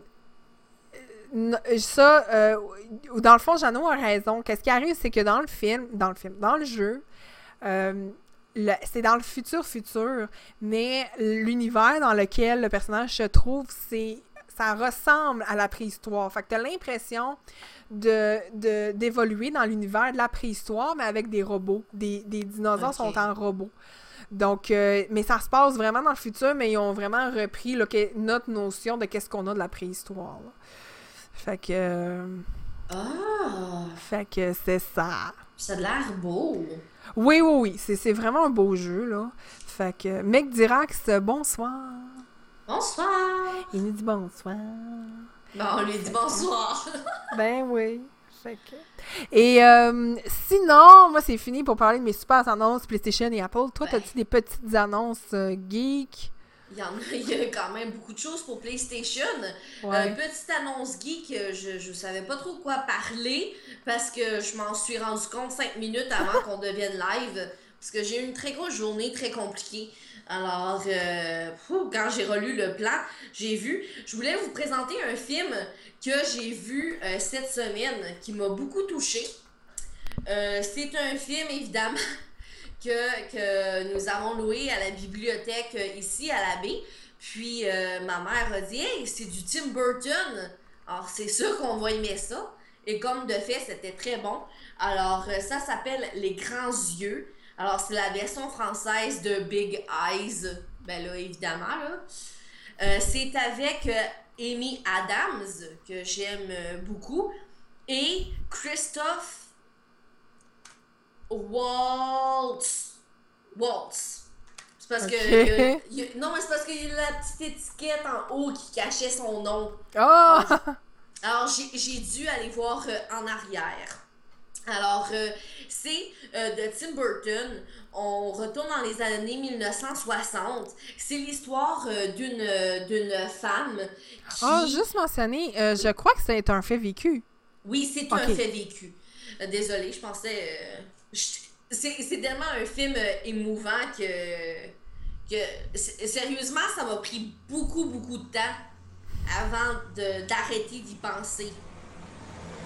ça, euh, dans le fond, Jeannot a raison. Qu'est-ce qui arrive, c'est que dans le film, dans le film, dans le jeu, euh, c'est dans le futur futur, mais l'univers dans lequel le personnage se trouve, c'est ça ressemble à la préhistoire. Fait que t'as l'impression de, de- d'évoluer dans l'univers de la préhistoire, mais avec des robots. Des, des dinosaures sont en robots. Donc, euh, mais ça se passe vraiment dans le futur, mais ils ont vraiment repris là, que- notre notion de qu'est-ce qu'on a de la préhistoire. là. Fait que, Ah! fait que c'est ça. Ça a l'air beau. Oui, oui, oui, c'est, vraiment un beau jeu, là. Fait que, mec Dirax, bonsoir. Bonsoir! Il nous dit bonsoir. Bon, on lui dit bonsoir. [LAUGHS] Ben oui. Fait que... Et euh, sinon, moi, c'est fini pour parler de mes super annonces PlayStation et Apple. Toi, Ben. t'as-tu des petites annonces euh, geek? Il y, en a, [LAUGHS] il y a quand même beaucoup de choses pour PlayStation. Ouais. Euh, petite annonce geek, euh, je, je savais pas trop quoi parler parce que je m'en suis rendu compte cinq minutes avant [LAUGHS] qu'on devienne live. Parce que j'ai eu une très grosse journée, très compliquée. Alors, euh, quand j'ai relu le plan, j'ai vu. Je voulais vous présenter un film que j'ai vu euh, cette semaine qui m'a beaucoup touchée. C'est un film, évidemment, [LAUGHS] que, que nous avons loué à la bibliothèque euh, ici à la baie. Puis euh, ma mère a dit Hey, c'est du Tim Burton. Alors c'est sûr qu'on va aimer ça. Et comme de fait, c'était très bon. Alors euh, ça s'appelle Les Grands Yeux. Alors c'est la version française de Big Eyes. Ben là, évidemment, là. C'est avec Amy Adams, que j'aime beaucoup, et Christophe Waltz. Waltz. C'est parce que. Y a- non, mais c'est parce qu'il y a la petite étiquette en haut qui cachait son nom. Ah! Alors, j'ai j'ai dû aller voir euh, en arrière. Alors, euh, c'est euh, de Tim Burton. On retourne dans les années 1960. C'est l'histoire d'une d'une femme qui... Ah, juste mentionner, je crois que c'est un fait vécu. Oui, c'est un fait vécu. Désolée, je pensais... c'est tellement un film euh, émouvant que... que sérieusement, ça m'a pris beaucoup, beaucoup de temps avant d'arrêter d'y penser.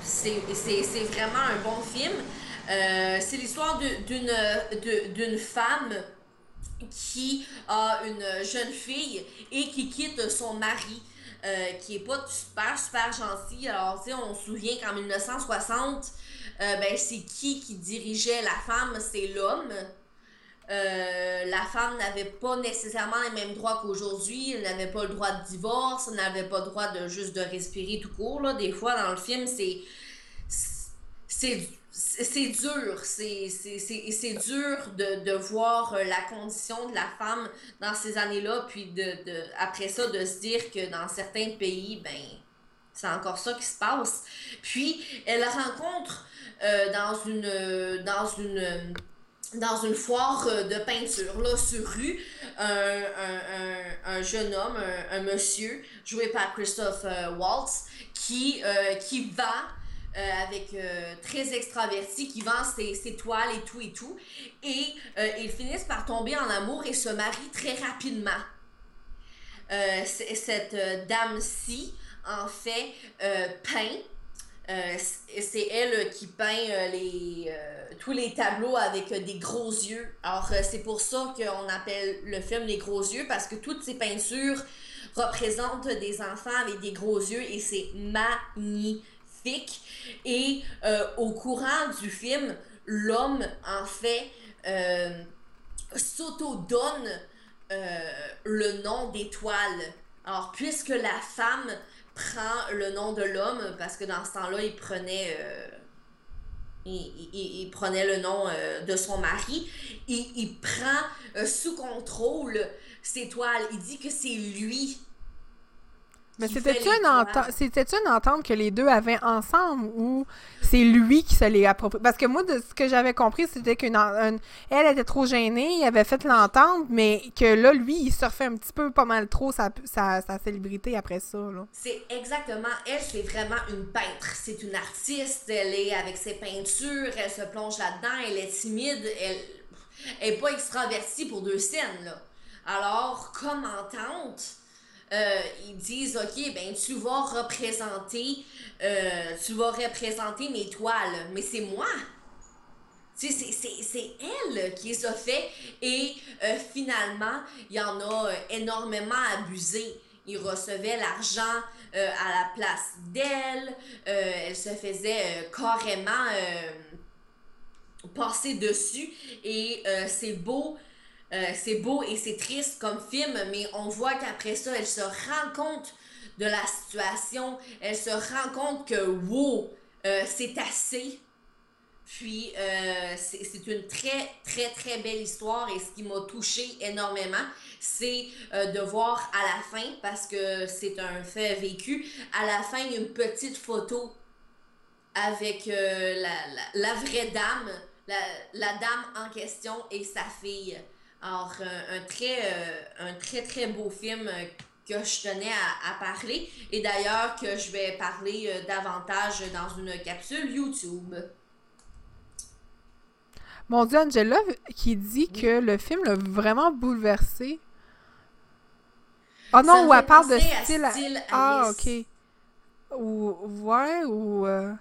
C'est vraiment un bon film. Euh, c'est l'histoire d'une femme qui a une jeune fille et qui quitte son mari, euh, qui est pas super, super gentil. Alors, tu sais, on se souvient qu'en 1960, euh, ben, c'est qui qui dirigeait la femme? C'est l'homme. Euh, la femme n'avait pas nécessairement les mêmes droits qu'aujourd'hui. Elle n'avait pas le droit de divorce, elle n'avait pas le droit de juste de respirer tout court. Là. Des fois, dans le film, c'est. C'est dur, c'est dur de, de voir la condition de la femme dans ces années-là, puis de, de, après ça, de se dire que dans certains pays, ben, c'est encore ça qui se passe. Puis, elle rencontre euh, dans une, euh, dans une, dans une foire euh, de peinture, là, sur rue, un, un, un, un jeune homme, un, monsieur, joué par Christophe euh, Waltz, qui, euh, qui euh, avec euh, très extraverti, qui vend ses, ses toiles et tout et tout. Et euh, ils finissent par tomber en amour et se marient très rapidement. Euh, cette euh, dame-ci, en fait, euh, peint. Euh, c'est elle qui peint euh, les, euh, tous les tableaux avec euh, des gros yeux. Alors, euh, c'est pour ça qu'on appelle le film Les gros yeux, parce que toutes ces peintures représentent des enfants avec des gros yeux et c'est magnifique. Et euh, au courant du film, l'homme, en fait, euh, s'auto-donne euh, le nom d'étoile. Alors, puisque la femme prend le nom de l'homme, parce que dans ce temps-là, il prenait... euh, il, il- prenait le nom euh, de son mari, il, il prend euh, sous contrôle ses toiles. Il dit que c'est lui Mais c'était-tu une, une entente que les deux avaient ensemble ou c'est lui qui se les approprie? Parce que moi, de ce que j'avais compris, c'était qu'une elle était trop gênée, il avait fait l'entente, mais que là, lui, il surfait un petit peu pas mal trop sa, sa, sa célébrité après ça. C'est exactement, elle, c'est vraiment une peintre. C'est une artiste, elle est avec ses peintures, elle se plonge là-dedans, elle est timide, elle, elle est pas extravertie pour deux scènes, là. Alors, comme entente, euh, ils disent, OK, ben, tu vas représenter, euh, tu vas représenter mes toiles, mais c'est moi. C'est- c'est elle qui les a fait et euh, finalement, il y en a énormément abusé. Il recevait l'argent à la place d'elle, elle se faisait carrément passer dessus et c'est beau. Euh, c'est beau et c'est triste comme film, mais on voit qu'après ça, elle se rend compte de la situation. Elle se rend compte que, wow, euh, c'est assez. Puis, euh, c'est une très, très, très belle histoire et ce qui m'a touché énormément, c'est de voir à la fin, parce que c'est un fait vécu, à la fin, une petite photo avec la, la, la vraie dame, la, la dame en question et sa fille. Alors, un, un très, euh, un très, très beau film euh, que je tenais à, à parler et d'ailleurs que je vais parler euh, davantage dans une capsule YouTube. Mon Dieu, Angela qui dit que le film l'a vraiment bouleversé. Ça non, ou elle parle de à style. style Ah, ok. Ou, ouais, ou. euh,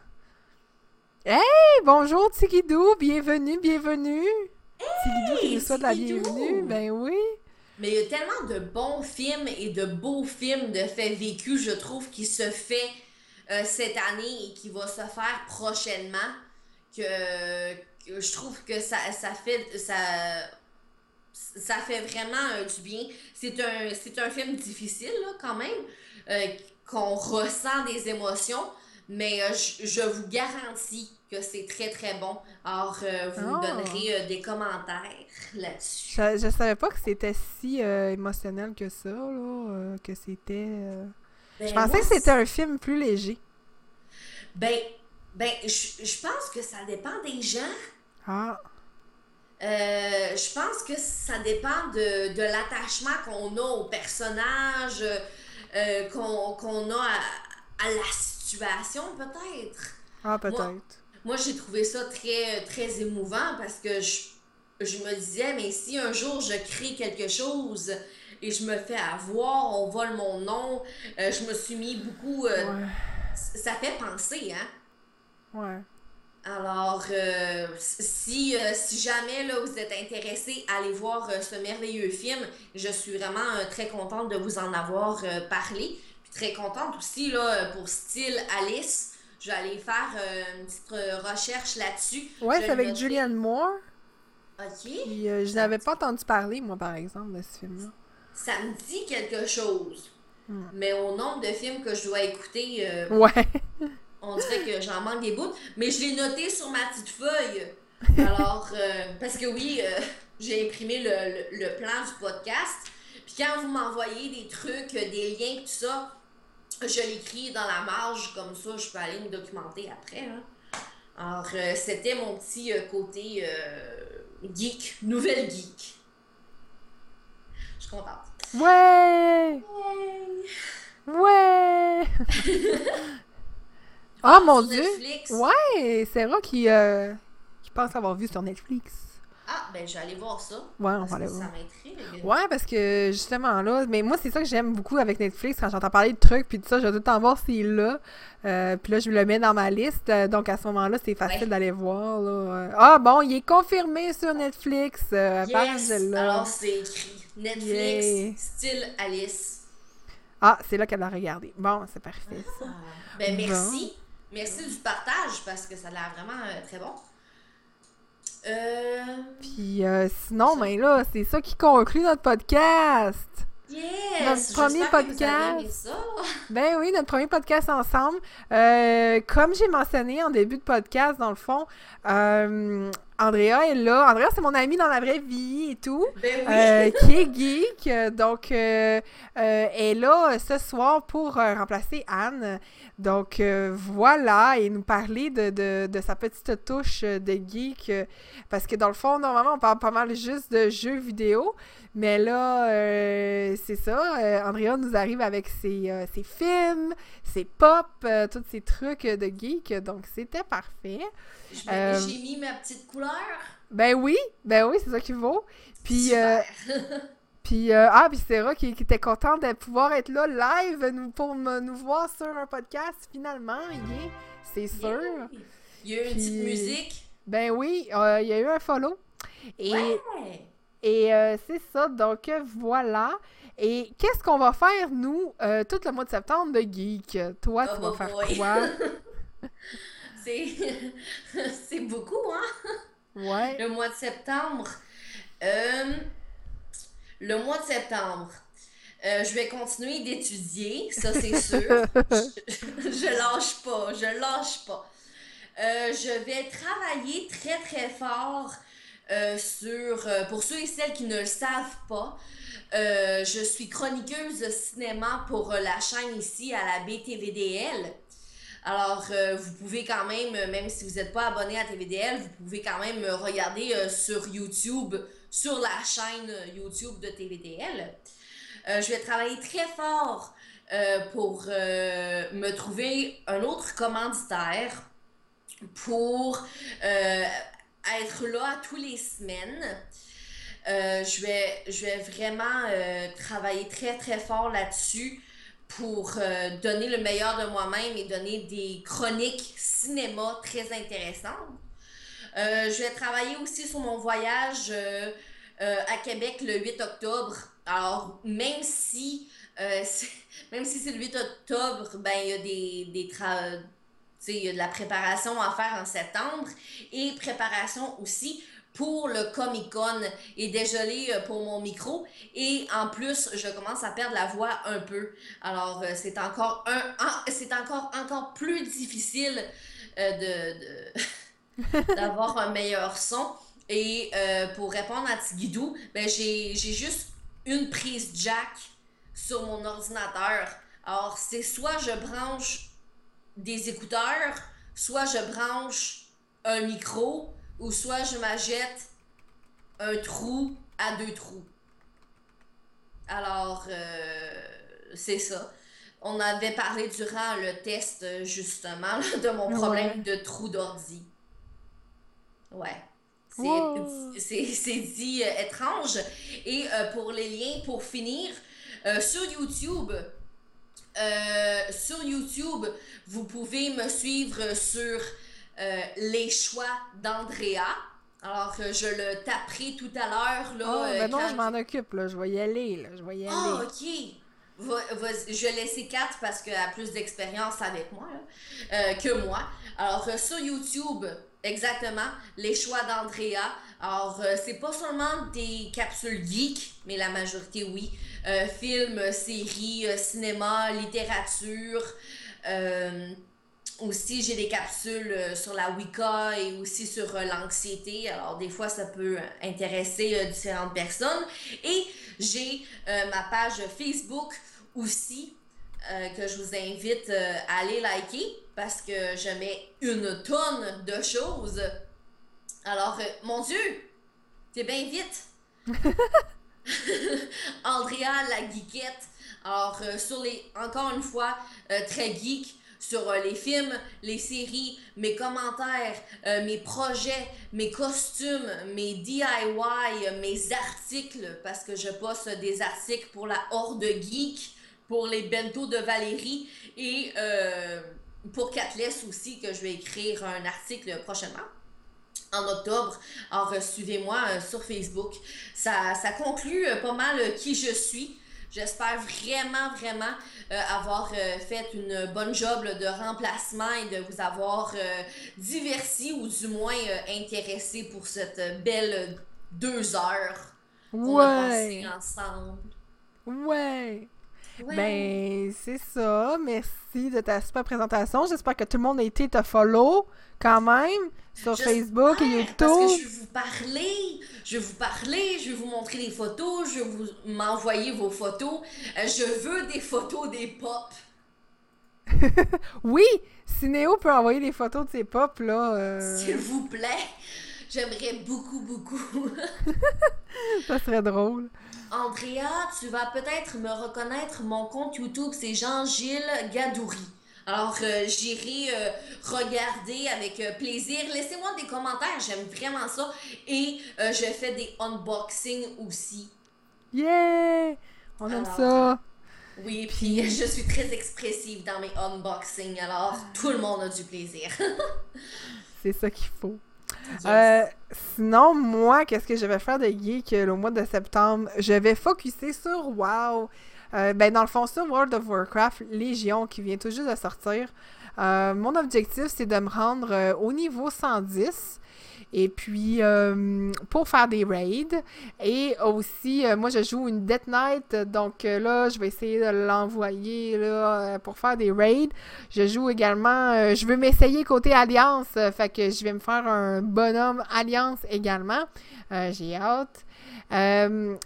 Hey, bonjour Tigidou, bienvenue, bienvenue. Tigidou qui Hey, nous souhaite la bienvenue, ben oui. Mais il y a tellement de bons films et de beaux films de faits vécus, je trouve, qui se fait euh, cette année et qui va se faire prochainement, que, que je trouve que ça, ça fait ça, ça fait vraiment euh, du bien. C'est un, c'est un film difficile, là, quand même, euh, qu'on ressent des émotions, mais euh, je, je vous garantis que c'est très, très bon. Alors, euh, vous me Ah. donnerez euh, des commentaires là-dessus. Je, je savais pas que c'était si euh, émotionnel que ça, là, que c'était... euh, Ben, Je pensais que c'était un film plus léger. Ben, ben je, je pense que ça dépend des gens. Ah, je pense que ça dépend de, de l'attachement qu'on a au personnage, qu'on a à, à la situation, peut-être. ah peut-être. Moi, j'ai trouvé ça très, très émouvant parce que je, je me disais, mais si un jour je crée quelque chose et je me fais avoir, on vole mon nom, euh, je me suis mis beaucoup. euh, Ouais, Ça fait penser, hein? ouais. Alors, euh, si, euh, si jamais là, vous êtes intéressé à aller voir euh, ce merveilleux film, je suis vraiment très contente de vous en avoir parlé. Puis très contente aussi là, pour style Alice. Je vais aller faire euh, une petite euh, recherche là-dessus. Ouais, c'est avec. Julianne Moore. OK. Puis, euh, je n'avais pas entendu parler, moi, par exemple, de ce film-là. Ça me dit quelque chose. Hmm. Mais au nombre de films que je dois écouter, euh, Ouais. on dirait que j'en manque des bouts. Mais je l'ai noté sur ma petite feuille. [LAUGHS] Alors, euh, parce que oui, j'ai imprimé le, le- le plan du podcast. Puis quand vous m'envoyez des trucs, des liens, tout ça, je l'écris dans la marge, comme ça, je peux aller me documenter après. hein. Alors, euh, c'était mon petit euh, côté euh, geek, nouvelle geek. Je suis contente. Ouais! Ouais! Ah, [LAUGHS] mon Sur Dieu! Netflix. Ouais! Sarah qui, euh, qui pense avoir vu sur Netflix. Ah, ben, je vais aller voir ça. Ouais, on va aller que voir. Ça m'intrigue. Ouais, parce que justement là, mais moi c'est ça que j'aime beaucoup avec Netflix quand j'entends parler de trucs puis tout ça, je vais tout le temps voir s'il est là. Euh, puis là je le mets dans ma liste, euh, donc à ce moment-là c'est facile Ouais. d'aller voir là. Euh, Ah bon, il est confirmé sur Netflix euh, par Yes! Angela. Alors, c'est écrit. Netflix, style Alice. Ah, c'est là qu'elle a regardé. Bon, c'est parfait ça. Ben, Bon. merci. Merci du partage parce que ça a l'air vraiment euh, très bon. Euh. Puis euh, sinon, ben là, c'est ça qui conclut notre podcast. Yes! Notre premier que vous podcast. aimé ça. [LAUGHS] Ben oui, notre premier podcast ensemble. Euh, comme j'ai mentionné en début de podcast, dans le fond, euh, Andrea est là. Andrea, c'est mon amie dans la vraie vie et tout. Ben oui. euh, qui est geek. Donc, euh, euh, elle est là ce soir pour remplacer Anne. Donc, voilà, et nous parler de, de, de sa petite touche de geek. parce que dans le fond, normalement, on parle pas mal juste de jeux vidéo. Mais là, euh, c'est ça. euh, Andrea nous arrive avec ses, euh, ses films, ses pop, tous ces trucs de geek. Donc, c'était parfait. J'ai mis ma petite couleur. Ben oui, ben oui, c'est ça qu'il vaut. Puis, [LAUGHS] puis euh, ah, puis Sarah qui, qui était contente de pouvoir être là live nous, pour me- nous voir sur un podcast finalement, yeah, c'est sûr. Il y a eu une petite musique. Ben oui, euh, il y a eu un follow. Et, Ouais. Et euh, c'est ça, donc voilà. Et qu'est-ce qu'on va faire, nous, euh, tout le mois de septembre de Geek? Toi, Oh, tu vas bah, faire boy. quoi? [LAUGHS] C'est [LAUGHS] c'est beaucoup, hein? Ouais. Le mois de septembre. Euh, le mois de septembre. euh, je vais continuer d'étudier, ça c'est sûr. [LAUGHS] je, je lâche pas, je lâche pas. Euh, je vais travailler très très fort euh, sur, euh, pour ceux et celles qui ne le savent pas, euh, je suis chroniqueuse de cinéma pour la chaîne ici à la BTVDL. Alors, vous pouvez quand même, même si vous n'êtes pas abonné à TVDL, vous pouvez quand même me regarder sur YouTube, sur la chaîne YouTube de TVDL. Je vais travailler très fort pour me trouver un autre commanditaire pour être là tous les semaines. Euh, je, vais, je vais vraiment euh, travailler très très fort là-dessus pour euh, donner le meilleur de moi-même et donner des chroniques cinéma très intéressantes. Je vais travailler aussi sur mon voyage à Québec le 8 octobre. Alors, même si, [LAUGHS] même si c'est le 8 octobre, ben, il y a des, des il y a de la préparation à faire en septembre et préparation aussi pour le Comic Con. Et désolé euh, pour mon micro. Et en plus je commence à perdre la voix un peu. Alors euh, c'est encore un c'est encore encore plus difficile euh, de [LAUGHS] d'avoir un meilleur son. Et pour répondre à Tigidou ben j'ai j'ai juste une prise jack sur mon ordinateur. Alors c'est soit je branche des écouteurs soit je branche un micro ou soit je m'achète un trou à deux trous. Alors, euh, c'est ça. On avait parlé durant le test, justement, là, de mon problème de trou d'ordi. Ouais. C'est Wow. c'est- c'est dit euh, étrange. Et euh, pour les liens, pour finir, sur YouTube, euh, sur YouTube, vous pouvez me suivre sur euh, les choix d'Andrea. Alors, euh, je le taperai tout à l'heure. là. Ah, euh, ben non, quand- je m'en occupe, là. Je vais y aller, là. Je vais y aller. ah, ok. Va- vas- je vais laisser Kat parce qu'elle a plus d'expérience avec moi là, que moi. Alors, sur YouTube, exactement, les choix d'Andrea. Alors, euh, c'est pas seulement des capsules geek, mais la majorité, oui. Euh, films, séries, euh, cinéma, littérature. euh, aussi, j'ai des capsules sur la Wicca et aussi sur l'anxiété. Alors, des fois, ça peut intéresser différentes personnes. Et j'ai ma page Facebook aussi, euh, que je vous invite euh, à aller liker parce que je mets une tonne de choses. Alors, euh, mon Dieu, t'es bien vite. [LAUGHS] Andrea la geekette. Alors, sur les, encore une fois, très geek sur les films, les séries, mes commentaires, mes projets, mes costumes, mes DIY, mes articles, parce que je poste des articles pour la Horde Geek, pour les bento de Valérie et euh, pour Catless aussi, que je vais écrire un article prochainement en octobre. Alors, euh, suivez-moi euh, sur Facebook. Ça, ça conclut pas mal qui je suis. J'espère vraiment, vraiment euh, avoir euh, fait une bonne job là, de remplacement et de vous avoir euh, diverti ou du moins intéressé pour cette belle deux heures qu'on a Ouais. passées ensemble. Ouais. Ouais. Ben, c'est ça. Merci de ta super présentation. J'espère que tout le monde a été te follow quand même sur J'espère, Facebook et Parce que YouTube. je vais vous parler, je vais vous parler, je vais vous montrer des photos, je vais vous m'envoyer vos photos. Euh, je veux des photos des pop. [LAUGHS] Oui, si Néo peut envoyer des photos de ses pop, là, euh, S'il vous plaît. J'aimerais beaucoup, beaucoup. [LAUGHS] ça serait drôle. Andrea, tu vas peut-être me reconnaître. Mon compte YouTube, c'est Jean-Gilles Gadouri. Alors, euh, j'irai euh, regarder avec euh, plaisir. Laissez-moi des commentaires, j'aime vraiment ça. Et je fais des unboxings aussi. Yeah! On aime Alors, ça. Oui, puis je suis très expressive dans mes unboxings, alors tout le monde a du plaisir. [LAUGHS] C'est ça qu'il faut. Euh, sinon, moi, qu'est-ce que je vais faire de geek euh, le mois de septembre? Je vais focuser sur WoW. Euh, ben, dans le fond, sur World of Warcraft Légion qui vient tout juste de sortir. Mon objectif, c'est de me rendre au niveau 110. Et puis, euh, pour faire des raids. Et aussi, euh, moi, je joue une Death Knight. Donc euh, là, je vais essayer de l'envoyer pour faire des raids. Je joue également. je veux m'essayer côté Alliance. fait que je vais me faire un bonhomme Alliance également. J'ai hâte.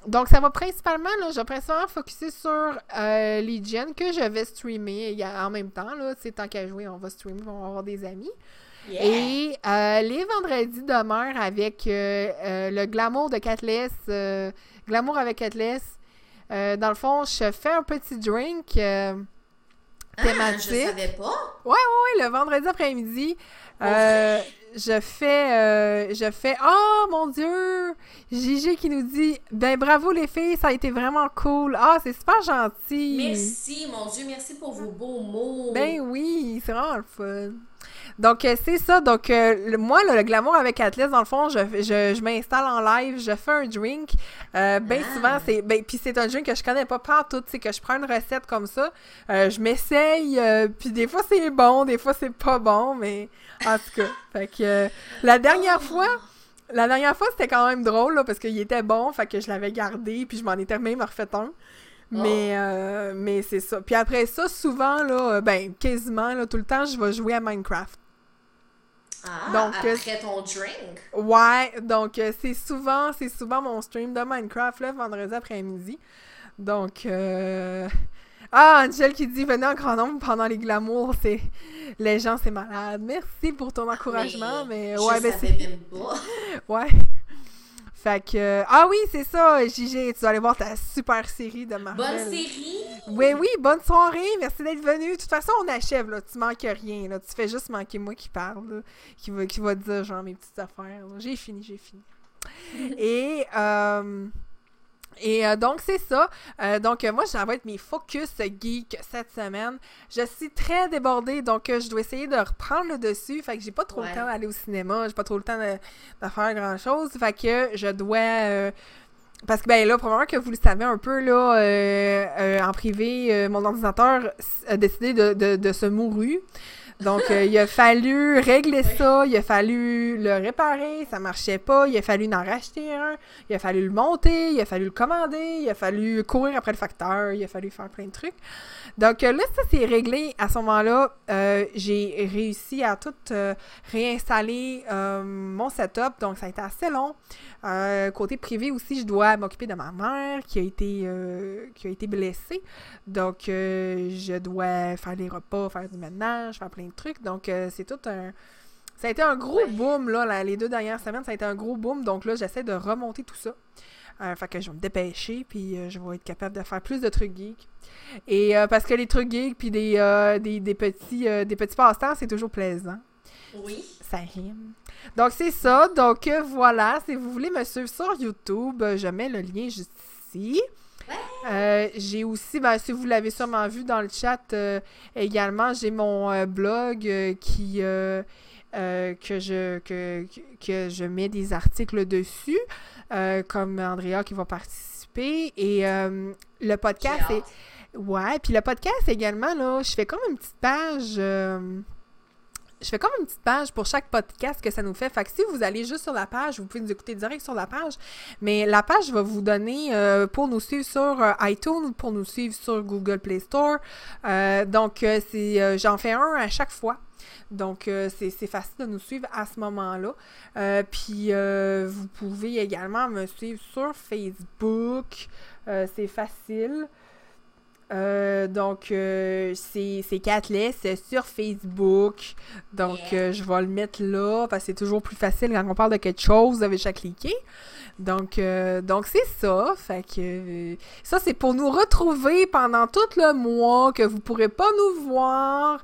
Donc, ça va principalement, là, je vais principalement focuser sur euh, Legion que je vais streamer en même temps. Là, sais, tant qu'à jouer, on va streamer, on va avoir des amis. Yeah. Et euh, les vendredis demeurent avec euh, euh, le glamour de Catless. glamour avec Catless. Dans le fond, je fais un petit drink euh, Ah, thématique. je savais pas. oui, le vendredi après-midi. Euh, je fais. euh, je fais. Oh mon Dieu! Gigi qui nous dit Ben bravo les filles, ça a été vraiment cool. Ah, c'est super gentil. Merci, mon Dieu, merci pour vos beaux mots. Ben oui, c'est vraiment le fun. Donc, euh, c'est ça. Donc, euh, le- moi, le glamour avec Atlas, dans le fond, je, je, je m'installe en live, je fais un drink. Euh, ben Ah. souvent, c'est. Ben, puis c'est un drink que je connais pas tout. C'est que je prends une recette comme ça, euh, je m'essaye, puis des fois c'est bon, des fois c'est pas bon, mais en tout cas. [LAUGHS] fait que la dernière fois. La dernière fois, c'était quand même drôle, là, parce qu'il était bon, fait que je l'avais gardé, puis je m'en étais même refait un. Mais, euh, mais c'est ça. Puis après ça, souvent, là, ben, quasiment, là, tout le temps, je vais jouer à Minecraft. Ah, donc, euh, après ton drink. Ouais, donc euh, c'est souvent, c'est souvent mon stream de Minecraft, le vendredi après-midi. Donc, euh... Ah, Angel qui dit « Venez en grand nombre pendant les glamours, c'est... Les gens, c'est malade. Merci pour ton encouragement, mais... je ouais, ben savais c'est... [LAUGHS] Ouais. Fait que... Ah oui, c'est ça, JG, tu dois aller voir ta super série de Marvel. Bonne série? Oui, oui, bonne soirée. Merci d'être venu. De toute façon, on achève, là. Tu manques rien, là. Tu fais juste manquer moi qui parle, là, qui va, qui va dire, genre, mes petites affaires. J'ai fini, j'ai fini. [LAUGHS] Et, euh, et euh, donc, c'est ça. Euh, donc, euh, moi, ça va être mes focus geek cette semaine. Je suis très débordée, donc je dois essayer de reprendre le dessus. Fait que j'ai pas trop Ouais. le temps d'aller au cinéma. J'ai pas trop le temps de, de faire grand-chose. Fait que je dois... parce que, ben là, probablement que vous le savez un peu, là, en privé, mon ordinateur a décidé de, de, de se mourir. Donc, euh, il a fallu régler ça, il a fallu le réparer, ça marchait pas, il a fallu en racheter un, il a fallu le monter, il a fallu le commander, il a fallu courir après le facteur, il a fallu faire plein de trucs. Donc euh, là, ça c'est réglé. À ce moment-là, euh, j'ai réussi à tout réinstaller mon setup, donc ça a été assez long. Côté privé aussi, je dois m'occuper de ma mère qui a été, qui a été blessée. Donc, je dois faire les repas, faire du ménage, faire plein de trucs. Donc, euh, c'est tout un... Ça a été un gros Ouais. boom, là, les deux dernières semaines, ça a été un gros boom. Donc là, j'essaie de remonter tout ça. Euh, fait que je vais me dépêcher, puis euh, je vais être capable de faire plus de trucs geeks. Et euh, parce que les trucs geeks, puis des, des, des petits, des petits passe-temps, c'est toujours plaisant. Oui. Ça rime. Donc, c'est ça. Donc, voilà. Si vous voulez me suivre sur YouTube, je mets le lien juste ici. Euh, j'ai aussi, ben, si vous l'avez sûrement vu dans le chat euh, également, j'ai mon euh, blog qui que je que, je mets des articles dessus, comme Andrea qui va participer et le podcast est. Ouais, puis le podcast également, là, je fais comme une petite page. Euh, je fais comme une petite page pour chaque podcast que ça nous fait. Fait que si vous allez juste sur la page, vous pouvez nous écouter direct sur la page. Mais la page va vous donner euh, pour nous suivre sur euh, iTunes ou pour nous suivre sur Google Play Store. Euh, donc, c'est j'en fais un à chaque fois. Donc, c'est facile de nous suivre à ce moment-là. puis, vous pouvez également me suivre sur Facebook. c'est facile. Euh, donc, euh, c'est c'est sur Facebook. Donc, euh, je vais le mettre là parce que c'est toujours plus facile quand on parle de quelque chose, avec chaque cliquer. Donc, euh, donc c'est ça. Fait que ça, c'est pour nous retrouver pendant tout le mois que vous pourrez pas nous voir.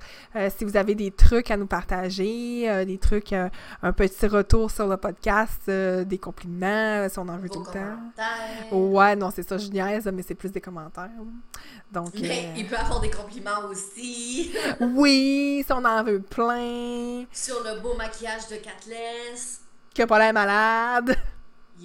Si vous avez des trucs à nous partager, des trucs, un petit retour sur le podcast, des compliments, si on en veut tout le temps. Ouais, non, c'est ça, je niaise, mais c'est plus des commentaires. Donc, mais il peut avoir des compliments aussi. [LAUGHS] oui, si on en veut plein. Sur le beau maquillage de Catless. Que pas l'air malade.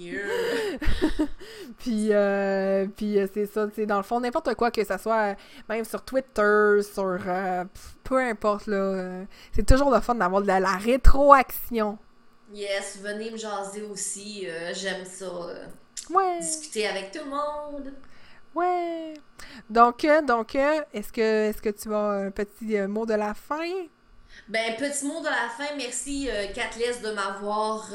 [LAUGHS] puis, euh, puis euh, c'est ça, c'est dans le fond, n'importe quoi que ça soit, même sur Twitter, sur euh, peu importe, là, c'est toujours le fun d'avoir de la, rétroaction. Yes, venez me jaser aussi, j'aime ça. ouais. Discuter avec tout le monde. Ouais. Donc, donc est-ce que, est-ce que tu as un petit mot de la fin? Ben, petit mot de la fin, merci euh, de m'avoir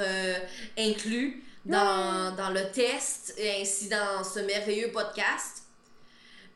inclus dans, le test et ainsi dans ce merveilleux podcast.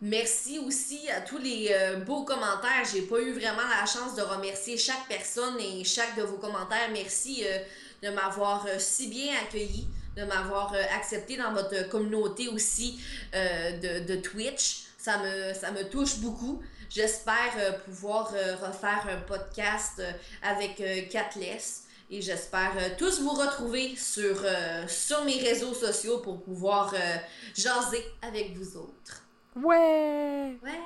Merci aussi à tous les euh, beaux commentaires. J'ai pas eu vraiment la chance de remercier chaque personne et chaque de vos commentaires. Merci euh, de m'avoir euh, si bien accueilli, de m'avoir accepté dans votre communauté aussi de, de, Twitch. Ça me, ça me touche beaucoup. J'espère pouvoir refaire un podcast avec Catless. Et j'espère euh, tous vous retrouver sur, euh, sur mes réseaux sociaux pour pouvoir euh, jaser avec vous autres. Ouais! Ouais!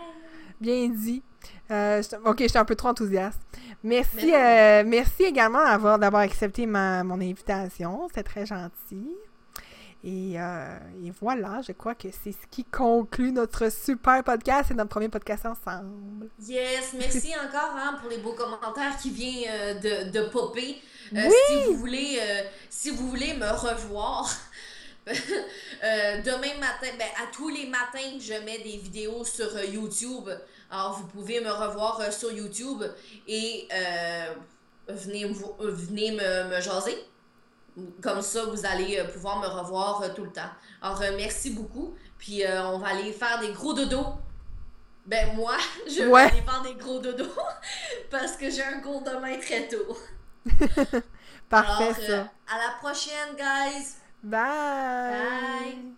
Bien dit. Ok, j'étais un peu trop enthousiaste. Merci, merci également d'avoir accepté ma, mon invitation. C'est très gentil. Et, et, voilà, je crois que c'est ce qui conclut notre super podcast et notre premier podcast ensemble. Yes, merci [LAUGHS] encore hein, pour les beaux commentaires qui viennent de, de popper. Euh, si vous voulez, euh, si vous voulez me revoir. [LAUGHS] Euh, demain matin, ben, à tous les matins, je mets des vidéos sur YouTube. Alors, vous pouvez me revoir sur YouTube et venez, venez me, me, jaser. Comme ça, vous allez pouvoir me revoir tout le temps. Alors, merci beaucoup. Puis, on va aller faire des gros dodos. Ben, moi, [LAUGHS] je vais aller faire des gros dodos [LAUGHS] parce que j'ai un cours demain très tôt. [LAUGHS] Parfait, Alors, ça. à la prochaine, guys. Bye. Bye.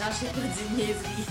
Josh, eu tô de